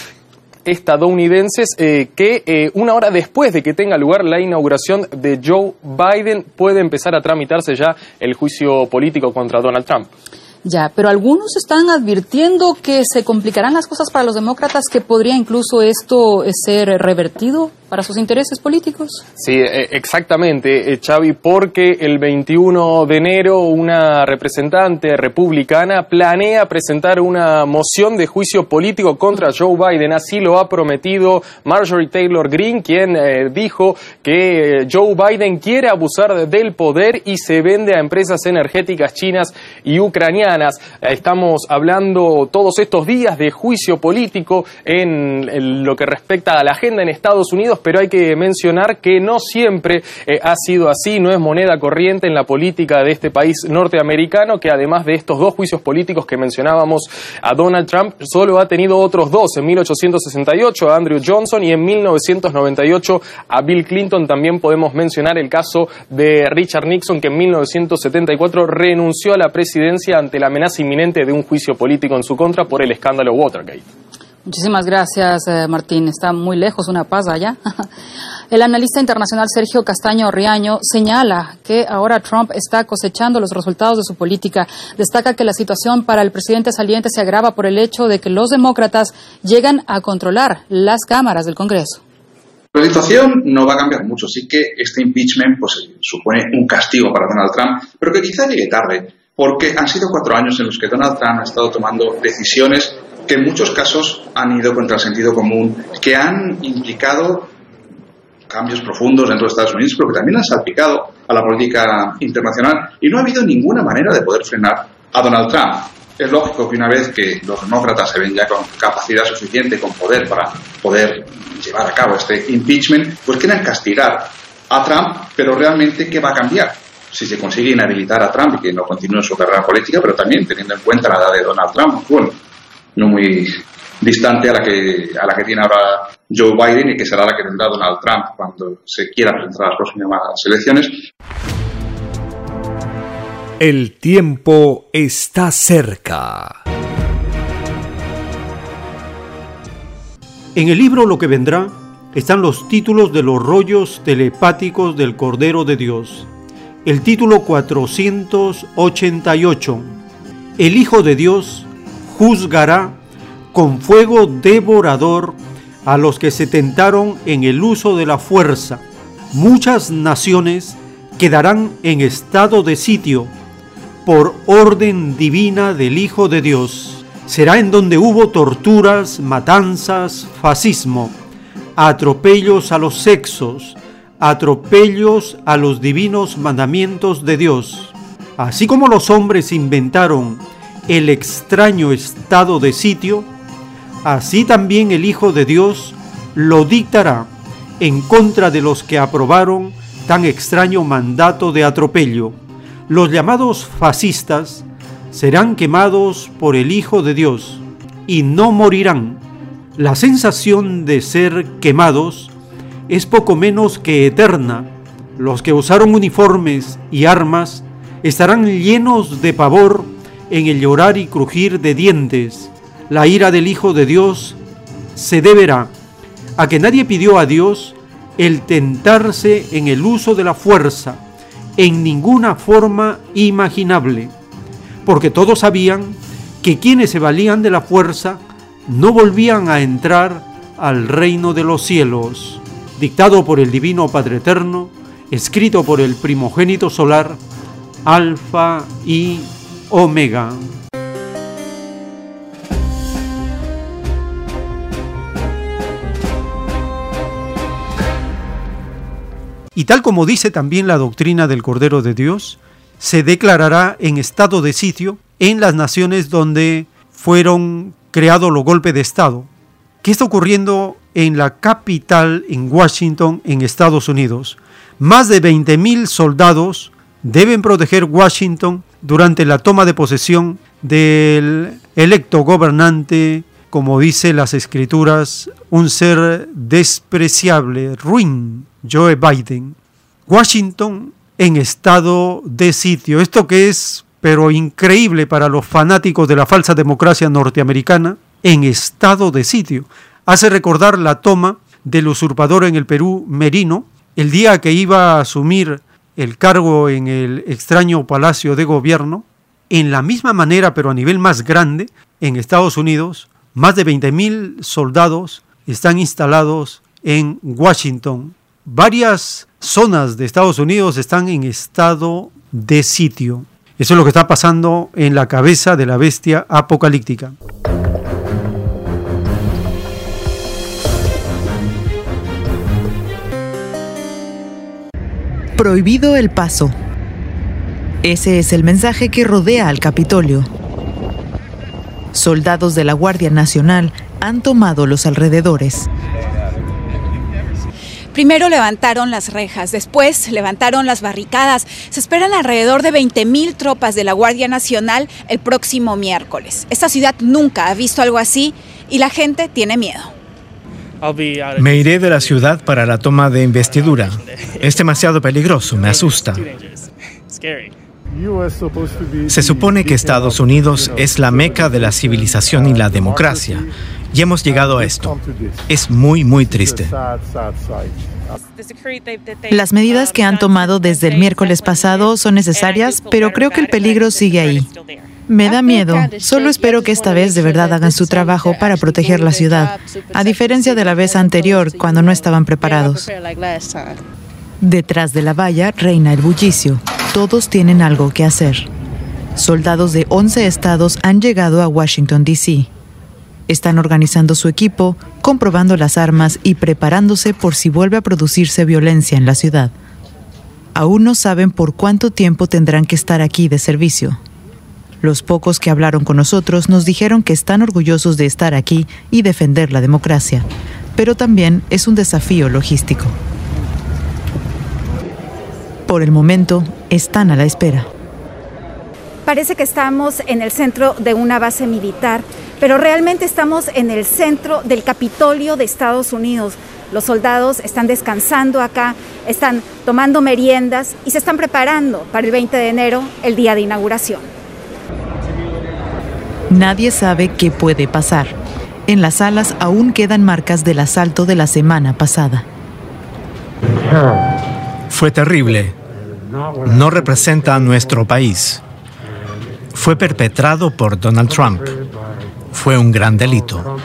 estadounidenses eh, que eh, una hora después de que tenga lugar la inauguración de Joe Biden puede empezar a tramitarse ya el juicio político contra Donald Trump. Ya, pero algunos están advirtiendo que se complicarán las cosas para los demócratas, que podría incluso esto ser revertido para sus intereses políticos. Sí, eh, exactamente, eh, Xavi, porque el 21 de enero una representante republicana planea presentar una moción de juicio político contra Joe Biden. Así lo ha prometido Marjorie Taylor Greene, quien eh, dijo que Joe Biden quiere abusar del poder y se vende a empresas energéticas chinas y ucranianas. Estamos hablando todos estos días de juicio político en lo que respecta a la agenda en Estados Unidos pero hay que mencionar que no siempre eh, ha sido así, no es moneda corriente en la política de este país norteamericano, que además de estos dos juicios políticos que mencionábamos a Donald Trump, solo ha tenido otros dos, en 1868 a Andrew Johnson y en 1998 a Bill Clinton. También podemos mencionar el caso de Richard Nixon, que en 1974 renunció a la presidencia ante la amenaza inminente de un juicio político en su contra por el escándalo Watergate. Muchísimas gracias, eh, Martín. Está muy lejos una paz allá. El analista internacional Sergio Castaño Riaño señala que ahora Trump está cosechando los resultados de su política. Destaca que la situación para el presidente saliente se agrava por el hecho de que los demócratas llegan a controlar las cámaras del Congreso. La situación no va a cambiar mucho, sí que este impeachment pues, supone un castigo para Donald Trump, pero que quizá llegue tarde, porque han sido cuatro años en los que Donald Trump ha estado tomando decisiones que en muchos casos han ido contra el sentido común, que han implicado cambios profundos dentro de Estados Unidos, pero que también han salpicado a la política internacional y no ha habido ninguna manera de poder frenar a Donald Trump. Es lógico que una vez que los demócratas se ven ya con capacidad suficiente, con poder para poder llevar a cabo este impeachment, pues quieran castigar a Trump, pero realmente ¿qué va a cambiar? Si se consigue inhabilitar a Trump y que no continúe su carrera política, pero también teniendo en cuenta la edad de Donald Trump, bueno, no muy distante a la que a la que tiene ahora Joe Biden y que será la que tendrá Donald Trump cuando se quiera presentar a las próximas elecciones. El tiempo está cerca. En el libro Lo que vendrá están los títulos de los rollos telepáticos del Cordero de Dios. El título 488. El Hijo de Dios juzgará con fuego devorador a los que se tentaron en el uso de la fuerza. Muchas naciones quedarán en estado de sitio por orden divina del Hijo de Dios. Será en donde hubo torturas, matanzas, fascismo, atropellos a los sexos, atropellos a los divinos mandamientos de Dios. Así como los hombres inventaron el extraño estado de sitio, así también el Hijo de Dios lo dictará en contra de los que aprobaron tan extraño mandato de atropello. Los llamados fascistas serán quemados por el Hijo de Dios y no morirán. La sensación de ser quemados es poco menos que eterna. Los que usaron uniformes y armas estarán llenos de pavor en el llorar y crujir de dientes. La ira del Hijo de Dios se deberá a que nadie pidió a Dios el tentarse en el uso de la fuerza en ninguna forma imaginable, porque todos sabían que quienes se valían de la fuerza no volvían a entrar al reino de los cielos, dictado por el Divino Padre Eterno, escrito por el primogénito solar, Alfa y Omega. Y tal como dice también la doctrina del Cordero de Dios, se declarará en estado de sitio en las naciones donde fueron creados los golpes de Estado. ¿Qué está ocurriendo en la capital, en Washington, en Estados Unidos? Más de 20.000 soldados deben proteger Washington durante la toma de posesión del electo gobernante, como dice las escrituras, un ser despreciable, ruin, Joe Biden. Washington en estado de sitio. Esto que es, pero increíble para los fanáticos de la falsa democracia norteamericana, en estado de sitio. Hace recordar la toma del usurpador en el Perú, Merino, el día que iba a asumir el cargo en el extraño Palacio de Gobierno, en la misma manera, pero a nivel más grande, en Estados Unidos, más de 20.000 soldados están instalados en Washington. Varias zonas de Estados Unidos están en estado de sitio. Eso es lo que está pasando en la cabeza de la bestia apocalíptica. Prohibido el paso. Ese es el mensaje que rodea al Capitolio. Soldados de la Guardia Nacional han tomado los alrededores. Primero levantaron las rejas, después levantaron las barricadas. Se esperan alrededor de 20.000 tropas de la Guardia Nacional el próximo miércoles. Esta ciudad nunca ha visto algo así y la gente tiene miedo. Me iré de la ciudad para la toma de investidura. Es demasiado peligroso, me asusta. Se supone que Estados Unidos es la meca de la civilización y la democracia. Y hemos llegado a esto. Es muy, muy triste. Las medidas que han tomado desde el miércoles pasado son necesarias, pero creo que el peligro sigue ahí. Me da miedo. Solo espero que esta vez de verdad hagan su trabajo para proteger la ciudad, a diferencia de la vez anterior, cuando no estaban preparados. Detrás de la valla reina el bullicio. Todos tienen algo que hacer. Soldados de 11 estados han llegado a Washington, D.C. Están organizando su equipo, comprobando las armas y preparándose por si vuelve a producirse violencia en la ciudad. Aún no saben por cuánto tiempo tendrán que estar aquí de servicio. Los pocos que hablaron con nosotros nos dijeron que están orgullosos de estar aquí y defender la democracia, pero también es un desafío logístico. Por el momento, están a la espera. Parece que estamos en el centro de una base militar, pero realmente estamos en el centro del Capitolio de Estados Unidos. Los soldados están descansando acá, están tomando meriendas y se están preparando para el 20 de enero, el día de inauguración. Nadie sabe qué puede pasar. En las salas aún quedan marcas del asalto de la semana pasada. Fue terrible. No representa a nuestro país. Fue perpetrado por Donald Trump. Fue un gran delito.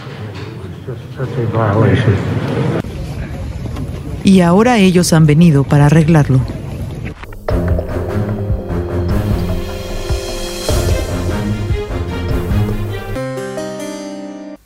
Y ahora ellos han venido para arreglarlo.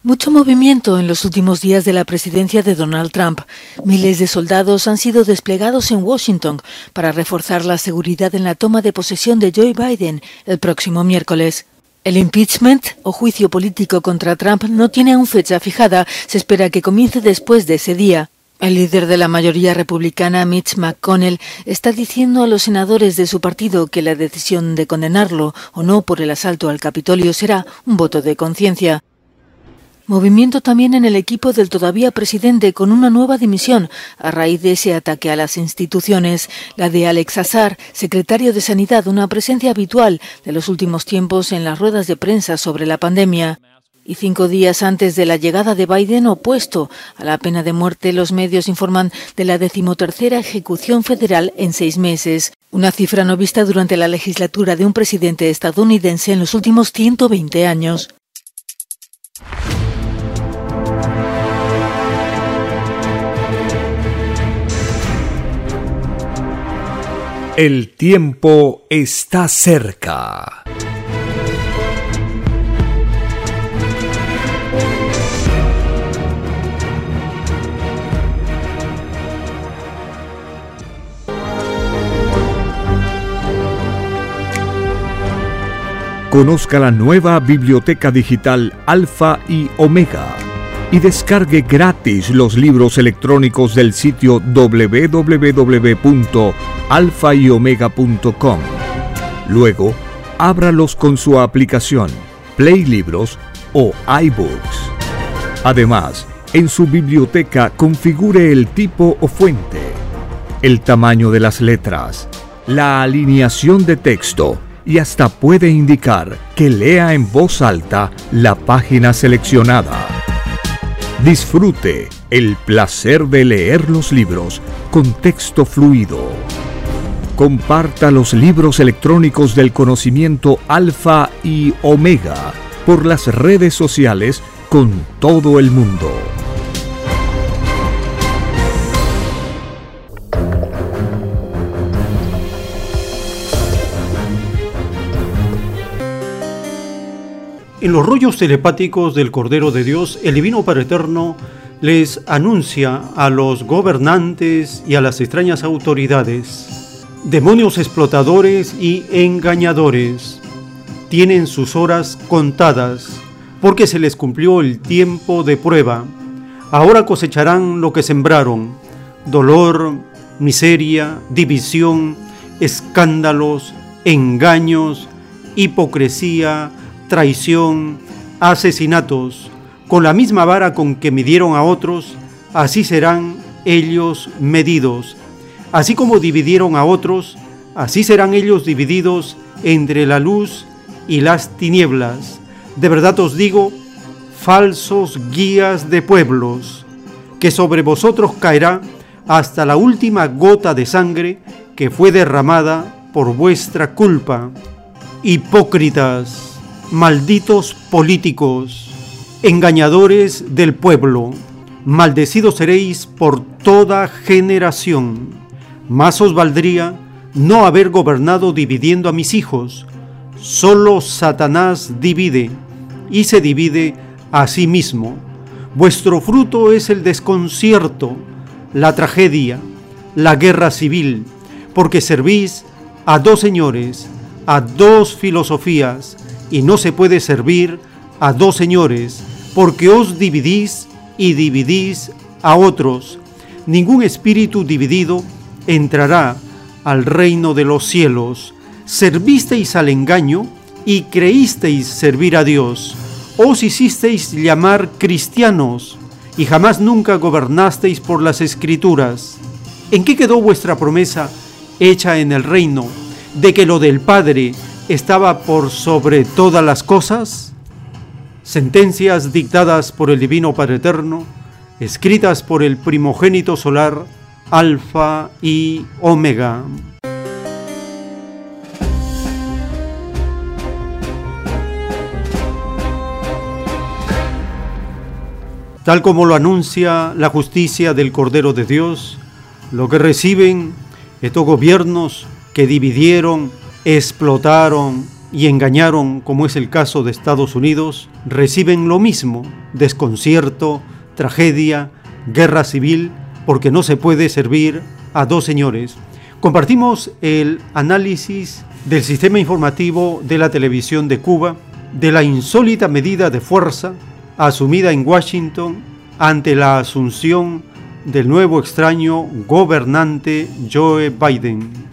Mucho movimiento en los últimos días de la presidencia de Donald Trump. Miles de soldados han sido desplegados en Washington para reforzar la seguridad en la toma de posesión de Joe Biden el próximo miércoles. El impeachment o juicio político contra Trump no tiene aún fecha fijada. Se espera que comience después de ese día. El líder de la mayoría republicana, Mitch McConnell, está diciendo a los senadores de su partido que la decisión de condenarlo o no por el asalto al Capitolio será un voto de conciencia. Movimiento también en el equipo del todavía presidente con una nueva dimisión a raíz de ese ataque a las instituciones. La de Alex Azar, secretario de Sanidad, una presencia habitual de los últimos tiempos en las ruedas de prensa sobre la pandemia. Y cinco días antes de la llegada de Biden, opuesto a la pena de muerte, los medios informan de la decimotercera ejecución federal en seis meses. Una cifra no vista durante la legislatura de un presidente estadounidense en los últimos 120 años. El tiempo está cerca. Conozca la nueva biblioteca digital Alfa y Omega y descargue gratis los libros electrónicos del sitio www.alfayomega.com. Luego, ábralos con su aplicación Play Libros o iBooks. Además, en su biblioteca configure el tipo o fuente, el tamaño de las letras, la alineación de texto y hasta puede indicar que lea en voz alta la página seleccionada. Disfrute el placer de leer los libros con texto fluido. Comparta los libros electrónicos del conocimiento alfa y omega por las redes sociales con todo el mundo. En los rollos telepáticos del Cordero de Dios, el Divino Padre Eterno les anuncia a los gobernantes y a las extrañas autoridades, demonios explotadores y engañadores, tienen sus horas contadas, porque se les cumplió el tiempo de prueba. Ahora cosecharán lo que sembraron, dolor, miseria, división, escándalos, engaños, hipocresía, traición, asesinatos, con la misma vara con que midieron a otros, así serán ellos medidos. Así como dividieron a otros, así serán ellos divididos entre la luz y las tinieblas. De verdad os digo, falsos guías de pueblos, que sobre vosotros caerá hasta la última gota de sangre que fue derramada por vuestra culpa. Hipócritas, malditos políticos, engañadores del pueblo, maldecidos seréis por toda generación. Más os valdría no haber gobernado dividiendo a mis hijos. Solo Satanás divide y se divide a sí mismo. Vuestro fruto es el desconcierto, la tragedia, la guerra civil, porque servís a dos señores, a dos filosofías, y no se puede servir a dos señores, porque os dividís y dividís a otros. Ningún espíritu dividido entrará al reino de los cielos. Servisteis al engaño y creísteis servir a Dios. Os hicisteis llamar cristianos y jamás nunca gobernasteis por las escrituras. ¿En qué quedó vuestra promesa hecha en el reino de que lo del Padre estaba por sobre todas las cosas? Sentencias dictadas por el Divino Padre Eterno, escritas por el primogénito solar, Alfa y Omega. Tal como lo anuncia la justicia del Cordero de Dios, lo que reciben estos gobiernos que dividieron, explotaron y engañaron, como es el caso de Estados Unidos, reciben lo mismo, desconcierto, tragedia, guerra civil, porque no se puede servir a dos señores. Compartimos el análisis del sistema informativo de la televisión de Cuba, de la insólita medida de fuerza asumida en Washington ante la asunción del nuevo extraño gobernante Joe Biden.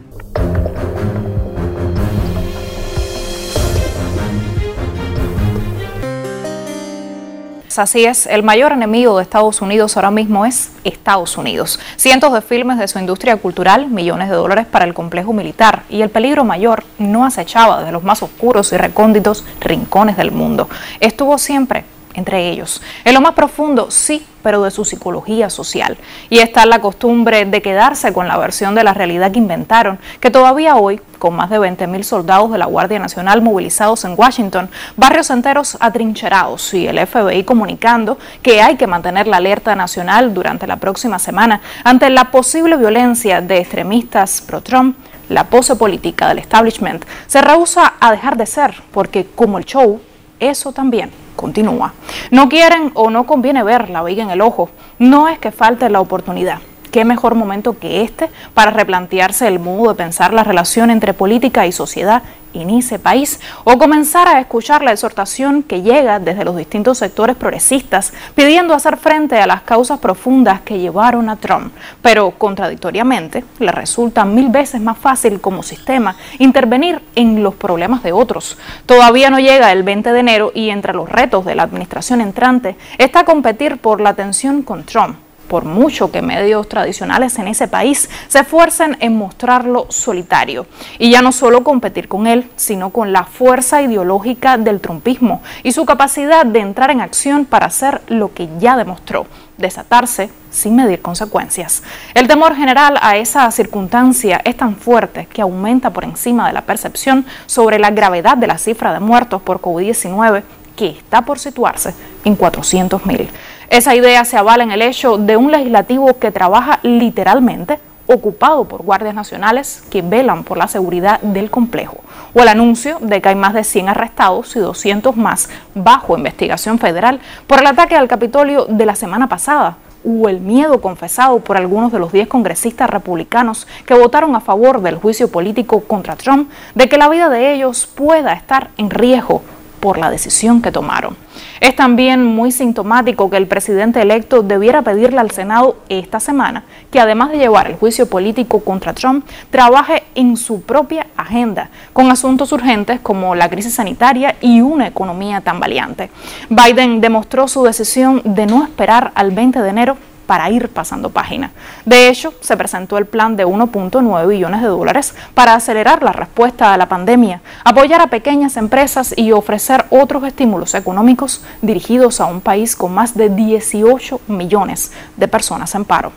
Así es, el mayor enemigo de Estados Unidos ahora mismo es Estados Unidos. Cientos de filmes de su industria cultural, millones de dólares para el complejo militar y el peligro mayor no acechaba desde los más oscuros y recónditos rincones del mundo. Estuvo siempre entre ellos. En lo más profundo, sí, pero de su psicología social. Y está la costumbre de quedarse con la versión de la realidad que inventaron, que todavía hoy, con más de 20.000 soldados de la Guardia Nacional movilizados en Washington, barrios enteros atrincherados y el FBI comunicando que hay que mantener la alerta nacional durante la próxima semana ante la posible violencia de extremistas pro-Trump, la pose política del establishment se rehúsa a dejar de ser, porque como el show, eso también continúa. No quieren o no conviene ver la viga en el ojo. No es que falte la oportunidad. ¿Qué mejor momento que este para replantearse el modo de pensar la relación entre política y sociedad en ese país o comenzar a escuchar la exhortación que llega desde los distintos sectores progresistas pidiendo hacer frente a las causas profundas que llevaron a Trump, pero contradictoriamente le resulta mil veces más fácil como sistema intervenir en los problemas de otros. Todavía no llega el 20 de enero y entre los retos de la administración entrante está competir por la atención con Trump por mucho que medios tradicionales en ese país se esfuercen en mostrarlo solitario. Y ya no solo competir con él, sino con la fuerza ideológica del trumpismo y su capacidad de entrar en acción para hacer lo que ya demostró, desatarse sin medir consecuencias. El temor general a esa circunstancia es tan fuerte que aumenta por encima de la percepción sobre la gravedad de la cifra de muertos por COVID-19 que está por situarse en 400.000. Esa idea se avala en el hecho de un legislativo que trabaja literalmente ocupado por guardias nacionales que velan por la seguridad del complejo, o el anuncio de que hay más de 100 arrestados y 200 más bajo investigación federal por el ataque al Capitolio de la semana pasada, o el miedo confesado por algunos de los 10 congresistas republicanos que votaron a favor del juicio político contra Trump de que la vida de ellos pueda estar en riesgo por la decisión que tomaron. Es también muy sintomático que el presidente electo debiera pedirle al Senado esta semana que además de llevar el juicio político contra Trump, trabaje en su propia agenda con asuntos urgentes como la crisis sanitaria y una economía tan valiente. Biden demostró su decisión de no esperar al 20 de enero para ir pasando página. De hecho, se presentó el plan de 1.9 billones de dólares para acelerar la respuesta a la pandemia, apoyar a pequeñas empresas y ofrecer otros estímulos económicos dirigidos a un país con más de 18 millones de personas en paro.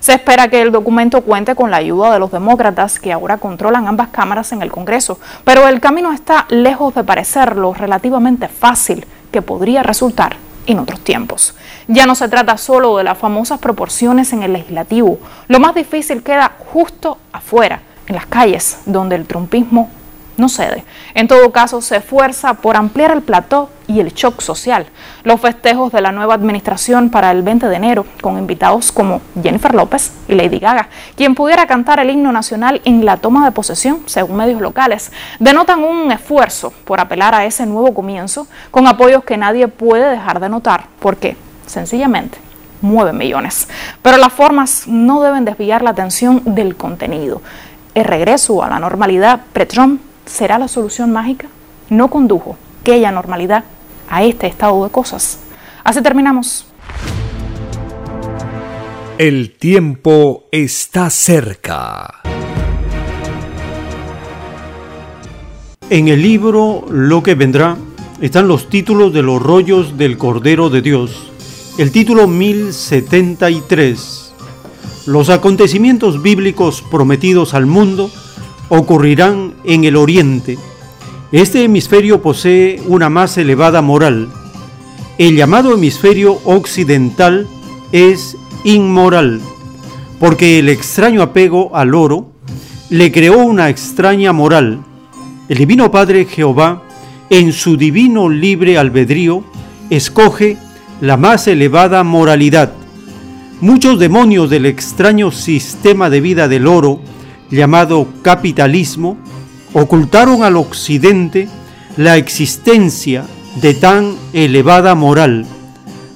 Se espera que el documento cuente con la ayuda de los demócratas que ahora controlan ambas cámaras en el Congreso, pero el camino está lejos de parecer lo relativamente fácil que podría resultar en otros tiempos. Ya no se trata solo de las famosas proporciones en el legislativo, lo más difícil queda justo afuera, en las calles, donde el trumpismo no cede. En todo caso, se esfuerza por ampliar el plató y el shock social. Los festejos de la nueva administración para el 20 de enero, con invitados como Jennifer López y Lady Gaga, quien pudiera cantar el himno nacional en la toma de posesión, según medios locales, denotan un esfuerzo por apelar a ese nuevo comienzo, con apoyos que nadie puede dejar de notar, porque, sencillamente, mueven millones. Pero las formas no deben desviar la atención del contenido. El regreso a la normalidad pre-Trump será la solución mágica? No condujo aquella normalidad a este estado de cosas. Así terminamos. El tiempo está cerca. En el libro Lo que vendrá están los títulos de los rollos del Cordero de Dios. El título 1073. Los acontecimientos bíblicos prometidos al mundo ocurrirán en el oriente. Este hemisferio posee una más elevada moral. El llamado hemisferio occidental es inmoral, porque el extraño apego al oro le creó una extraña moral. El Divino Padre Jehová, en su divino libre albedrío, escoge la más elevada moralidad. Muchos demonios del extraño sistema de vida del oro llamado capitalismo, ocultaron al occidente la existencia de tan elevada moral.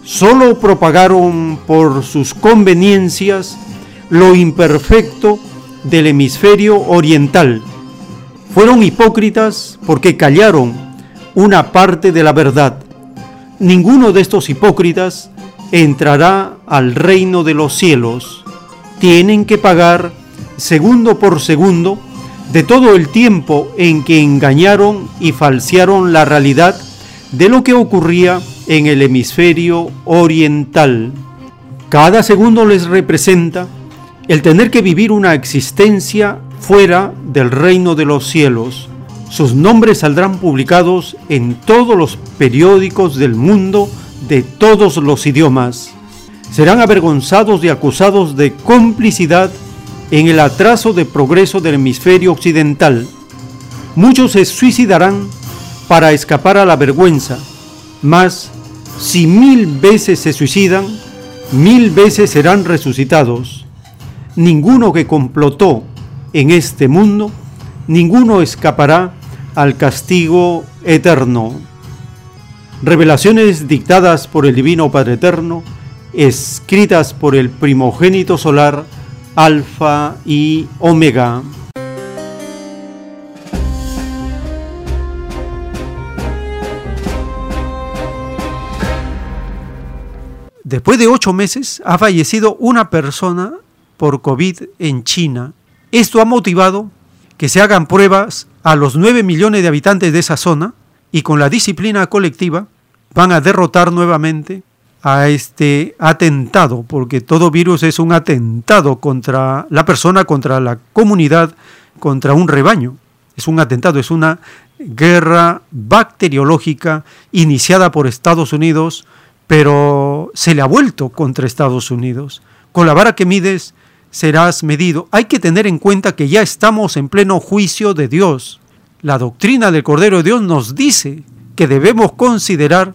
Solo propagaron por sus conveniencias lo imperfecto del hemisferio oriental. Fueron hipócritas porque callaron una parte de la verdad. Ninguno de estos hipócritas entrará al reino de los cielos. Tienen que pagar segundo por segundo de todo el tiempo en que engañaron y falsearon la realidad de lo que ocurría en el hemisferio oriental. Cada segundo les representa el tener que vivir una existencia fuera del reino de los cielos. Sus nombres saldrán publicados en todos los periódicos del mundo de todos los idiomas. Serán avergonzados y acusados de complicidad en el atraso de progreso del hemisferio occidental. Muchos se suicidarán para escapar a la vergüenza, mas si mil veces se suicidan, mil veces serán resucitados. Ninguno que complotó en este mundo, ninguno escapará al castigo eterno. Revelaciones dictadas por el Divino Padre Eterno, escritas por el primogénito solar, Alfa y Omega. Después de ocho meses ha fallecido una persona por COVID en China. Esto ha motivado que se hagan pruebas a los nueve millones de habitantes de esa zona y con la disciplina colectiva van a derrotar nuevamente a este atentado, porque todo virus es un atentado contra la persona, contra la comunidad, contra un rebaño. Es un atentado, es una guerra bacteriológica iniciada por Estados Unidos, pero se le ha vuelto contra Estados Unidos. Con la vara que mides, serás medido. Hay que tener en cuenta que ya estamos en pleno juicio de Dios. La doctrina del Cordero de Dios nos dice que debemos considerar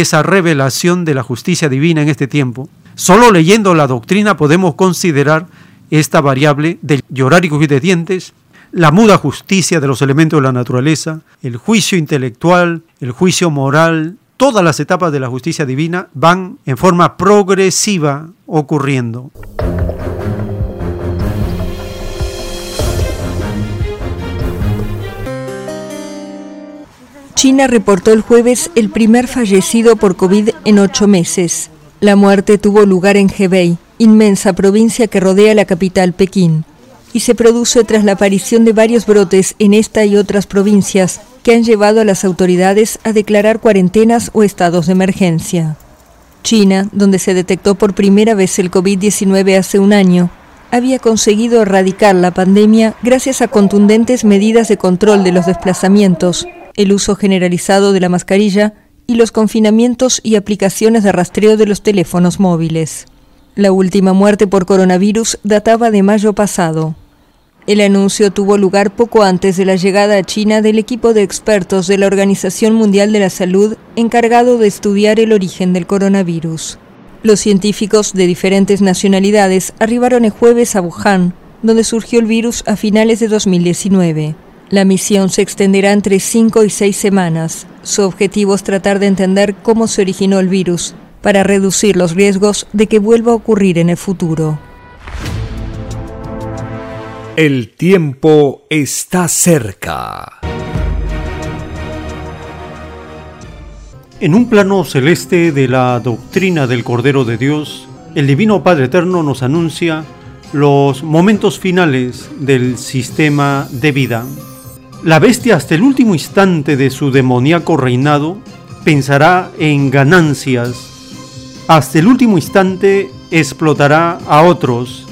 esa revelación de la justicia divina en este tiempo. Solo leyendo la doctrina podemos considerar esta variable del llorar y crujir de dientes, la muda justicia de los elementos de la naturaleza, el juicio intelectual, el juicio moral, todas las etapas de la justicia divina van en forma progresiva ocurriendo. China reportó el jueves el primer fallecido por COVID en ocho meses. La muerte tuvo lugar en Hebei, inmensa provincia que rodea la capital Pekín, y se produce tras la aparición de varios brotes en esta y otras provincias que han llevado a las autoridades a declarar cuarentenas o estados de emergencia. China, donde se detectó por primera vez el COVID-19 hace un año, había conseguido erradicar la pandemia gracias a contundentes medidas de control de los desplazamientos, el uso generalizado de la mascarilla y los confinamientos y aplicaciones de rastreo de los teléfonos móviles. La última muerte por coronavirus databa de mayo pasado. El anuncio tuvo lugar poco antes de la llegada a China del equipo de expertos de la Organización Mundial de la Salud encargado de estudiar el origen del coronavirus. Los científicos de diferentes nacionalidades arribaron el jueves a Wuhan, donde surgió el virus a finales de 2019. La misión se extenderá entre cinco y seis semanas. Su objetivo es tratar de entender cómo se originó el virus, para reducir los riesgos de que vuelva a ocurrir en el futuro. El tiempo está cerca. En un plano celeste de la doctrina del Cordero de Dios, el Divino Padre Eterno nos anuncia los momentos finales del sistema de vida. La bestia hasta el último instante de su demoníaco reinado pensará en ganancias. Hasta el último instante explotará a otros.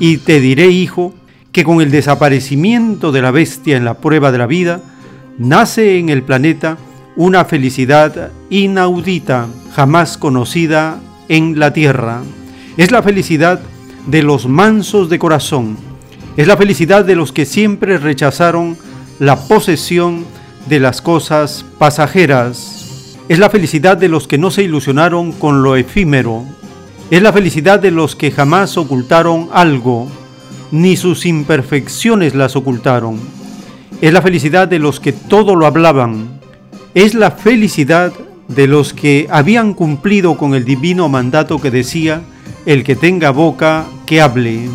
Y te diré, hijo, que con el desaparecimiento de la bestia en la prueba de la vida, nace en el planeta una felicidad inaudita, jamás conocida en la tierra. Es la felicidad de los mansos de corazón. Es la felicidad de los que siempre rechazaron la posesión de las cosas pasajeras. Es la felicidad de los que no se ilusionaron con lo efímero. Es la felicidad de los que jamás ocultaron algo, ni sus imperfecciones las ocultaron. Es la felicidad de los que todo lo hablaban. Es la felicidad de los que habían cumplido con el divino mandato que decía, el que tenga boca, que hable.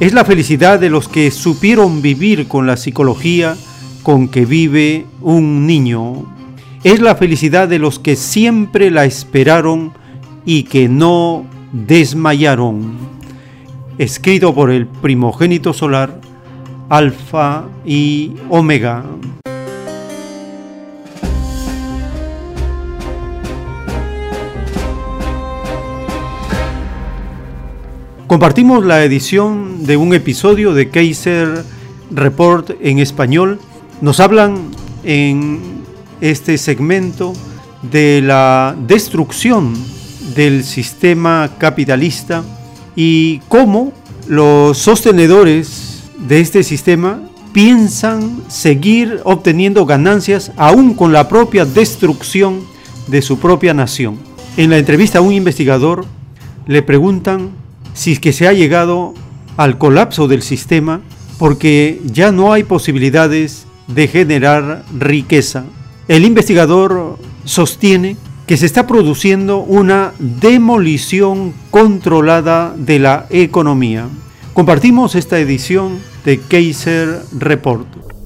Es la felicidad de los que supieron vivir con la psicología con que vive un niño. Es la felicidad de los que siempre la esperaron y que no desmayaron. Escrito por el primogénito solar, Alfa y Omega. Compartimos la edición de un episodio de Kaiser Report en español. Nos hablan en este segmento de la destrucción del sistema capitalista y cómo los sostenedores de este sistema piensan seguir obteniendo ganancias aún con la propia destrucción de su propia nación. En la entrevista a un investigador le preguntan si es que se ha llegado al colapso del sistema porque ya no hay posibilidades de generar riqueza. El investigador sostiene que se está produciendo una demolición controlada de la economía. Compartimos esta edición de Kaiser Report.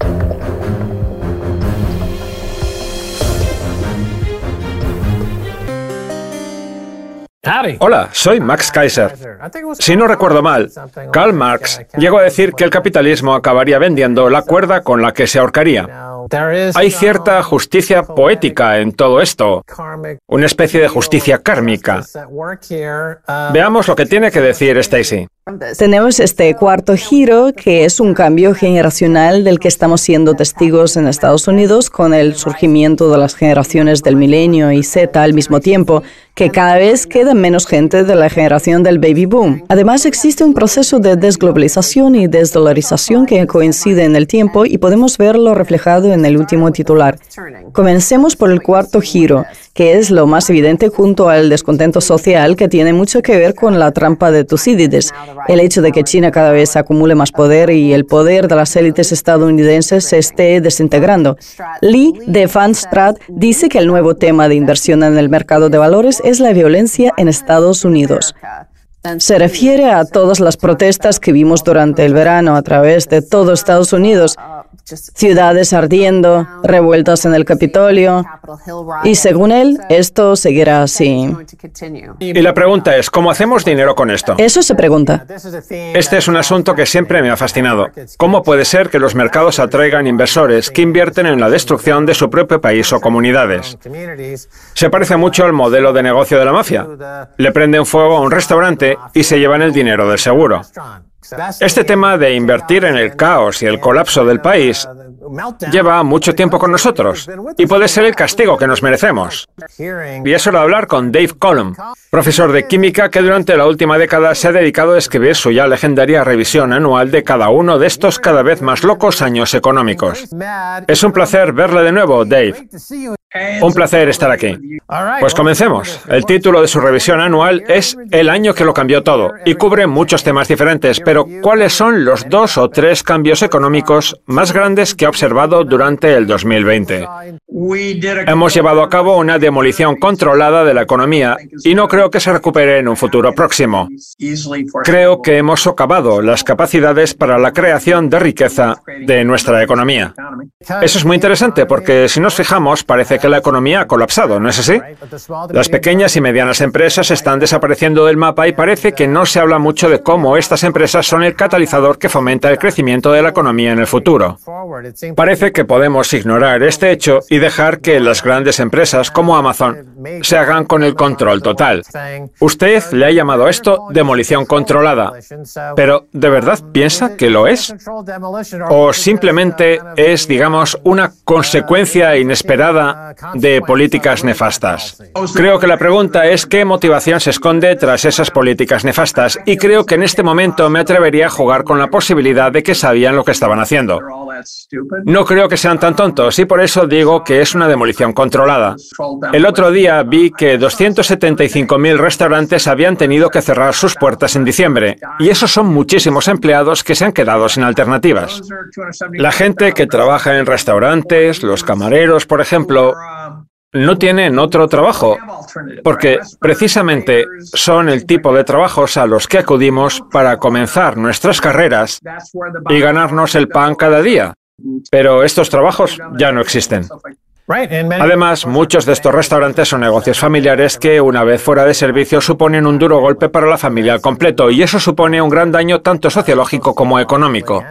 Hola, soy Max Kaiser. Si no recuerdo mal, Karl Marx llegó a decir que el capitalismo acabaría vendiendo la cuerda con la que se ahorcaría. Hay cierta justicia poética en todo esto, una especie de justicia kármica. Veamos lo que tiene que decir Stacy. Tenemos este cuarto giro, que es un cambio generacional del que estamos siendo testigos en Estados Unidos con el surgimiento de las generaciones del milenio y Z al mismo tiempo, que cada vez queda menos gente de la generación del baby boom. Además, existe un proceso de desglobalización y desdolarización que coincide en el tiempo y podemos verlo reflejado en el último titular. Comencemos por el cuarto giro, que es lo más evidente junto al descontento social que tiene mucho que ver con la trampa de Tucídides, el hecho de que China cada vez acumule más poder y el poder de las élites estadounidenses se esté desintegrando. Lee de Fanstrat dice que el nuevo tema de inversión en el mercado de valores es la violencia en Estados Unidos. Se refiere a todas las protestas que vimos durante el verano a través de todo Estados Unidos, ciudades ardiendo, revueltas en el Capitolio, y según él, esto seguirá así. Y la pregunta es, ¿cómo hacemos dinero con esto? Eso se pregunta. Este es un asunto que siempre me ha fascinado. ¿Cómo puede ser que los mercados atraigan inversores que invierten en la destrucción de su propio país o comunidades? Se parece mucho al modelo de negocio de la mafia. Le prenden fuego a un restaurante y se llevan el dinero del seguro. Este tema de invertir en el caos y el colapso del país lleva mucho tiempo con nosotros y puede ser el castigo que nos merecemos. Y es hora de hablar con Dave Colum, profesor de química que durante la última década se ha dedicado a escribir su ya legendaria revisión anual de cada uno de estos cada vez más locos años económicos. Es un placer verle de nuevo, Dave. Un placer estar aquí. Pues comencemos. El título de su revisión anual es El año que lo cambió todo y cubre muchos temas diferentes, pero ¿cuáles son los dos o tres cambios económicos más grandes que ha observado durante el 2020? Hemos llevado a cabo una demolición controlada de la economía y no creo que se recupere en un futuro próximo. Creo que hemos socavado las capacidades para la creación de riqueza de nuestra economía. Eso es muy interesante porque si nos fijamos parece que la economía ha colapsado, ¿no es así? Las pequeñas y medianas empresas están desapareciendo del mapa y parece que no se habla mucho de cómo estas empresas son el catalizador que fomenta el crecimiento de la economía en el futuro. Parece que podemos ignorar este hecho y dejar que las grandes empresas como Amazon se hagan con el control total. Usted le ha llamado esto demolición controlada, pero ¿de verdad piensa que lo es? ¿O simplemente es, digamos, una consecuencia inesperada de políticas nefastas? Creo que la pregunta es qué motivación se esconde tras esas políticas nefastas y creo que en este momento me jugar con la posibilidad de que sabían lo que estaban haciendo. No creo que sean tan tontos y por eso digo que es una demolición controlada. El otro día vi que 275.000 restaurantes habían tenido que cerrar sus puertas en diciembre y esos son muchísimos empleados que se han quedado sin alternativas. La gente que trabaja en restaurantes, los camareros, por ejemplo, no tienen otro trabajo, porque precisamente son el tipo de trabajos a los que acudimos para comenzar nuestras carreras y ganarnos el pan cada día. Pero estos trabajos ya no existen. Además, muchos de estos restaurantes son negocios familiares que, una vez fuera de servicio, suponen un duro golpe para la familia al completo, y eso supone un gran daño tanto sociológico como económico.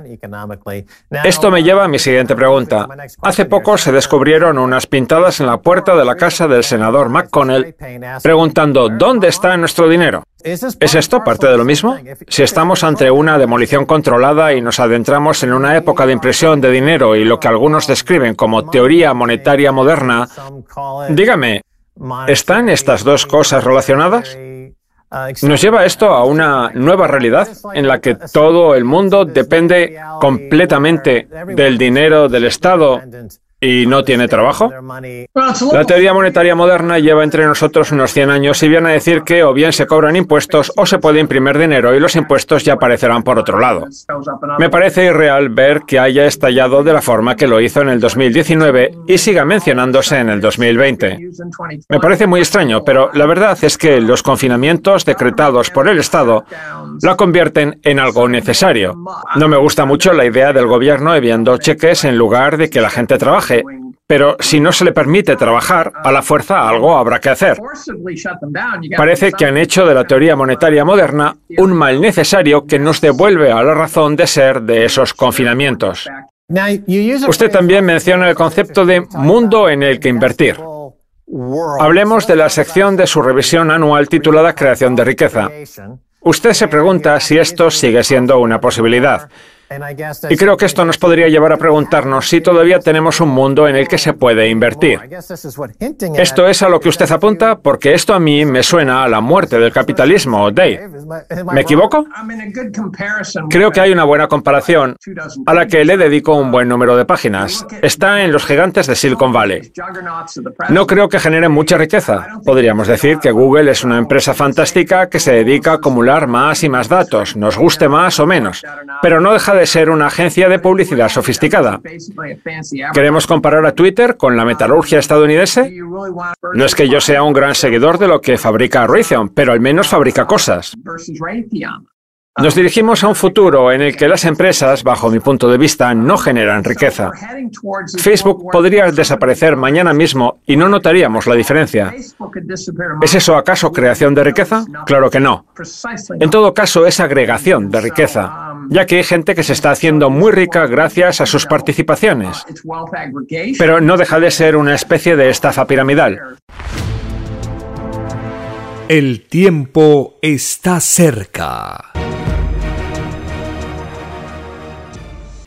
Esto me lleva a mi siguiente pregunta. Hace poco se descubrieron unas pintadas en la puerta de la casa del senador McConnell preguntando ¿dónde está nuestro dinero? ¿Es esto parte de lo mismo? Si estamos ante una demolición controlada y nos adentramos en una época de impresión de dinero y lo que algunos describen como teoría monetaria moderna, dígame, ¿están estas dos cosas relacionadas? Nos lleva esto a una nueva realidad en la que todo el mundo depende completamente del dinero del Estado y no tiene trabajo? La teoría monetaria moderna lleva entre nosotros unos 100 años y viene a decir que o bien se cobran impuestos o se puede imprimir dinero y los impuestos ya aparecerán por otro lado. Me parece irreal ver que haya estallado de la forma que lo hizo en el 2019 y siga mencionándose en el 2020. Me parece muy extraño, pero la verdad es que los confinamientos decretados por el Estado la convierten en algo necesario. No me gusta mucho la idea del gobierno enviando cheques en lugar de que la gente trabaje pero si no se le permite trabajar, a la fuerza algo habrá que hacer. Parece que han hecho de la teoría monetaria moderna un mal necesario que nos devuelve a la razón de ser de esos confinamientos. Usted también menciona el concepto de mundo en el que invertir. Hablemos de la sección de su revisión anual titulada Creación de riqueza. Usted se pregunta si esto sigue siendo una posibilidad. Y creo que esto nos podría llevar a preguntarnos si todavía tenemos un mundo en el que se puede invertir. Esto es a lo que usted apunta porque esto a mí me suena a la muerte del capitalismo, Dave. ¿Me equivoco? Creo que hay una buena comparación a la que le dedico un buen número de páginas. Está en los gigantes de Silicon Valley. No creo que genere mucha riqueza. Podríamos decir que Google es una empresa fantástica que se dedica a acumular más y más datos, nos guste más o menos, pero no deja de ser una agencia de publicidad sofisticada. ¿Queremos comparar a Twitter con la metalurgia estadounidense? No es que yo sea un gran seguidor de lo que fabrica Raytheon, pero al menos fabrica cosas. Nos dirigimos a un futuro en el que las empresas, bajo mi punto de vista, no generan riqueza. Facebook podría desaparecer mañana mismo y no notaríamos la diferencia. ¿Es eso acaso creación de riqueza? Claro que no. En todo caso, es agregación de riqueza, ya que hay gente que se está haciendo muy rica gracias a sus participaciones. Pero no deja de ser una especie de estafa piramidal. El tiempo está cerca.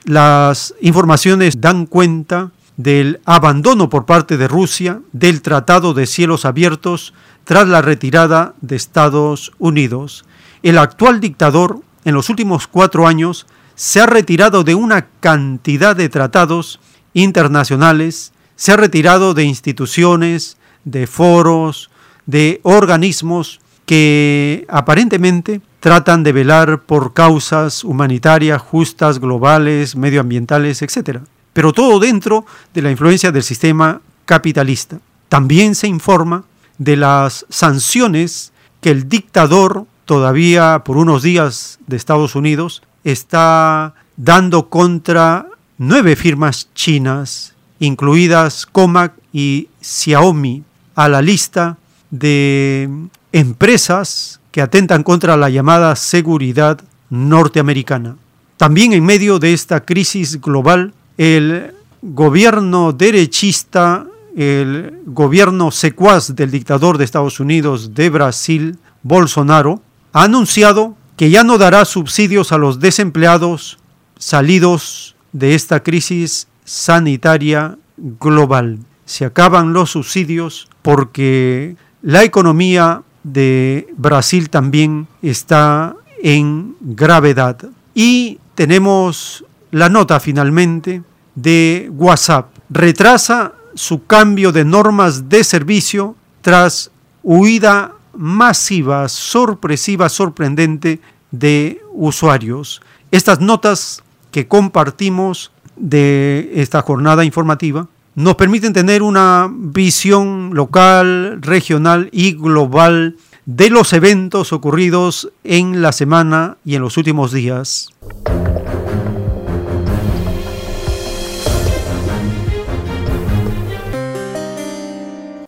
Las informaciones dan cuenta del abandono por parte de Rusia del Tratado de Cielos Abiertos tras la retirada de Estados Unidos. El actual dictador en los últimos cuatro años se ha retirado de una cantidad de tratados internacionales, se ha retirado de instituciones, de foros, de organismos que aparentemente tratan de velar por causas humanitarias justas, globales, medioambientales, etc. Pero todo dentro de la influencia del sistema capitalista. También se informa de las sanciones que el dictador, todavía por unos días de Estados Unidos, está dando contra nueve firmas chinas, incluidas Comac y Xiaomi, a la lista de empresas que atentan contra la llamada seguridad norteamericana. También en medio de esta crisis global, el gobierno derechista, el gobierno secuaz del dictador de Estados Unidos de Brasil, Bolsonaro, ha anunciado que ya no dará subsidios a los desempleados salidos de esta crisis sanitaria global. Se acaban los subsidios porque la economía de Brasil también está en gravedad. Y tenemos la nota finalmente de WhatsApp. Retrasa su cambio de normas de servicio tras huida masiva, sorpresiva, sorprendente de usuarios. Estas notas que compartimos de esta jornada informativa nos permiten tener una visión local, regional y global de los eventos ocurridos en la semana y en los últimos días.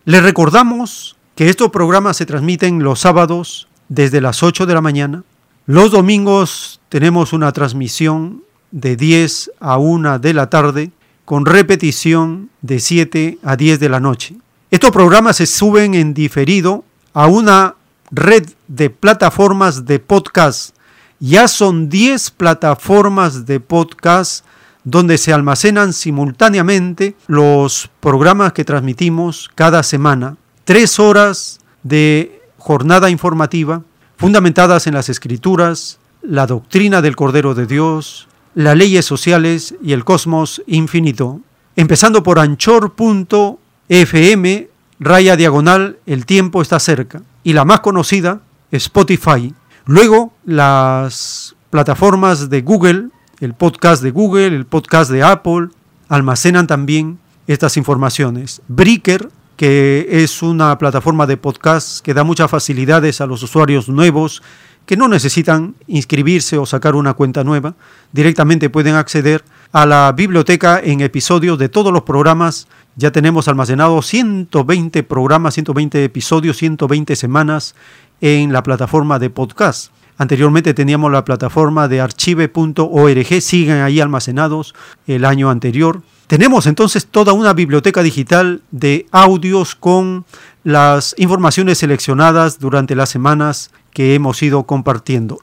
Les recordamos que estos programas se transmiten los sábados desde las 8 de la mañana. Los domingos tenemos una transmisión de 10 a 1 de la tarde con repetición de 7 a 10 de la noche. Estos programas se suben en diferido a una red de plataformas de podcast. Ya son 10 plataformas de podcast donde se almacenan simultáneamente los programas que transmitimos cada semana. Tres horas de jornada informativa fundamentadas en las escrituras, la doctrina del Cordero de Dios, las leyes sociales y el cosmos infinito. Empezando por anchor.fm, raya diagonal, el tiempo está cerca. Y la más conocida, Spotify. Luego, las plataformas de Google, el podcast de Google, el podcast de Apple, almacenan también estas informaciones. Breaker, que es una plataforma de podcast que da muchas facilidades a los usuarios nuevos que no necesitan inscribirse o sacar una cuenta nueva, directamente pueden acceder a la biblioteca en episodios de todos los programas. Ya tenemos almacenados 120 programas, 120 episodios, 120 semanas en la plataforma de podcast. Anteriormente teníamos la plataforma de archive.org, siguen ahí almacenados el año anterior. Tenemos entonces toda una biblioteca digital de audios con las informaciones seleccionadas durante las semanas que hemos ido compartiendo.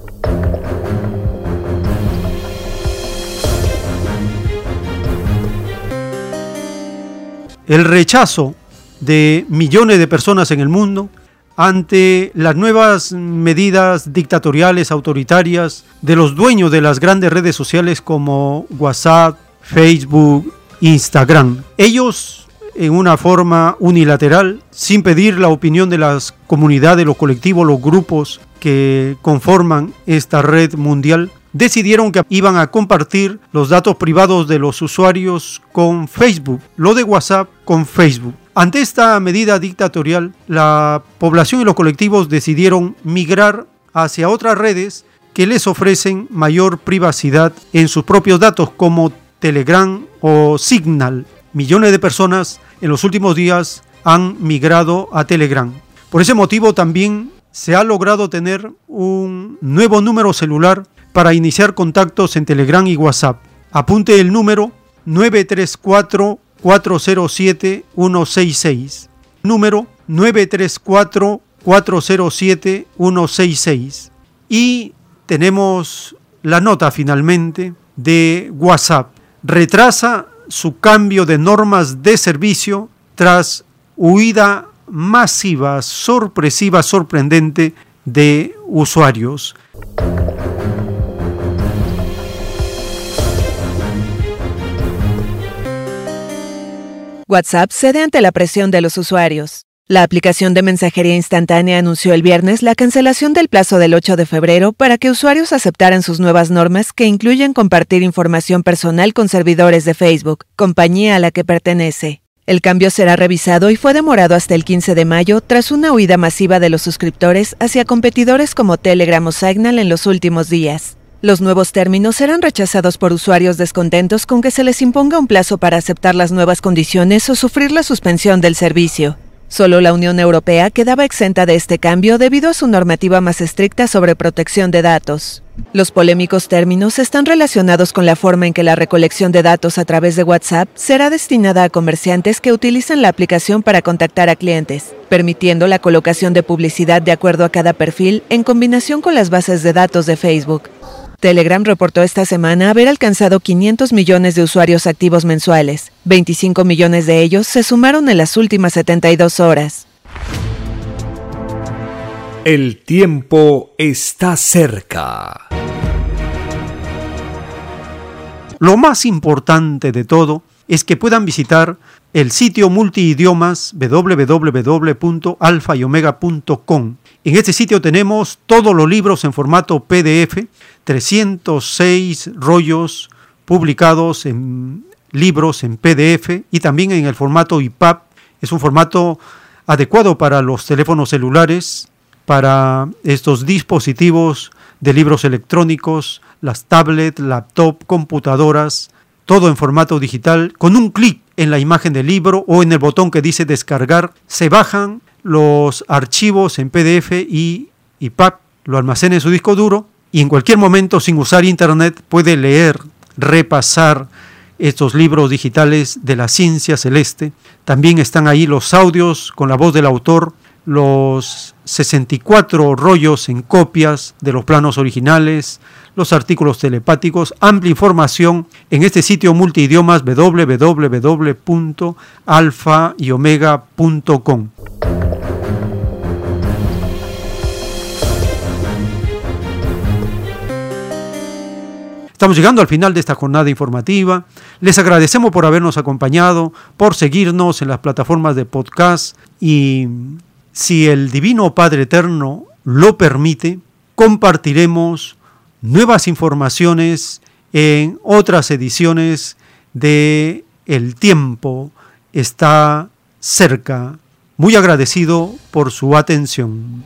El rechazo de millones de personas en el mundo ante las nuevas medidas dictatoriales, autoritarias, de los dueños de las grandes redes sociales como WhatsApp, Facebook, Instagram. Ellos en una forma unilateral, sin pedir la opinión de las comunidades, los colectivos, los grupos que conforman esta red mundial, decidieron que iban a compartir los datos privados de los usuarios con Facebook, lo de WhatsApp con Facebook. Ante esta medida dictatorial, la población y los colectivos decidieron migrar hacia otras redes que les ofrecen mayor privacidad en sus propios datos como Telegram o Signal. Millones de personas en los últimos días han migrado a Telegram. Por ese motivo también se ha logrado tener un nuevo número celular para iniciar contactos en Telegram y WhatsApp. Apunte el número 934-407-166. Número 934-407-166. Y tenemos la nota finalmente de WhatsApp. Retrasa su cambio de normas de servicio tras huida masiva, sorpresiva, sorprendente de usuarios. WhatsApp cede ante la presión de los usuarios. La aplicación de mensajería instantánea anunció el viernes la cancelación del plazo del 8 de febrero para que usuarios aceptaran sus nuevas normas que incluyen compartir información personal con servidores de Facebook, compañía a la que pertenece. El cambio será revisado y fue demorado hasta el 15 de mayo tras una huida masiva de los suscriptores hacia competidores como Telegram o Signal en los últimos días. Los nuevos términos serán rechazados por usuarios descontentos con que se les imponga un plazo para aceptar las nuevas condiciones o sufrir la suspensión del servicio. Solo la Unión Europea quedaba exenta de este cambio debido a su normativa más estricta sobre protección de datos. Los polémicos términos están relacionados con la forma en que la recolección de datos a través de WhatsApp será destinada a comerciantes que utilizan la aplicación para contactar a clientes, permitiendo la colocación de publicidad de acuerdo a cada perfil en combinación con las bases de datos de Facebook. Telegram reportó esta semana haber alcanzado 500 millones de usuarios activos mensuales. 25 millones de ellos se sumaron en las últimas 72 horas. El tiempo está cerca. Lo más importante de todo es que puedan visitar el sitio multiidiomas www.alfayomega.com. En este sitio tenemos todos los libros en formato PDF, 306 rollos publicados en libros en PDF y también en el formato IPAP. Es un formato adecuado para los teléfonos celulares, para estos dispositivos de libros electrónicos, las tablets, laptop, computadoras, todo en formato digital. Con un clic en la imagen del libro o en el botón que dice descargar, se bajan los archivos en PDF y IPAP, lo almacena en su disco duro y en cualquier momento sin usar internet puede leer, repasar estos libros digitales de la ciencia celeste. También están ahí los audios con la voz del autor, los 64 rollos en copias de los planos originales, los artículos telepáticos, amplia información en este sitio multidiomas www.alfa-y-omega.com. Estamos llegando al final de esta jornada informativa. Les agradecemos por habernos acompañado, por seguirnos en las plataformas de podcast y si el Divino Padre Eterno lo permite, compartiremos nuevas informaciones en otras ediciones de El tiempo está cerca. Muy agradecido por su atención.